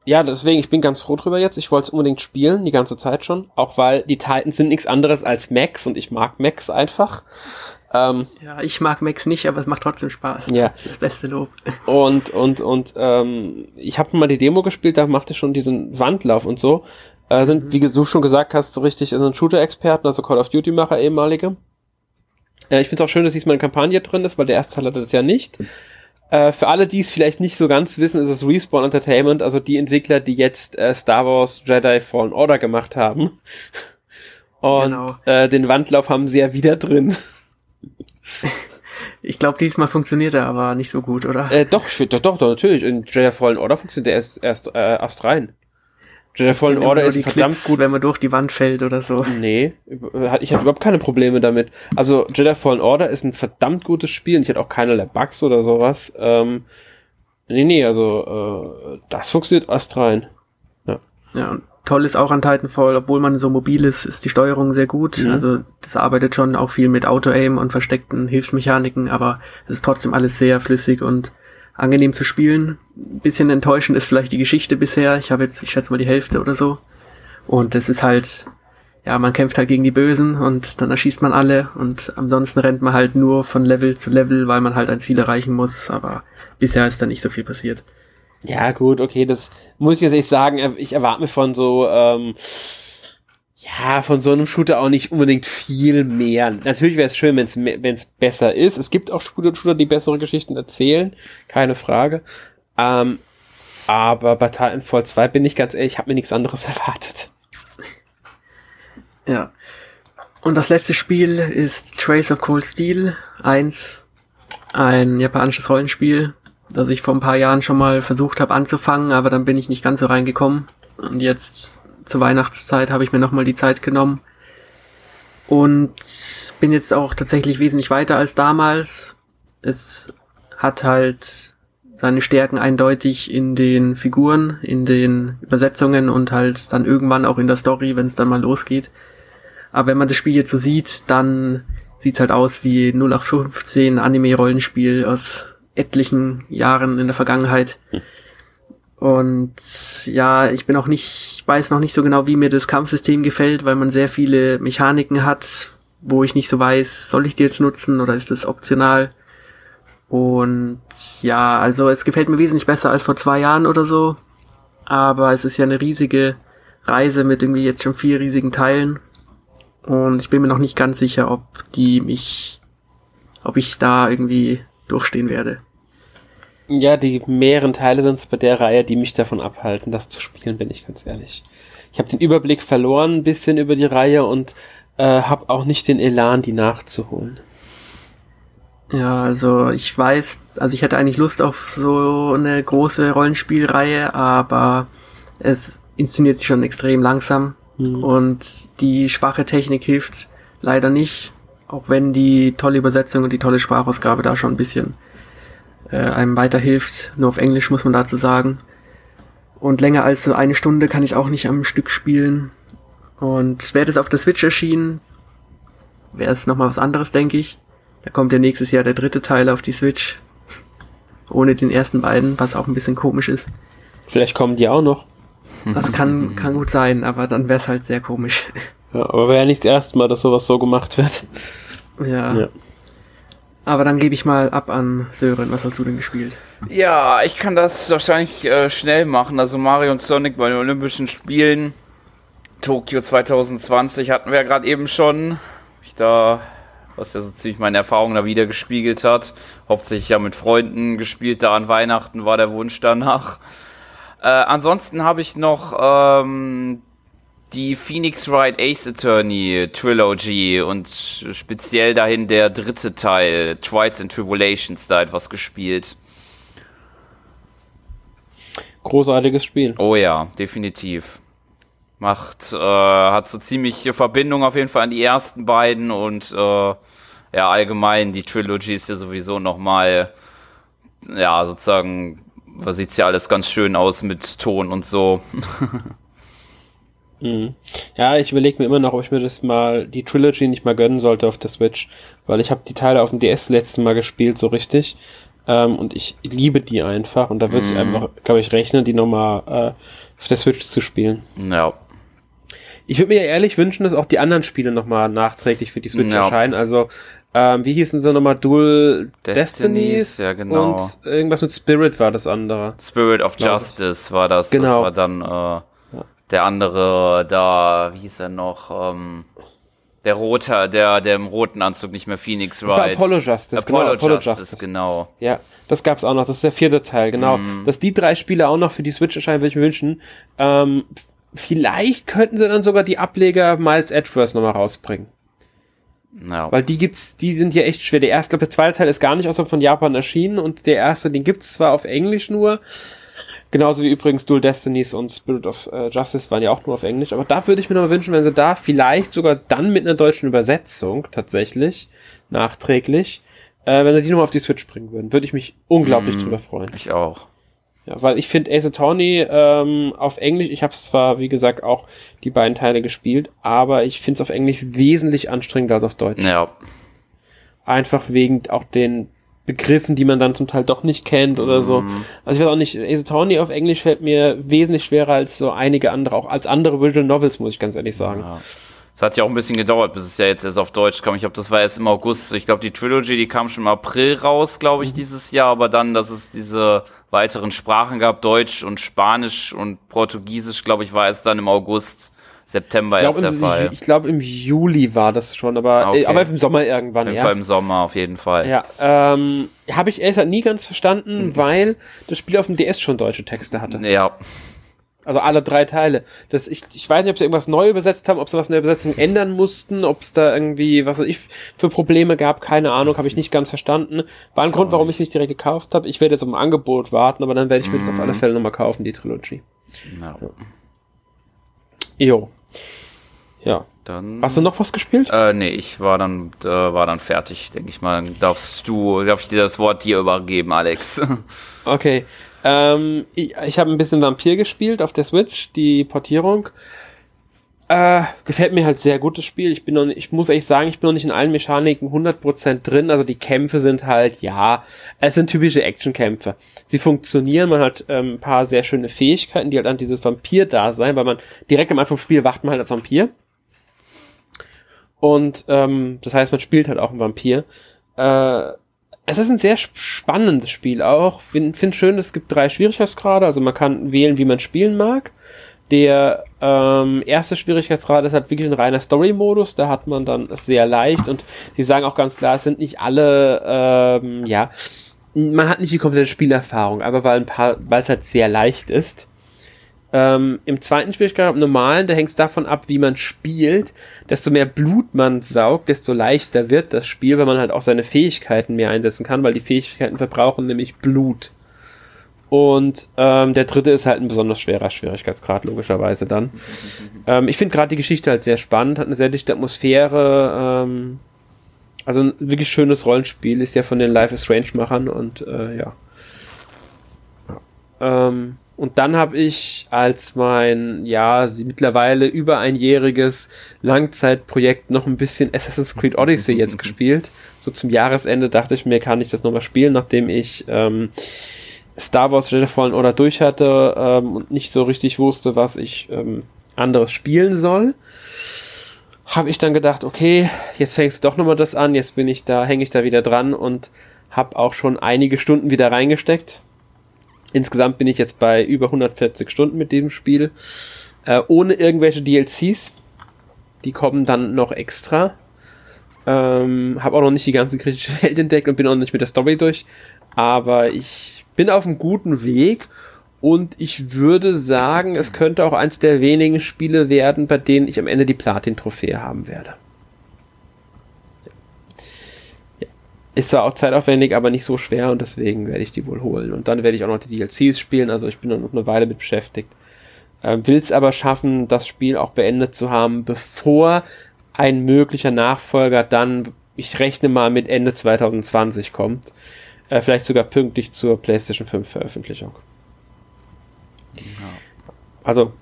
ja, deswegen, ich bin ganz froh drüber jetzt. Ich wollte es unbedingt spielen, die ganze Zeit schon. Auch weil die Titans sind nichts anderes als Max und ich mag Max einfach. Ähm, ja, ich mag Max nicht, aber es macht trotzdem Spaß. Ja. Das ist das beste Lob. Und, und, und ähm, ich habe mal die Demo gespielt, da machte schon diesen Wandlauf und so. Äh, sind, mhm. wie du schon gesagt hast, so richtig sind Shooter-Experten, also Call of Duty-Macher ehemalige. Äh, ich finde es auch schön, dass diesmal eine Kampagne drin ist, weil der erste Teil hatte das ja nicht. Äh, für alle, die es vielleicht nicht so ganz wissen, ist es Respawn Entertainment, also die Entwickler, die jetzt äh, Star Wars Jedi Fallen Order gemacht haben. Und genau. äh, den Wandlauf haben sie ja wieder drin. Ich glaube, diesmal funktioniert er aber nicht so gut, oder? Äh, doch, doch, doch, doch, natürlich. In Jedi Fallen Order funktioniert er erst, erst äh, erst rein. Jedi Fallen Order ist verdammt Clips, gut, wenn man durch die Wand fällt oder so. Nee, ich hatte überhaupt keine Probleme damit. Also Jedi Fallen Order ist ein verdammt gutes Spiel und ich hatte auch keinerlei Bugs oder sowas. Ähm, nee, nee, also äh, das funktioniert erst rein. Ja. Ja, und toll ist auch an Titanfall, obwohl man so mobil ist, ist die Steuerung sehr gut. Mhm. Also das arbeitet schon auch viel mit Auto-Aim und versteckten Hilfsmechaniken, aber es ist trotzdem alles sehr flüssig und angenehm zu spielen. Ein bisschen enttäuschend ist vielleicht die Geschichte bisher. Ich habe jetzt, ich schätze mal, die Hälfte oder so. Und es ist halt, ja, man kämpft halt gegen die Bösen und dann erschießt man alle und ansonsten rennt man halt nur von Level zu Level, weil man halt ein Ziel erreichen muss, aber bisher ist da nicht so viel passiert. Ja, gut, okay, das muss ich jetzt echt sagen, ich erwarte mir von so, ähm, ja, von so einem Shooter auch nicht unbedingt viel mehr. Natürlich wäre es schön, wenn es besser ist. Es gibt auch Shooter, die bessere Geschichten erzählen, keine Frage. Ähm, aber bei Titanfall 2 bin ich ganz ehrlich, ich habe mir nichts anderes erwartet. Ja. Und das letzte Spiel ist Trace of Cold Steel 1, ein japanisches Rollenspiel, das ich vor ein paar Jahren schon mal versucht habe anzufangen, aber dann bin ich nicht ganz so reingekommen. Und jetzt zur Weihnachtszeit habe ich mir nochmal die Zeit genommen und bin jetzt auch tatsächlich wesentlich weiter als damals. Es hat halt seine Stärken eindeutig in den Figuren, in den Übersetzungen und halt dann irgendwann auch in der Story, wenn es dann mal losgeht. Aber wenn man das Spiel jetzt so sieht, dann sieht's halt aus wie 0815 Anime-Rollenspiel aus etlichen Jahren in der Vergangenheit. Hm. Und ja, ich bin auch nicht, ich weiß noch nicht so genau, wie mir das Kampfsystem gefällt, weil man sehr viele Mechaniken hat, wo ich nicht so weiß, soll ich die jetzt nutzen oder ist das optional? Und ja, also es gefällt mir wesentlich besser als vor zwei Jahren oder so. Aber es ist ja eine riesige Reise mit irgendwie jetzt schon vier riesigen Teilen. Und ich bin mir noch nicht ganz sicher, ob die mich, ob ich da irgendwie durchstehen werde. Ja, die mehreren Teile sind es bei der Reihe, die mich davon abhalten, das zu spielen, bin ich ganz ehrlich. Ich habe den Überblick verloren ein bisschen über die Reihe und äh, habe auch nicht den Elan, die nachzuholen. Ja, also ich weiß, also ich hätte eigentlich Lust auf so eine große Rollenspielreihe, aber es inszeniert sich schon extrem langsam mhm. und die schwache Technik hilft leider nicht, auch wenn die tolle Übersetzung und die tolle Sprachausgabe da schon ein bisschen äh, einem weiterhilft. Nur auf Englisch muss man dazu sagen. Und länger als so eine Stunde kann ich auch nicht am Stück spielen. Und wäre das auf der Switch erschienen, wäre es nochmal was anderes, denke ich. Da kommt ja nächstes Jahr der dritte Teil auf die Switch. Ohne den ersten beiden, was auch ein bisschen komisch ist. Vielleicht kommen die auch noch. Das kann, kann gut sein, aber dann wäre es halt sehr komisch. Ja, aber wäre ja nicht das erste Mal, dass sowas so gemacht wird. Ja. Ja. Aber dann gebe ich mal ab an Sören. Was hast du denn gespielt? Ja, ich kann das wahrscheinlich äh, schnell machen. Also Mario und Sonic bei den Olympischen Spielen. Tokio 2020 hatten wir ja gerade eben schon. Ich da, was ja so ziemlich meine Erfahrungen da wieder gespiegelt hat. Hauptsächlich ja mit Freunden gespielt. Da an Weihnachten war der Wunsch danach. Äh, ansonsten habe ich noch ähm, die Phoenix Wright Ace Attorney Trilogy und speziell dahin der dritte Teil, Trials and Tribulations, da etwas gespielt. Großartiges Spiel. Oh ja, definitiv. Macht, äh, hat so ziemliche Verbindung auf jeden Fall an die ersten beiden und äh, ja, allgemein die Trilogy ist ja sowieso nochmal, ja, sozusagen, da sieht's ja alles ganz schön aus mit Ton und so. Mhm. Ja, ich überlege mir immer noch, ob ich mir das mal, die Trilogy nicht mal gönnen sollte auf der Switch, weil ich habe die Teile auf dem DS letzte Mal gespielt, so richtig. Ähm, und ich liebe die einfach und da würde ich einfach, glaube ich, rechnen, die nochmal äh, auf der Switch zu spielen. ja. Ich würde mir ja ehrlich wünschen, dass auch die anderen Spiele nochmal nachträglich für die Switch Ja. erscheinen. Also, ähm, wie hießen sie nochmal? Dual Destinies, Destinies? ja, genau. Und irgendwas mit Spirit war das andere. Spirit of Glaub ich. Justice war das. Genau. Das war dann äh, der andere da, wie hieß er noch? Ähm, der rote, der, der im roten Anzug nicht mehr Phoenix Das war Wright. Apollo Justice, Apollo, genau, Apollo Justice, Justice. genau. Ja, das gab's auch noch. Das ist der vierte Teil, genau. Mhm. Dass die drei Spiele auch noch für die Switch erscheinen, würde ich mir wünschen. Ähm, vielleicht könnten sie dann sogar die Ableger Miles Edgeworth nochmal rausbringen. Ja. Weil die gibt's, die sind ja echt schwer. Der erste, glaube der zweite Teil ist gar nicht außerhalb von Japan erschienen und der erste, den gibt's zwar auf Englisch nur. Genauso wie übrigens Dual Destinies und Spirit of äh, Justice waren ja auch nur auf Englisch. Aber da würde ich mir noch wünschen, wenn sie da vielleicht sogar dann mit einer deutschen Übersetzung tatsächlich, nachträglich, äh, wenn sie die nochmal auf die Switch bringen würden, würde ich mich unglaublich drüber freuen. ich auch. Ja, weil ich finde Ace Attorney ähm, auf Englisch, ich habe es zwar, wie gesagt, auch die beiden Teile gespielt, aber ich finde es auf Englisch wesentlich anstrengender als auf Deutsch. Ja. Einfach wegen auch den Begriffen, die man dann zum Teil doch nicht kennt oder so. Mhm. Also ich weiß auch nicht, Ace Attorney auf Englisch fällt mir wesentlich schwerer als so einige andere, auch als andere Visual Novels, muss ich ganz ehrlich sagen. ja. Es hat ja auch ein bisschen gedauert, bis es ja jetzt erst auf Deutsch kam. Ich glaube, das war erst im August. Ich glaube, die Trilogy, die kam schon im April raus, glaube ich, Mhm. dieses Jahr. Aber dann, dass es diese weiteren Sprachen gab, Deutsch und Spanisch und Portugiesisch, glaube ich, war es dann im August, September Ich glaube, erst im, der Fall. ich glaub, im Juli war das schon, aber, Ah, okay. aber im Sommer irgendwann Fall erst. im Sommer, auf jeden Fall. Ja, ähm, habe ich ehrlich nie ganz Mhm. verstanden, weil das Spiel auf dem DS schon deutsche Texte hatte. Ja. Also alle drei Teile. Das, ich, ich weiß nicht, ob sie irgendwas neu übersetzt haben, ob sie was in der Übersetzung ändern mussten, ob es da irgendwie, was weiß ich, für Probleme gab, keine Ahnung, habe ich nicht ganz verstanden. War ein Grund, warum ich es nicht direkt gekauft habe. Ich werde jetzt auf ein Angebot warten, aber dann werde ich mir das auf alle Fälle nochmal kaufen, die Trilogy. ja. Jo. Ja. Dann. Hast du noch was gespielt? Äh, nee, ich war dann, äh, war dann fertig, denke ich mal. Darfst du, darf ich dir das Wort dir übergeben, Alex. Okay. Ähm, ich ich habe ein bisschen Vampir gespielt auf der Switch, die Portierung. Äh, gefällt mir halt sehr gut das Spiel. Ich bin noch nicht, ich muss ehrlich sagen, ich bin noch nicht in allen Mechaniken 100% drin. Also die Kämpfe sind halt, ja, es sind typische Actionkämpfe. Sie funktionieren, man hat ähm, ein paar sehr schöne Fähigkeiten, die halt an dieses Vampir-Dasein, weil man direkt am Anfang vom Spiel wacht man halt als Vampir. Und ähm, das heißt, man spielt halt auch einen Vampir. Äh, es ist ein sehr sp- spannendes Spiel auch. Finde find schön, es gibt drei Schwierigkeitsgrade, also man kann wählen, wie man spielen mag. Der ähm, erste Schwierigkeitsgrad ist halt wirklich ein reiner Story-Modus, da hat man dann sehr leicht und sie sagen auch ganz klar, es sind nicht alle, ähm, ja, man hat nicht die komplette Spielerfahrung, aber weil ein paar, weil es halt sehr leicht ist. Ähm, Im zweiten Schwierigkeitsgrad, im normalen, da hängt es davon ab, wie man spielt. Desto mehr Blut man saugt, desto leichter wird das Spiel, weil man halt auch seine Fähigkeiten mehr einsetzen kann, weil die Fähigkeiten verbrauchen nämlich Blut. Und ähm, der dritte ist halt ein besonders schwerer Schwierigkeitsgrad, logischerweise dann. ähm, ich finde gerade die Geschichte halt sehr spannend, hat eine sehr dichte Atmosphäre. Ähm, also ein wirklich schönes Rollenspiel, ist ja von den Life is Strange-Machern und äh, ja. Ähm, Und dann habe ich als mein, ja, mittlerweile über einjähriges Langzeitprojekt noch ein bisschen Assassin's Creed Odyssey jetzt gespielt. So zum Jahresende dachte ich mir, kann ich das nochmal spielen, nachdem ich ähm, Star Wars Jedi Fallen Order durch hatte ähm, und nicht so richtig wusste, was ich ähm, anderes spielen soll. Habe ich dann gedacht, okay, jetzt fängst du doch nochmal das an, jetzt bin ich da, hänge ich da wieder dran und habe auch schon einige Stunden wieder reingesteckt Insgesamt bin ich jetzt bei über 140 Stunden mit dem Spiel. Äh, ohne irgendwelche DLCs. Die kommen dann noch extra. Ähm, habe auch noch nicht die ganze kritische Welt entdeckt und bin auch nicht mit der Story durch. Aber ich bin auf einem guten Weg und ich würde sagen, es könnte auch eins der wenigen Spiele werden, bei denen ich am Ende die Platin-Trophäe haben werde. Ist zwar auch zeitaufwendig, aber nicht so schwer und deswegen werde ich die wohl holen. Und dann werde ich auch noch die DLCs spielen, also ich bin noch eine Weile mit beschäftigt. Äh, Will es aber schaffen, das Spiel auch beendet zu haben, bevor ein möglicher Nachfolger dann, ich rechne mal mit Ende 2020 kommt. Äh, vielleicht sogar pünktlich zur PlayStation 5 Veröffentlichung. Ja. Also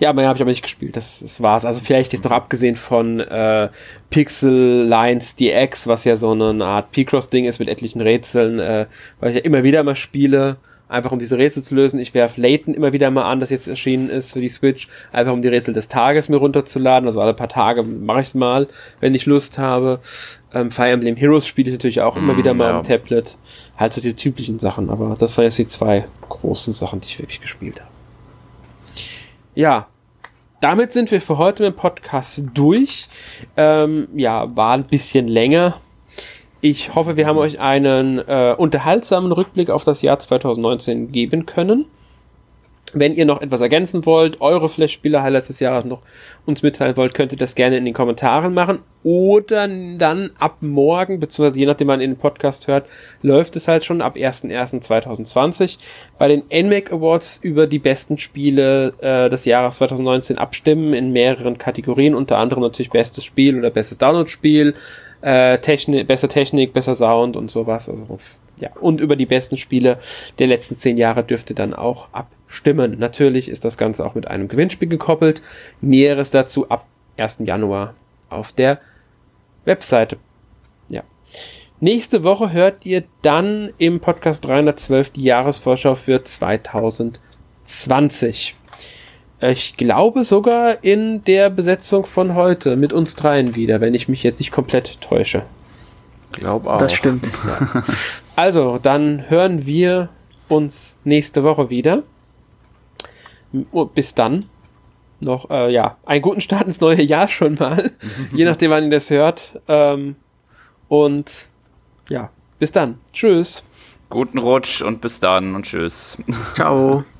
ja, mehr habe ich aber nicht gespielt. Das, das war's. Also vielleicht jetzt noch abgesehen von äh, Pixel Lines DX, was ja so eine Art P-Cross-Ding ist mit etlichen Rätseln, äh, weil ich ja immer wieder mal spiele, einfach um diese Rätsel zu lösen. Ich werfe Layton immer wieder mal an, das jetzt erschienen ist für die Switch, einfach um die Rätsel des Tages mir runterzuladen. Also alle paar Tage mache ich es mal, wenn ich Lust habe. Ähm, Fire Emblem Heroes spiele ich natürlich auch mm, immer wieder mal ja. am Tablet. Halt so die typischen Sachen, aber das waren jetzt die zwei großen Sachen, die ich wirklich gespielt habe. Ja, damit sind wir für heute mit dem Podcast durch. Ähm, ja, war ein bisschen länger. Ich hoffe, wir haben euch einen äh, unterhaltsamen Rückblick auf das Jahr 2019 geben können. Wenn ihr noch etwas ergänzen wollt, eure Flash-Spieler-Highlights des Jahres noch uns mitteilen wollt, könnt ihr das gerne in den Kommentaren machen. Oder dann ab morgen, beziehungsweise je nachdem man in den Podcast hört, läuft es halt schon ab 1.1.2020 bei den NMAC Awards über die besten Spiele äh, des Jahres 2019 abstimmen in mehreren Kategorien, unter anderem natürlich bestes Spiel oder bestes Download-Spiel, äh, Technik, besser Technik, besser Sound und sowas. Also ja, und über die besten Spiele der letzten zehn Jahre dürfte dann auch abstimmen. Natürlich ist das Ganze auch mit einem Gewinnspiel gekoppelt. Näheres dazu ab 1. Januar auf der Webseite. Ja. Nächste Woche hört ihr dann im Podcast 312 die Jahresvorschau für 2020. Ich glaube sogar in der Besetzung von heute mit uns dreien wieder, wenn ich mich jetzt nicht komplett täusche. Glaub auch. Das stimmt. Ja. Also, dann hören wir uns nächste Woche wieder. Bis dann. Noch, äh, ja, einen guten Start ins neue Jahr schon mal. Je nachdem, wann ihr das hört. Ähm, und ja, bis dann. Tschüss. Guten Rutsch und bis dann und tschüss. Ciao.